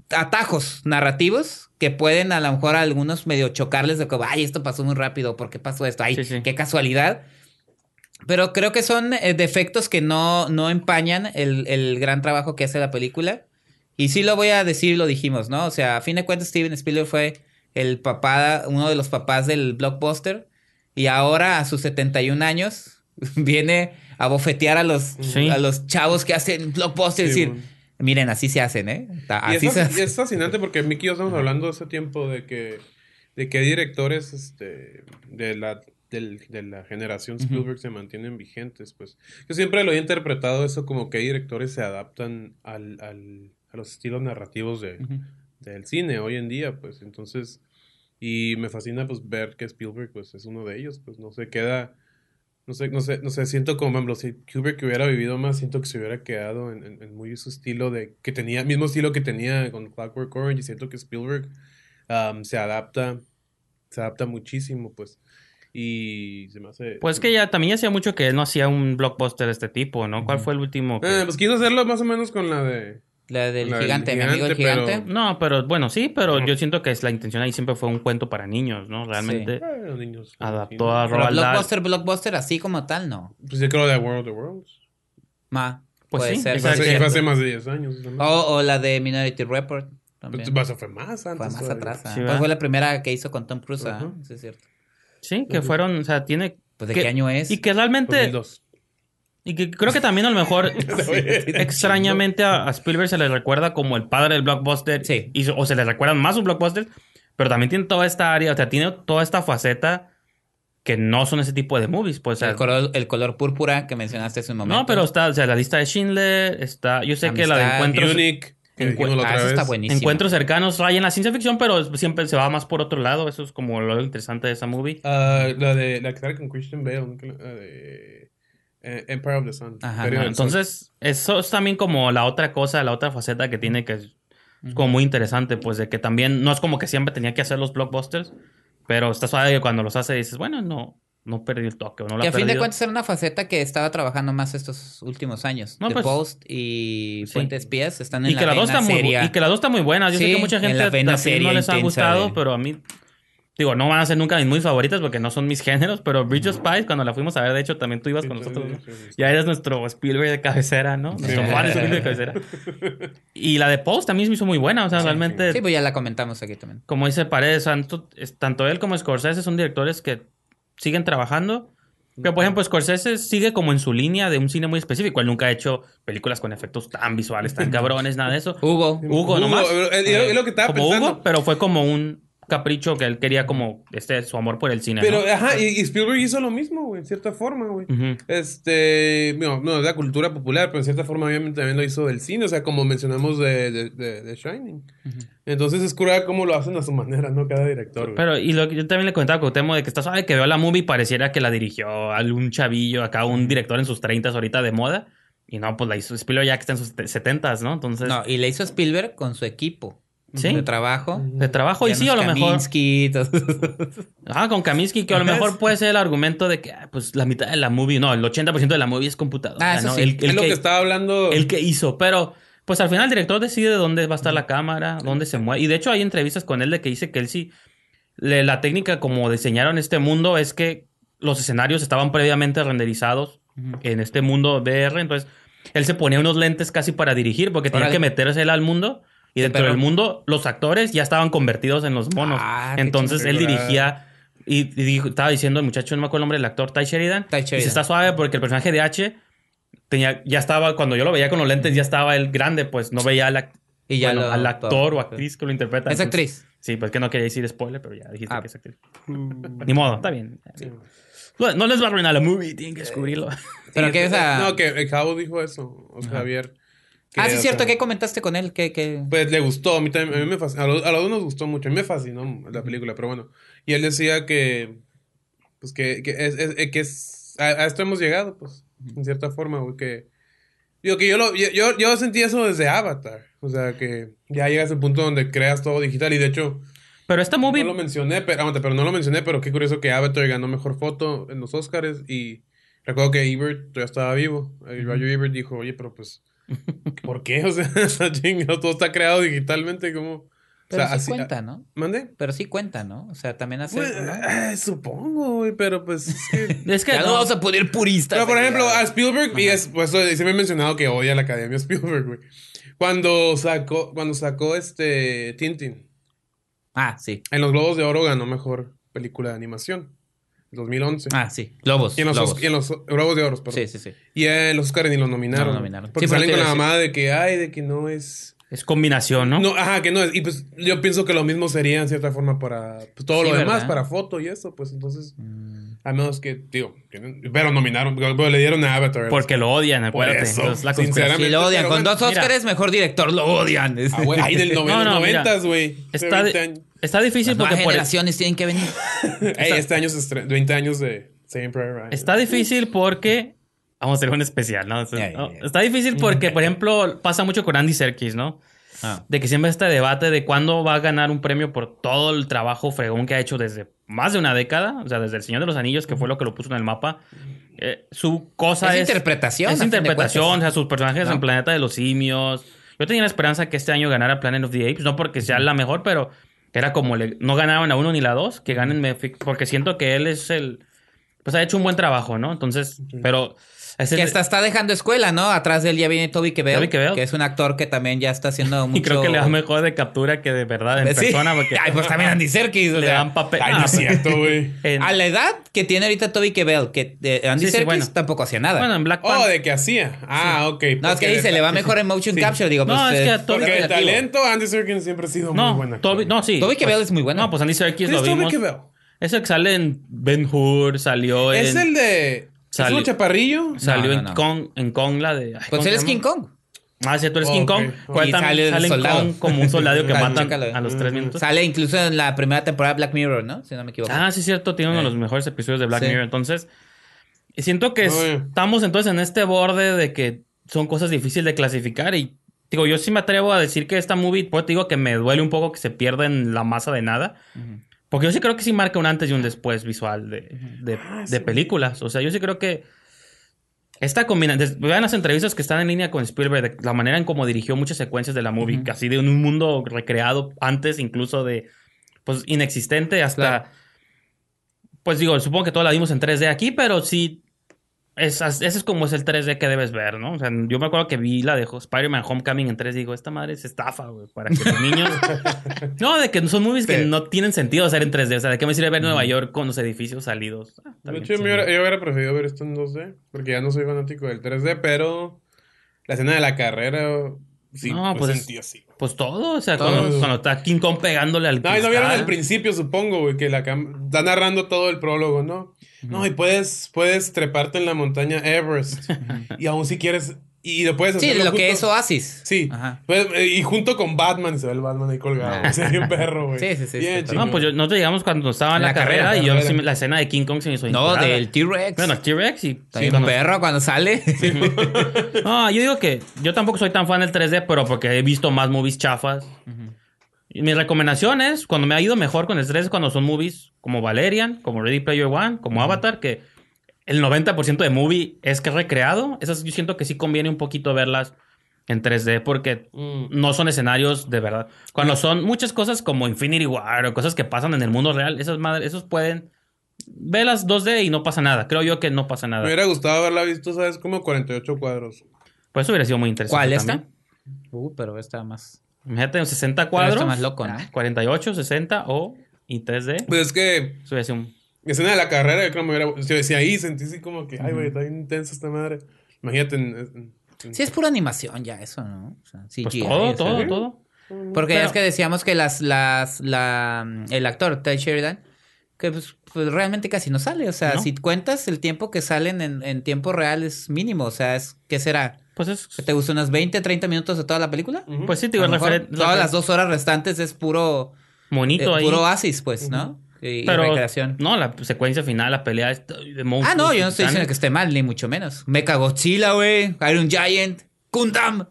atajos narrativos que pueden a lo mejor a algunos medio chocarles de que, ay, esto pasó muy rápido, ¿por qué pasó esto? Ay, qué casualidad. Pero creo que son eh, defectos que no, no empañan el, gran trabajo que hace la película. Y sí lo voy a decir, lo dijimos, ¿no? O sea, a fin de cuentas, Steven Spielberg fue el papá, uno de los papás del blockbuster. Y ahora, a sus 71 años, viene a bofetear a los, a los chavos que hacen blockbuster y decir, miren, así se hacen, ¿eh? Así es, es fascinante porque Mickey y yo estamos hablando hace tiempo de que, de que hay directores este, de la de la generación Spielberg se mantienen vigentes, pues. Yo siempre lo he interpretado eso como que hay directores se adaptan al, al, a los estilos narrativos de, del cine hoy en día, pues. Entonces, y me fascina pues ver que Spielberg pues es uno de ellos, pues no se queda, no sé, no sé, no sé, siento como, ejemplo, si Kubrick hubiera vivido más, siento que se hubiera quedado en, en, muy su estilo de, que tenía, mismo estilo que tenía con Clockwork Orange, y siento que Spielberg um, se adapta, se adapta muchísimo, pues. Y se me hace. Pues que ya también hacía mucho que él no hacía un blockbuster de este tipo, ¿no? ¿Cuál fue el último? Eh, pues quiso hacerlo más o menos con la de. La del gigante, mi amigo el gigante. No, pero bueno, sí, pero yo siento que es la intención ahí siempre fue un cuento para niños, ¿no? Realmente eh, niños, adaptó a Roald Blockbuster, blockbuster así como tal, no. Pues yo creo de World of the Worlds. Ma, pues puede sí, ser. Fue hace más de 10 años. O, o la de Minority Report. También. Pues, fue más antes. Fue más atrás. pues fue la primera que hizo con Tom Cruise, sí es cierto. Sí, que fueron, o sea, tiene... Pues de qué año es. Y que realmente... Y que creo que también a lo mejor extrañamente a, Spielberg se le recuerda como el padre del blockbuster. Sí. o se le recuerdan más sus blockbusters. Pero también tiene toda esta área, o sea, tiene toda esta faceta que no son ese tipo de movies. Pues, el, color, el color púrpura que mencionaste hace un momento. No, pero está, o sea, la lista de Schindler, está, yo sé que la de encuentros... Ah, Encuentros cercanos hay en la ciencia ficción, pero siempre se va más por otro lado. Eso es como lo interesante de esa movie. Ah, la de la que sale con Christian Bale, de eh, Empire of the Sun. entonces, eso es también como la otra cosa, la otra faceta que tiene que es como muy interesante, pues de que también no es como que siempre tenía que hacer los blockbusters, pero está suave que cuando los hace dices, bueno, no, no perdió el toque. no y a fin de cuentas era una faceta que estaba trabajando más estos últimos años. The pues, Post y Espías están en y la que la dos está muy Y que la dos está muy buena. Yo sé que mucha gente también no les ha gustado, pero a mí... Digo, no van a ser nunca mis muy favoritas porque no son mis géneros, pero Bridge of Spies, cuando la fuimos a ver, de hecho, también tú ibas con nosotros. Ya eres nuestro Spielberg de cabecera, ¿no? Nuestro Juan Spielberg de cabecera. Y la de Post también me hizo muy buena, o sea, realmente. Sí, pues ya la comentamos aquí también. Como dice Paredes, tanto, tanto él como Scorsese son directores que siguen trabajando. Pero, por ejemplo, Scorsese sigue como en su línea de un cine muy específico. Él nunca ha hecho películas con efectos tan visuales, tan cabrones, nada de eso. Hugo. Hugo, nomás. Es lo que estaba como Hugo, pero fue como un capricho que él quería como este su amor por el cine. Pero, ajá, y, Spielberg hizo lo mismo, güey, en cierta forma, güey. Este, no, no, es la cultura popular, pero en cierta forma obviamente también lo hizo del cine, o sea, como mencionamos de, de, de, Shining. Entonces es cura cómo lo hacen a su manera, ¿no? Cada director, Pero, y lo que yo también le contaba con Temo de que está suave que veo la movie pareciera que la dirigió algún chavillo, acá un director en sus 30 ahorita de moda. Y no, pues la hizo Spielberg ya que está en sus 70 ¿no? Entonces. No, y le hizo Spielberg con su equipo. ¿Sí? De trabajo. De trabajo, y sí, a lo mejor. ah, con Kaminsky, que a lo mejor puede ser el argumento de que, ah, pues, la mitad de la movie, no, el 80% de la movie es computadora. Ah, ¿no? sí. es lo que estaba hablando. El que hizo, pero, pues, al final el director decide dónde va a estar la cámara, dónde se mueve. Y de hecho, hay entrevistas con él de que dice que él sí. la técnica como diseñaron este mundo es que los escenarios estaban previamente renderizados en este mundo VR, entonces él se ponía unos lentes casi para dirigir porque tenía que meterse él al mundo y dentro del mundo, los actores ya estaban convertidos en los monos. Ah, Entonces él dirigía y, estaba diciendo el muchacho, no me acuerdo el nombre del actor, Ty Sheridan. Ty Sheridan. Y se está suave porque el personaje de H tenía, ya estaba, cuando yo lo veía con los lentes, ya estaba el grande, pues no veía al, y ya al actor o actriz que lo interpreta. Es actriz. Sí, pues que no quería decir spoiler, pero ya dijiste ah. que es actriz. Ni modo, está bien. No les va a arruinar la movie, tienen que descubrirlo. Pero que esa... No, que Javo dijo eso, o sea, Javier ah, sí, es cierto. ¿Qué comentaste con él? ¿Qué, Pues le gustó. A mí también. A, mí me fascinó, a, los, dos nos gustó mucho. A mí me fascinó la película, pero bueno. Y él decía que. Pues que, que es, que es a, esto hemos llegado, pues. En cierta forma, güey. Que. Digo que yo, lo, yo, yo, sentí eso desde Avatar. O sea, que ya llegas al punto donde creas todo digital. Y de hecho. Pero esta movie. No lo mencioné, pero, pero no lo mencioné, pero qué curioso que Avatar ganó mejor foto en los Oscars. Y recuerdo que Ebert todavía estaba vivo. Roger Ebert dijo, oye, pero pues ¿Por qué? O sea, todo está creado digitalmente como... Pero sí cuenta, ¿no? ¿Mande? Pero sí cuenta, ¿no? O sea, también hace... Pues, eh, supongo, güey, pero pues... Es que, no, vamos a poner puristas. Pero, por ejemplo, a Spielberg, y es, pues se me ha mencionado que odia la Academia Spielberg, güey. Cuando sacó, cuando sacó este Tintin. Ah, sí. En los Globos de Oro ganó mejor película de animación. 2011. Ah, sí. Globos. Y en los, Globos. Y en los Globos de Oro, perdón. Sí, sí, sí. Y en los Oscars ni los nominaron. No, nominaron. Porque salen con la mamada de que, ay, de que no es... Es combinación, ¿no? No, ajá, que no es. Y pues yo pienso que lo mismo sería en cierta forma para pues, todo lo demás, para foto y eso, pues entonces... Mm. A menos que, digo, pero nominaron, pero le dieron a Avatar. Porque lo odian, acuérdate. Eso, la sinceramente. Si lo odian. Con dos Oscars, mejor director, lo odian. Ah, güey, ahí del 90, güey. está, está difícil porque... Las generaciones tienen que venir. este año es 20 años de... Está difícil porque. Vamos a hacer un especial, ¿no? Está difícil porque, por ejemplo, pasa mucho con Andy Serkis, ¿no? Ah. De que siempre este debate de cuándo va a ganar un premio por todo el trabajo fregón que ha hecho desde más de una década, o sea, desde El Señor de los Anillos, que fue lo que lo puso en el mapa. Eh, su cosa es. Es interpretación. Es interpretación, o sea, sus personajes en Planeta de los Simios. Yo tenía la esperanza que este año ganara Planet of the Apes, no porque sea la mejor, pero era como no ganaban a uno ni la dos, que ganen, porque siento que él es el pues ha hecho un buen trabajo, ¿no? Entonces, pero que hasta está dejando escuela, ¿no? Atrás de él ya viene Toby Kebbell, que es un actor que también ya está haciendo mucho... Y creo que le da mejor de captura que de verdad en persona. Porque... Ay, pues también Andy Serkis. Le dan papel. Ay, no es cierto, güey. A la edad que tiene ahorita Toby Kebbell, que Andy Serkis tampoco hacía nada. Bueno, en Black Panther... Oh, de que hacía. Ah, ok. No, es que dice, le va mejor en motion capture. Digo, pues... No, es que a Toby... Porque el talento, Andy Serkis siempre ha sido muy bueno. Toby, no, sí. Toby Kebbell es muy bueno. No, pues Andy Serkis lo vimos. Toby Kebbell? Ese que sale en Ben Hur, salió en... Es el de... Salió, ¿Es un chaparrillo? Salió en, Kong, en Kong la de... pues él es King Kong. Ah, sí, tú eres King Kong. Okay. sale, sale en Kong como un soldado que mata a los tres minutos. Sale incluso en la primera temporada de Black Mirror, ¿no? Si no me equivoco. Ah, sí, cierto. Tiene uno de los mejores episodios de Black Mirror. Entonces, siento que estamos entonces en este borde de que son cosas difíciles de clasificar y digo, yo sí me atrevo a decir que esta movie, pues digo que me duele un poco que se pierda en la masa de nada. Porque yo sí creo que sí marca un antes y un después visual de, de, ah, de películas. O sea, yo sí creo que esta combinación. Vean las entrevistas que están en línea con Spielberg, de la manera en cómo dirigió muchas secuencias de la movie, casi de un mundo recreado antes incluso de pues inexistente hasta... Pues digo, supongo que todos la vimos en 3D aquí, pero sí ese es como es el 3D que debes ver, ¿no? O sea, yo me acuerdo que vi la de Spider-Man Homecoming en 3D y digo, esta madre es estafa, güey, para que los niños... no, de que son movies que no tienen sentido hacer en 3D. O sea, ¿de qué me sirve ver Nueva York con los edificios salidos? Ah, de hecho, yo, hubiera preferido ver esto en 2D, porque ya no soy fanático del 3D, pero la escena de la carrera sí no, pues, sentí así. Pues todo, o sea, cuando, está King Kong pegándole al... No, y lo vieron al principio, supongo, güey, que la está narrando todo el prólogo, ¿no? No, y puedes, puedes treparte en la montaña Everest. y aún si quieres. Y lo puedes hacer. Sí, lo que es Oasis. Sí. Pues, eh, y junto con Batman, se ve el Batman ahí colgado. Ah. un perro, güey. Sí, sí, sí. Bien, no, pues yo, nosotros llegamos cuando estaba en la, carrera, y yo la escena de King Kong se me hizo No, del T-Rex. Bueno, T-Rex y. Sí, un perro cuando sale. no, yo digo que yo tampoco soy tan fan del 3D, pero porque he visto más movies chafas. Y mi recomendación es, cuando me ha ido mejor con el 3 es cuando son movies como Valerian, como Ready Player One, como Avatar, que el 90% de movie es que recreado. Esas yo siento que sí conviene un poquito verlas en 3D porque mm. no son escenarios de verdad. Cuando son muchas cosas como Infinity War o cosas que pasan en el mundo real, esas madres, esos pueden verlas 2D y no pasa nada. Creo yo que no pasa nada. Me hubiera gustado haberla visto, ¿sabes? Como 48 cuadros. Pues eso hubiera sido muy interesante. ¿Cuál esta? Uh, pero esta más. Imagínate en 60 cuadros. Está más loco, ¿no? 48, 60 o y 3D. Pues es que. Eso hubiera sido un. Escena de la carrera, yo creo que me hubiera. Si, ahí sentí así como que, ay, güey, está bien intensa esta madre. Imagínate. En, Sí, es pura animación ya, eso, ¿no? O sea, pues todo, todo, todo. Porque es que decíamos que las, las, la, el actor, Ty Sheridan, que pues, pues, realmente casi no sale. O sea, si cuentas el tiempo que salen en, en tiempo real es mínimo. O sea, es, ¿qué será? Pues es... ¿Te gustan unas 20, 30 minutos de toda la película? Pues sí, te digo, Todas las dos horas restantes es puro... Monito eh, ahí. Puro oasis, pues, ¿no? Y, Pero, recreación. No, la secuencia final, la pelea de monstruos. Ah, no, yo no estoy diciendo que esté mal, ni mucho menos. Mecha Godzilla, güey. Iron Giant. Gundam.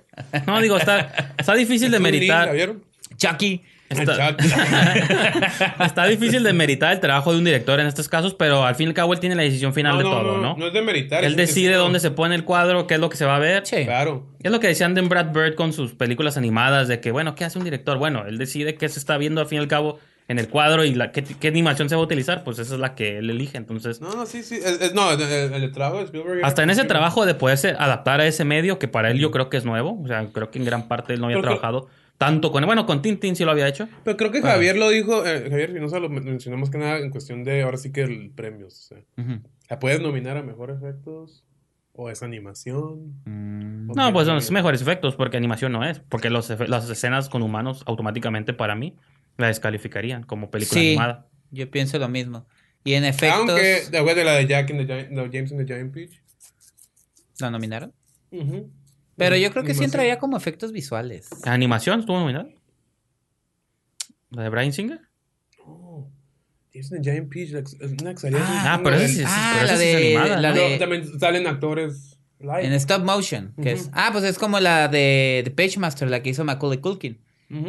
No, digo, está, está difícil de meritar. Chucky. Está, difícil de meritar el trabajo de un director en estos casos, pero al fin y al cabo él tiene la decisión final de todo, ¿no? No, es de meritar. Él decide dónde se pone el cuadro, qué es lo que se va a ver. Sí. Claro. Es lo que decían de Brad Bird con sus películas animadas, de que, bueno, ¿qué hace un director? Bueno, él decide qué se está viendo al fin y al cabo en el cuadro y la, qué, animación se va a utilizar, pues esa es la que él elige. Entonces, no, sí, sí. no, el, trabajo de Spielberg. Hasta en ese trabajo de poderse adaptar a ese medio, que para él yo creo que es nuevo. O sea, creo que en gran parte él no había trabajado. Tanto con... Bueno, con Tintin sí lo había hecho. Pero creo que Javier lo dijo... Eh, Javier no lo mencionamos que nada en cuestión de... Ahora sí que el premio. O sea, ¿la puedes nominar a Mejor Efectos? ¿O es animación? Mm. No, pues son mejores efectos porque animación no es. Porque los, las escenas con humanos automáticamente para mí la descalificarían como película sí, animada. yo pienso lo mismo. Y en efectos... Aunque después de la de Jack and the, James and the Giant Peach. ¿La nominaron? Pero yo creo que sí entraría como efectos visuales. ¿Animación estuvo nominada? ¿La de Brian Singer? No. Es una Giant Peach. Una ah, ah, pero esa sí, ah, la, de, animada, la de, También salen actores live. En stop motion. Que es, ah, pues es como la de, de Page Master, la que hizo Macaulay Culkin.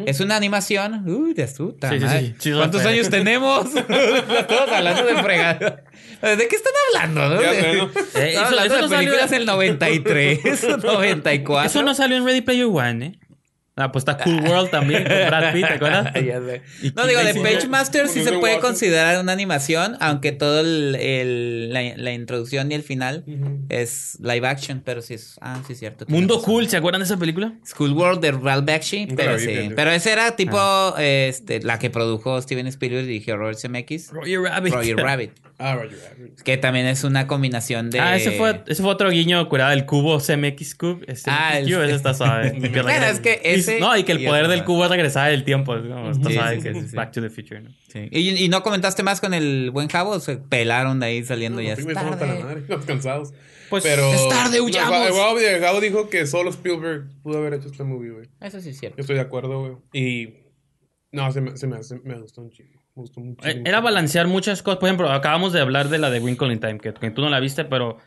Es una animación. Uy, de astuta. Sí, sí, ¿Cuántos años tenemos? Estamos hablando de fregado. ¿De qué están hablando? ¿no? Eh, eso, hablando eso de películas del 93, 94. Eso no salió en Ready Player One, ¿eh? Ah, pues está Cool World también con Brad Pitt, ¿te acuerdas? No, digo, de Page Master sí se puede considerar una animación, aunque todo el, la, introducción y el final es live action, pero sí es. Ah, sí, es cierto. Mundo Cool, ¿se acuerdan de esa película? School World de Ralph Bakshi, pero sí. Pero esa era tipo ah. este, la que produjo Steven Spielberg y dirigió Robert Zemeckis. Roger Rabbit. Roger Rabbit. ah, Roger Rabbit. Que también es una combinación de. Ah, ese fue, ese fue otro guiño curado del cubo CMX Cube. Este, ah, el... ese está suave. bueno, es que ese no, y que el poder del cubo es regresar el tiempo. ¿no? Esto que es Back to the Future. ¿no? ¿Y, ¿Y, no comentaste más con el buen Jabo? Se pelaron de ahí saliendo ya. Es tarde. Madre, cansados. Pues Pero, es tarde, huyamos. No, Gabo dijo que solo Spielberg pudo haber hecho este movie, güey. Eso sí es cierto. Yo estoy de acuerdo, güey. Y. No, se me, se me, me gustó un chingo. Me gustó mucho. Eh, era balancear muchas cosas. Por ejemplo, acabamos de hablar de la de Wrinkle in Time, que, que, tú no la viste, pero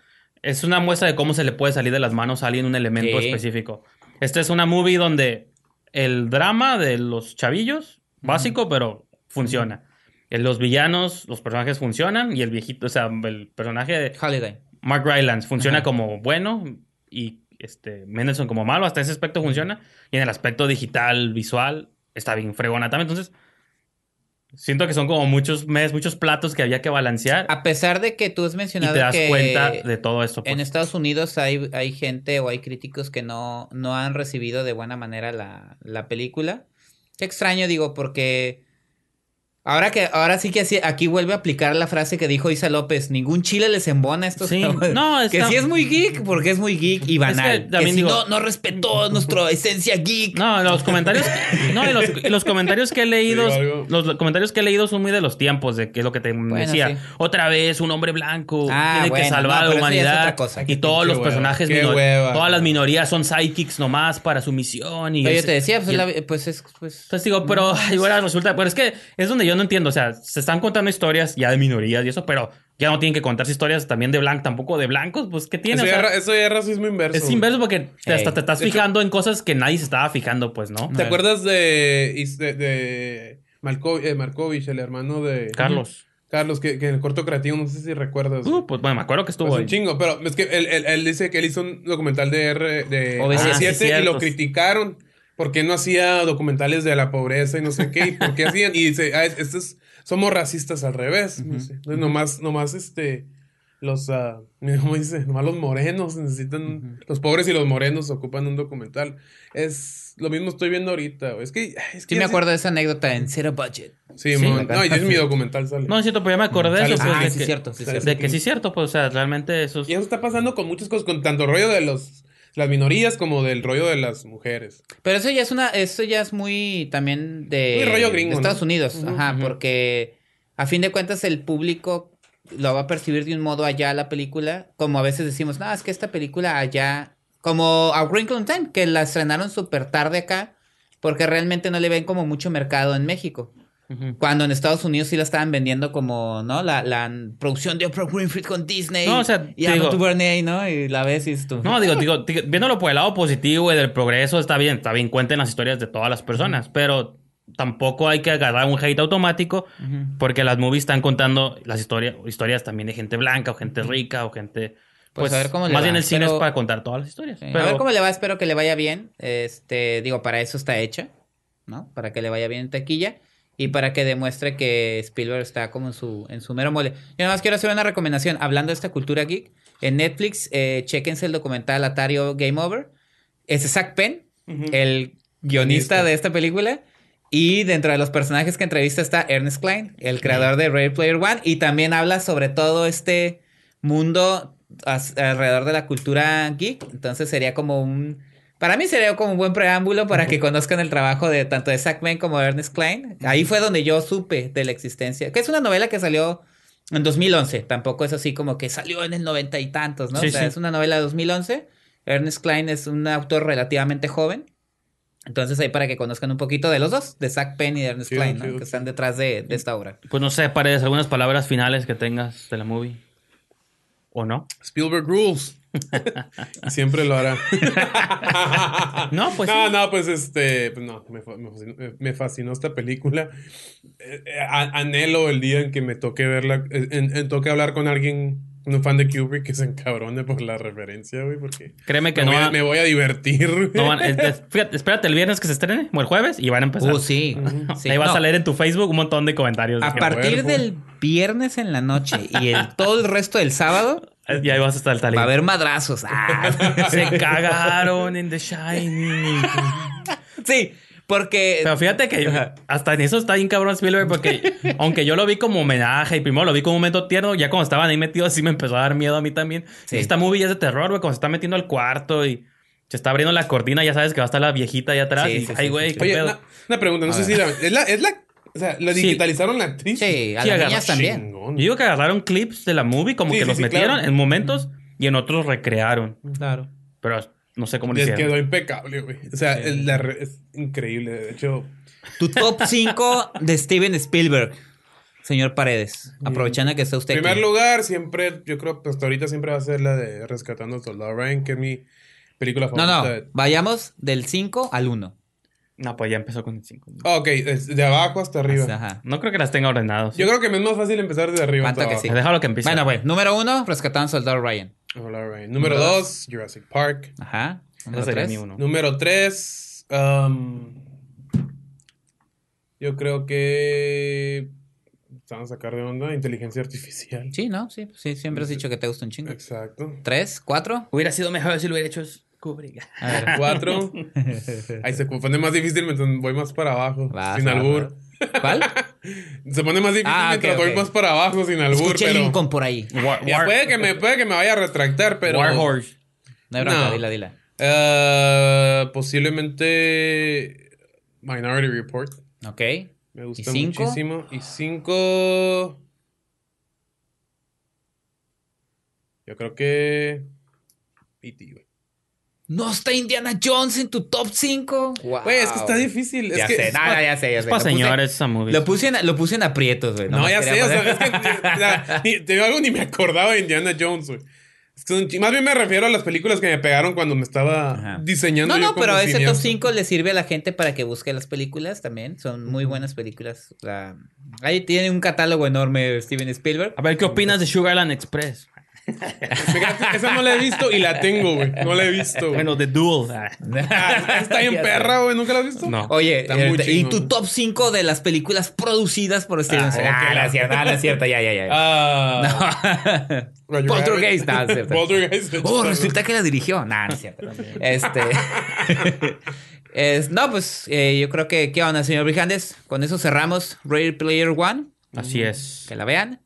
es una muestra de cómo se le puede salir de las manos a alguien un elemento específico. Esta es una movie donde el drama de los chavillos, básico, pero funciona. Los villanos, los personajes funcionan y el viejito, o sea, el personaje de Holiday. Mark Rylance funciona como bueno y este Mendelssohn como malo, hasta ese aspecto funciona y en el aspecto digital, visual, está bien fregona también. Entonces, Siento que son como muchos mes, muchos platos que había que balancear. A pesar de que tú has mencionado y te das que cuenta de todo esto. En pues. Estados Unidos hay, hay gente o hay críticos que no, no han recibido de buena manera la, la película. Qué extraño, digo, porque Ahora que, ahora sí que aquí vuelve a aplicar la frase que dijo Isa López, ningún chile les embona a estos sí, no, Que sí es muy geek, porque es muy geek y banal. que, si no, no respetó nuestra esencia geek. No, los comentarios, no, los, comentarios que he leído, los comentarios que he leído son muy de los tiempos, de que es lo que te decía. Otra vez un hombre blanco ah, tiene que salvar a la humanidad. y todos los personajes, todas las minorías son psychics nomás para su misión. Y yo te decía, pues, pues es, pues. Entonces digo, pero igual resulta, pero es que es donde yo no entiendo. O sea, se están contando historias ya de minorías y eso, pero ya no tienen que contarse historias también de blancos, tampoco de blancos. Pues, ¿qué tiene? Eso, ya, es racismo inverso. Es inverso porque hasta te estás fijando en cosas que nadie se estaba fijando, pues, ¿no? ¿Te acuerdas de, de, de eh, Markovich, el hermano de. Carlos. Carlos, que, en el corto creativo, no sé si recuerdas. Uh, pues bueno, me acuerdo que estuvo pues ahí. un chingo, pero es que él, él, dice que él hizo un documental de R, de OV7 y lo criticaron porque no hacía documentales de la pobreza y no sé qué, y por qué hacían. Y dice, ah, es, somos racistas al revés. no sé. Entonces, nomás, nomás este, los, uh, ¿cómo dice? Nomás los morenos necesitan, los pobres y los morenos ocupan un documental. Es lo mismo estoy viendo ahorita. Es que, es que sí me acuerdo de esa anécdota en Zero Budget. Sí, no, y es mi documental sale. No, es cierto, pero ya me acordé de eso. Pues, ah, de sí, que, cierto, sí, De que sí es cierto, pues, o sea, realmente eso es... Y eso está pasando con muchas cosas, con tanto rollo de los las minorías como del rollo de las mujeres. Pero eso ya es una, eso ya es muy también de, muy rollo gringo, Estados Unidos, ajá, porque a fin de cuentas el público lo va a percibir de un modo allá la película, como a veces decimos, no, es que esta película allá, como A Wrinkle in Time, que la estrenaron súper tarde acá, porque realmente no le ven como mucho mercado en México. Cuando en Estados Unidos sí la estaban vendiendo como, ¿no? La, la producción de Oprah Winfrey con Disney. No, o sea, y digo, ¿no? Y la ves y tú. No, digo, digo, viéndolo por el lado positivo y del progreso, está bien, está bien, cuenten las historias de todas las personas, pero tampoco hay que agarrar un hate automático porque las movies están contando las historias, historias también de gente blanca o gente rica o gente... Pues, pues a ver cómo le Más bien el cine es para contar todas las historias. A ver cómo le va, espero que le vaya bien. Este, digo, para eso está hecha, ¿no? Para que le vaya bien en taquilla y para que demuestre que Spielberg está como en su, en su mero mole. Yo nada más quiero hacer una recomendación. Hablando de esta cultura geek, en Netflix, eh, chequense el documental Atario Game Over. Es Zach Penn, el guionista de esta película. Y dentro de los personajes que entrevista está Ernest Klein, el creador de Ready Player One. Y también habla sobre todo este mundo alrededor de la cultura geek. Entonces sería como un para mí sería como un buen preámbulo para que conozcan el trabajo de tanto de Zach Penn como de Ernest Klein. Ahí fue donde yo supe de la existencia, que es una novela que salió en 2011. Tampoco es así como que salió en el noventa y tantos, ¿no? o sea, es una novela de 2011. Ernest Klein es un autor relativamente joven. Entonces ahí para que conozcan un poquito de los dos, de Zach Penn y de Ernest Klein, ¿no? que están detrás de, de, esta obra. Pues no sé, Paredes, algunas palabras finales que tengas de la movie. ¿O no? Spielberg Rules. Siempre lo hará. no, pues. No, no, pues este. Pues no, me, fascinó, esta película. Eh, eh, anhelo el día en que me toque verla. En, toque hablar con alguien, un fan de Kubrick, que se encabrone por la referencia, güey, porque. Créeme que me no. Voy a, me voy a divertir. No, fíjate, espérate el viernes que se estrene, o el jueves, y van a empezar. Uh, sí. Ahí vas a leer en tu Facebook un montón de comentarios. A partir del viernes en la noche y el, todo el resto del sábado y ahí vas a estar el talento. Va a haber madrazos. Ah. Se cagaron en The Shining. sí, porque. Pero fíjate que hasta en eso está bien cabrón Spielberg, porque aunque yo lo vi como homenaje y primero lo vi como un momento tierno, ya cuando estaban ahí metidos, sí me empezó a dar miedo a mí también. Esta movie ya es de terror, güey, cuando se está metiendo al cuarto y se está abriendo la cortina, ya sabes que va a estar la viejita allá atrás. y, ay, güey, Oye, una, pregunta, no sé si es la, es la o sea, ¿la digitalizaron la actriz? Sí, a las niñas también. Yo digo que agarraron clips de la movie, como que los metieron en momentos y en otros recrearon. Claro. Pero no sé cómo Les hicieron. quedó impecable, güey. O sea, es increíble. De hecho... Tu top 5 de Steven Spielberg. Señor Paredes, aprovechando que está usted. En primer lugar, siempre, yo creo que hasta ahorita siempre va a ser la de Rescatando al Soldado Ryan, que es mi película favorita. No, no, vayamos del 5 al 1. No, pues ya empezó con el 5. Ok, de abajo hasta arriba. Ajá. No creo que las tenga ordenadas. Yo creo que me es más fácil empezar desde arriba. Hasta que sí. Déjalo que empiece. Bueno, pues, número uno, Rescatando Soldado Ryan. Soldado Ryan. Número dos, Jurassic Park. Ajá. Número tres. Número tres, um, Yo creo que. Vamos a sacar de onda inteligencia artificial. Sí, ¿no? Sí, sí siempre has dicho que te gusta un chingo. Exacto. ¿Tres? ¿Cuatro? Hubiera sido mejor si lo hubiera hecho Kubrick. A ver, cuatro. Ahí se pone más difícil mientras voy más para abajo. sin albur. ¿Cuál? Se pone más difícil ah, mientras voy más para abajo sin albur. Escuché pero... Lincoln por ahí. puede, que me, puede que me vaya a retractar, pero. Warhorse. No, no. dila, dila. Uh, posiblemente Minority Report. Ok. Me gusta muchísimo. Y cinco. Yo creo que. E.T., güey. No está Indiana Jones en tu top 5. Güey, es que está difícil. ya sé, nada, ya sé, ya sé. Es para señores esa movie. Lo puse en, lo puse en aprietos, güey. No, ya sé, o sea, es que te digo algo ni me acordaba de Indiana Jones, güey. Más bien me refiero a las películas que me pegaron cuando me estaba diseñando. No, no, pero ese top 5 le sirve a la gente para que busque las películas también. Son muy buenas películas. Ahí tiene un catálogo enorme Steven Spielberg. A ver, ¿qué opinas de Sugarland Express? Esa no la he visto y la tengo, güey. No la he visto. Bueno, The Duel. Ah, está bien perra, güey. ¿Nunca la has visto? No. Oye, eh, ¿y tu top 5 de las películas producidas por Steven Spielberg? Ah, la cierta, la cierta, ya, ya, ya. Ah. No. Poltergeist, no, cierto. Poltergeist. Oh, resulta que la dirigió. Nah, no es cierto. Este. es, no, pues eh, yo creo que, ¿qué onda, señor Brijandes? Con eso cerramos Ready Player One. Así es. Que la vean.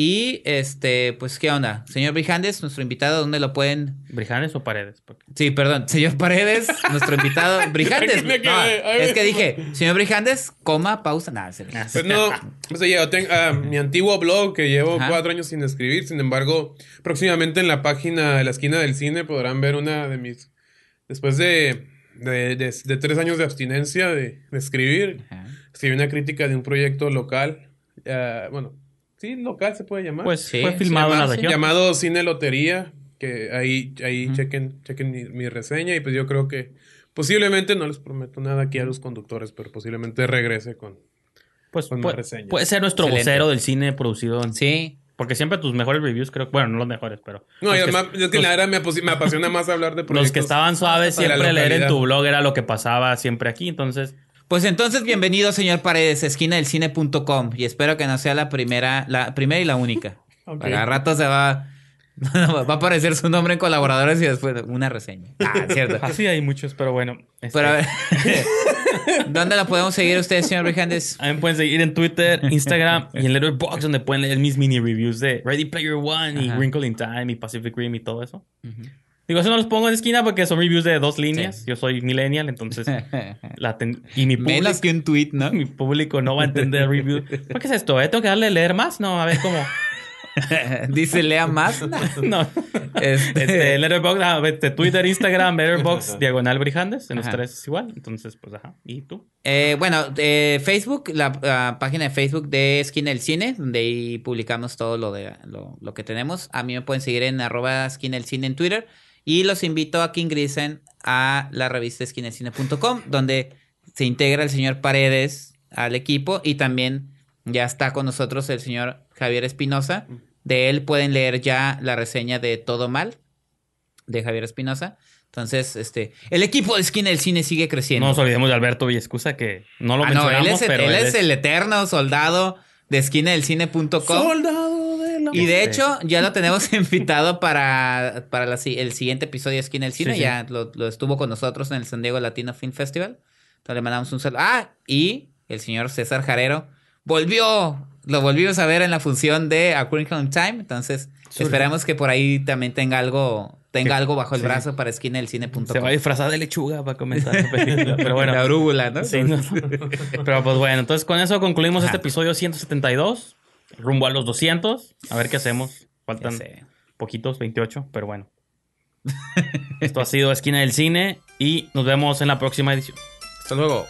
Y este, pues, ¿qué onda? Señor Brijandes, nuestro invitado, ¿dónde lo pueden? ¿Brijandes o Paredes? Sí, perdón. Señor Paredes, nuestro invitado. Brijandes. es que dije, señor Brijandes, coma, pausa. Nada, pues no, pues yo tengo ah, mi antiguo blog que llevo cuatro años sin escribir. Sin embargo, próximamente en la página de la esquina del cine podrán ver una de mis. Después de, de, tres años de abstinencia de, escribir, escribí una crítica de un proyecto local. Uh, bueno Sí, local se puede llamar. Pues fue filmado en la región. Llamado Cine Lotería, que ahí, ahí chequen, chequen mi, reseña y pues yo creo que posiblemente, no les prometo nada aquí a los conductores, pero posiblemente regrese con, pues, puede, reseña. Puede ser nuestro vocero del cine producido en... Sí. Porque siempre tus mejores reviews, creo, bueno, no los mejores, pero... No, es que la verdad me, me, apasiona más hablar de proyectos. Los que estaban suaves, siempre leer en tu blog era lo que pasaba siempre aquí, entonces... Pues entonces, bienvenido, señor Paredes, esquina del cine.com. Y espero que no sea la primera, la primera y la única. Okay. A rato se va. va a aparecer su nombre en colaboradores y después una reseña. Ah, cierto. Así hay muchos, pero bueno. Este pero a ver. ¿Dónde la podemos seguir ustedes, señor mí me pueden seguir en Twitter, Instagram y en Letterboxd, donde pueden leer mis mini reviews de Ready Player One y Wrinkle in Time y Pacific Rim y todo eso. Digo, eso no los pongo en esquina porque son reviews de dos líneas. Yo soy millennial, entonces. la y mi público. Menos que un tweet, ¿no? Mi público no va a entender reviews. ¿Por qué es esto? ¿Eh? ¿Tengo que darle a leer más? No, a ver cómo. Dice lea más. no. Este, este Letterboxd, ah, Twitter, Instagram, Letterboxd, Diagonal Brijandes. En los tres es igual. Entonces, pues ajá. ¿Y tú? Eh, bueno, eh, Facebook, la, página de Facebook de Esquina del Cine, donde ahí publicamos todo lo de lo, lo, que tenemos. A mí me pueden seguir en arroba Esquina del Cine en Twitter. Y los invito a que ingresen a la revista esquinecine.com, donde se integra el señor Paredes al equipo y también ya está con nosotros el señor Javier Espinosa. De él pueden leer ya la reseña de Todo Mal de Javier Espinosa. Entonces, este, el equipo de Esquina del Cine sigue creciendo. No nos olvidemos de Alberto Villescusa, que no lo ah, mencionamos, él es, pero él, es el eterno soldado de esquinadelcine.com. Soldado y de hecho, ya lo tenemos invitado para, para el siguiente episodio de Esquina del Cine. Ya Lo, estuvo con nosotros en el San Diego Latino Film Festival. Entonces le mandamos un saludo. Ah, y el señor César Jarero volvió. Lo volvimos a ver en la función de A Time. Entonces, esperamos que por ahí también tenga algo tenga algo bajo el brazo para esquina del cine.com. Se va a disfrazar de lechuga para comenzar la película. Pero bueno. La brújula, ¿no? Sí, Pero pues bueno, entonces con eso concluimos este episodio 172 rumbo a los 200. A ver qué hacemos. Faltan poquitos, 28, pero bueno. Esto ha sido Esquina del Cine y nos vemos en la próxima edición. Hasta luego.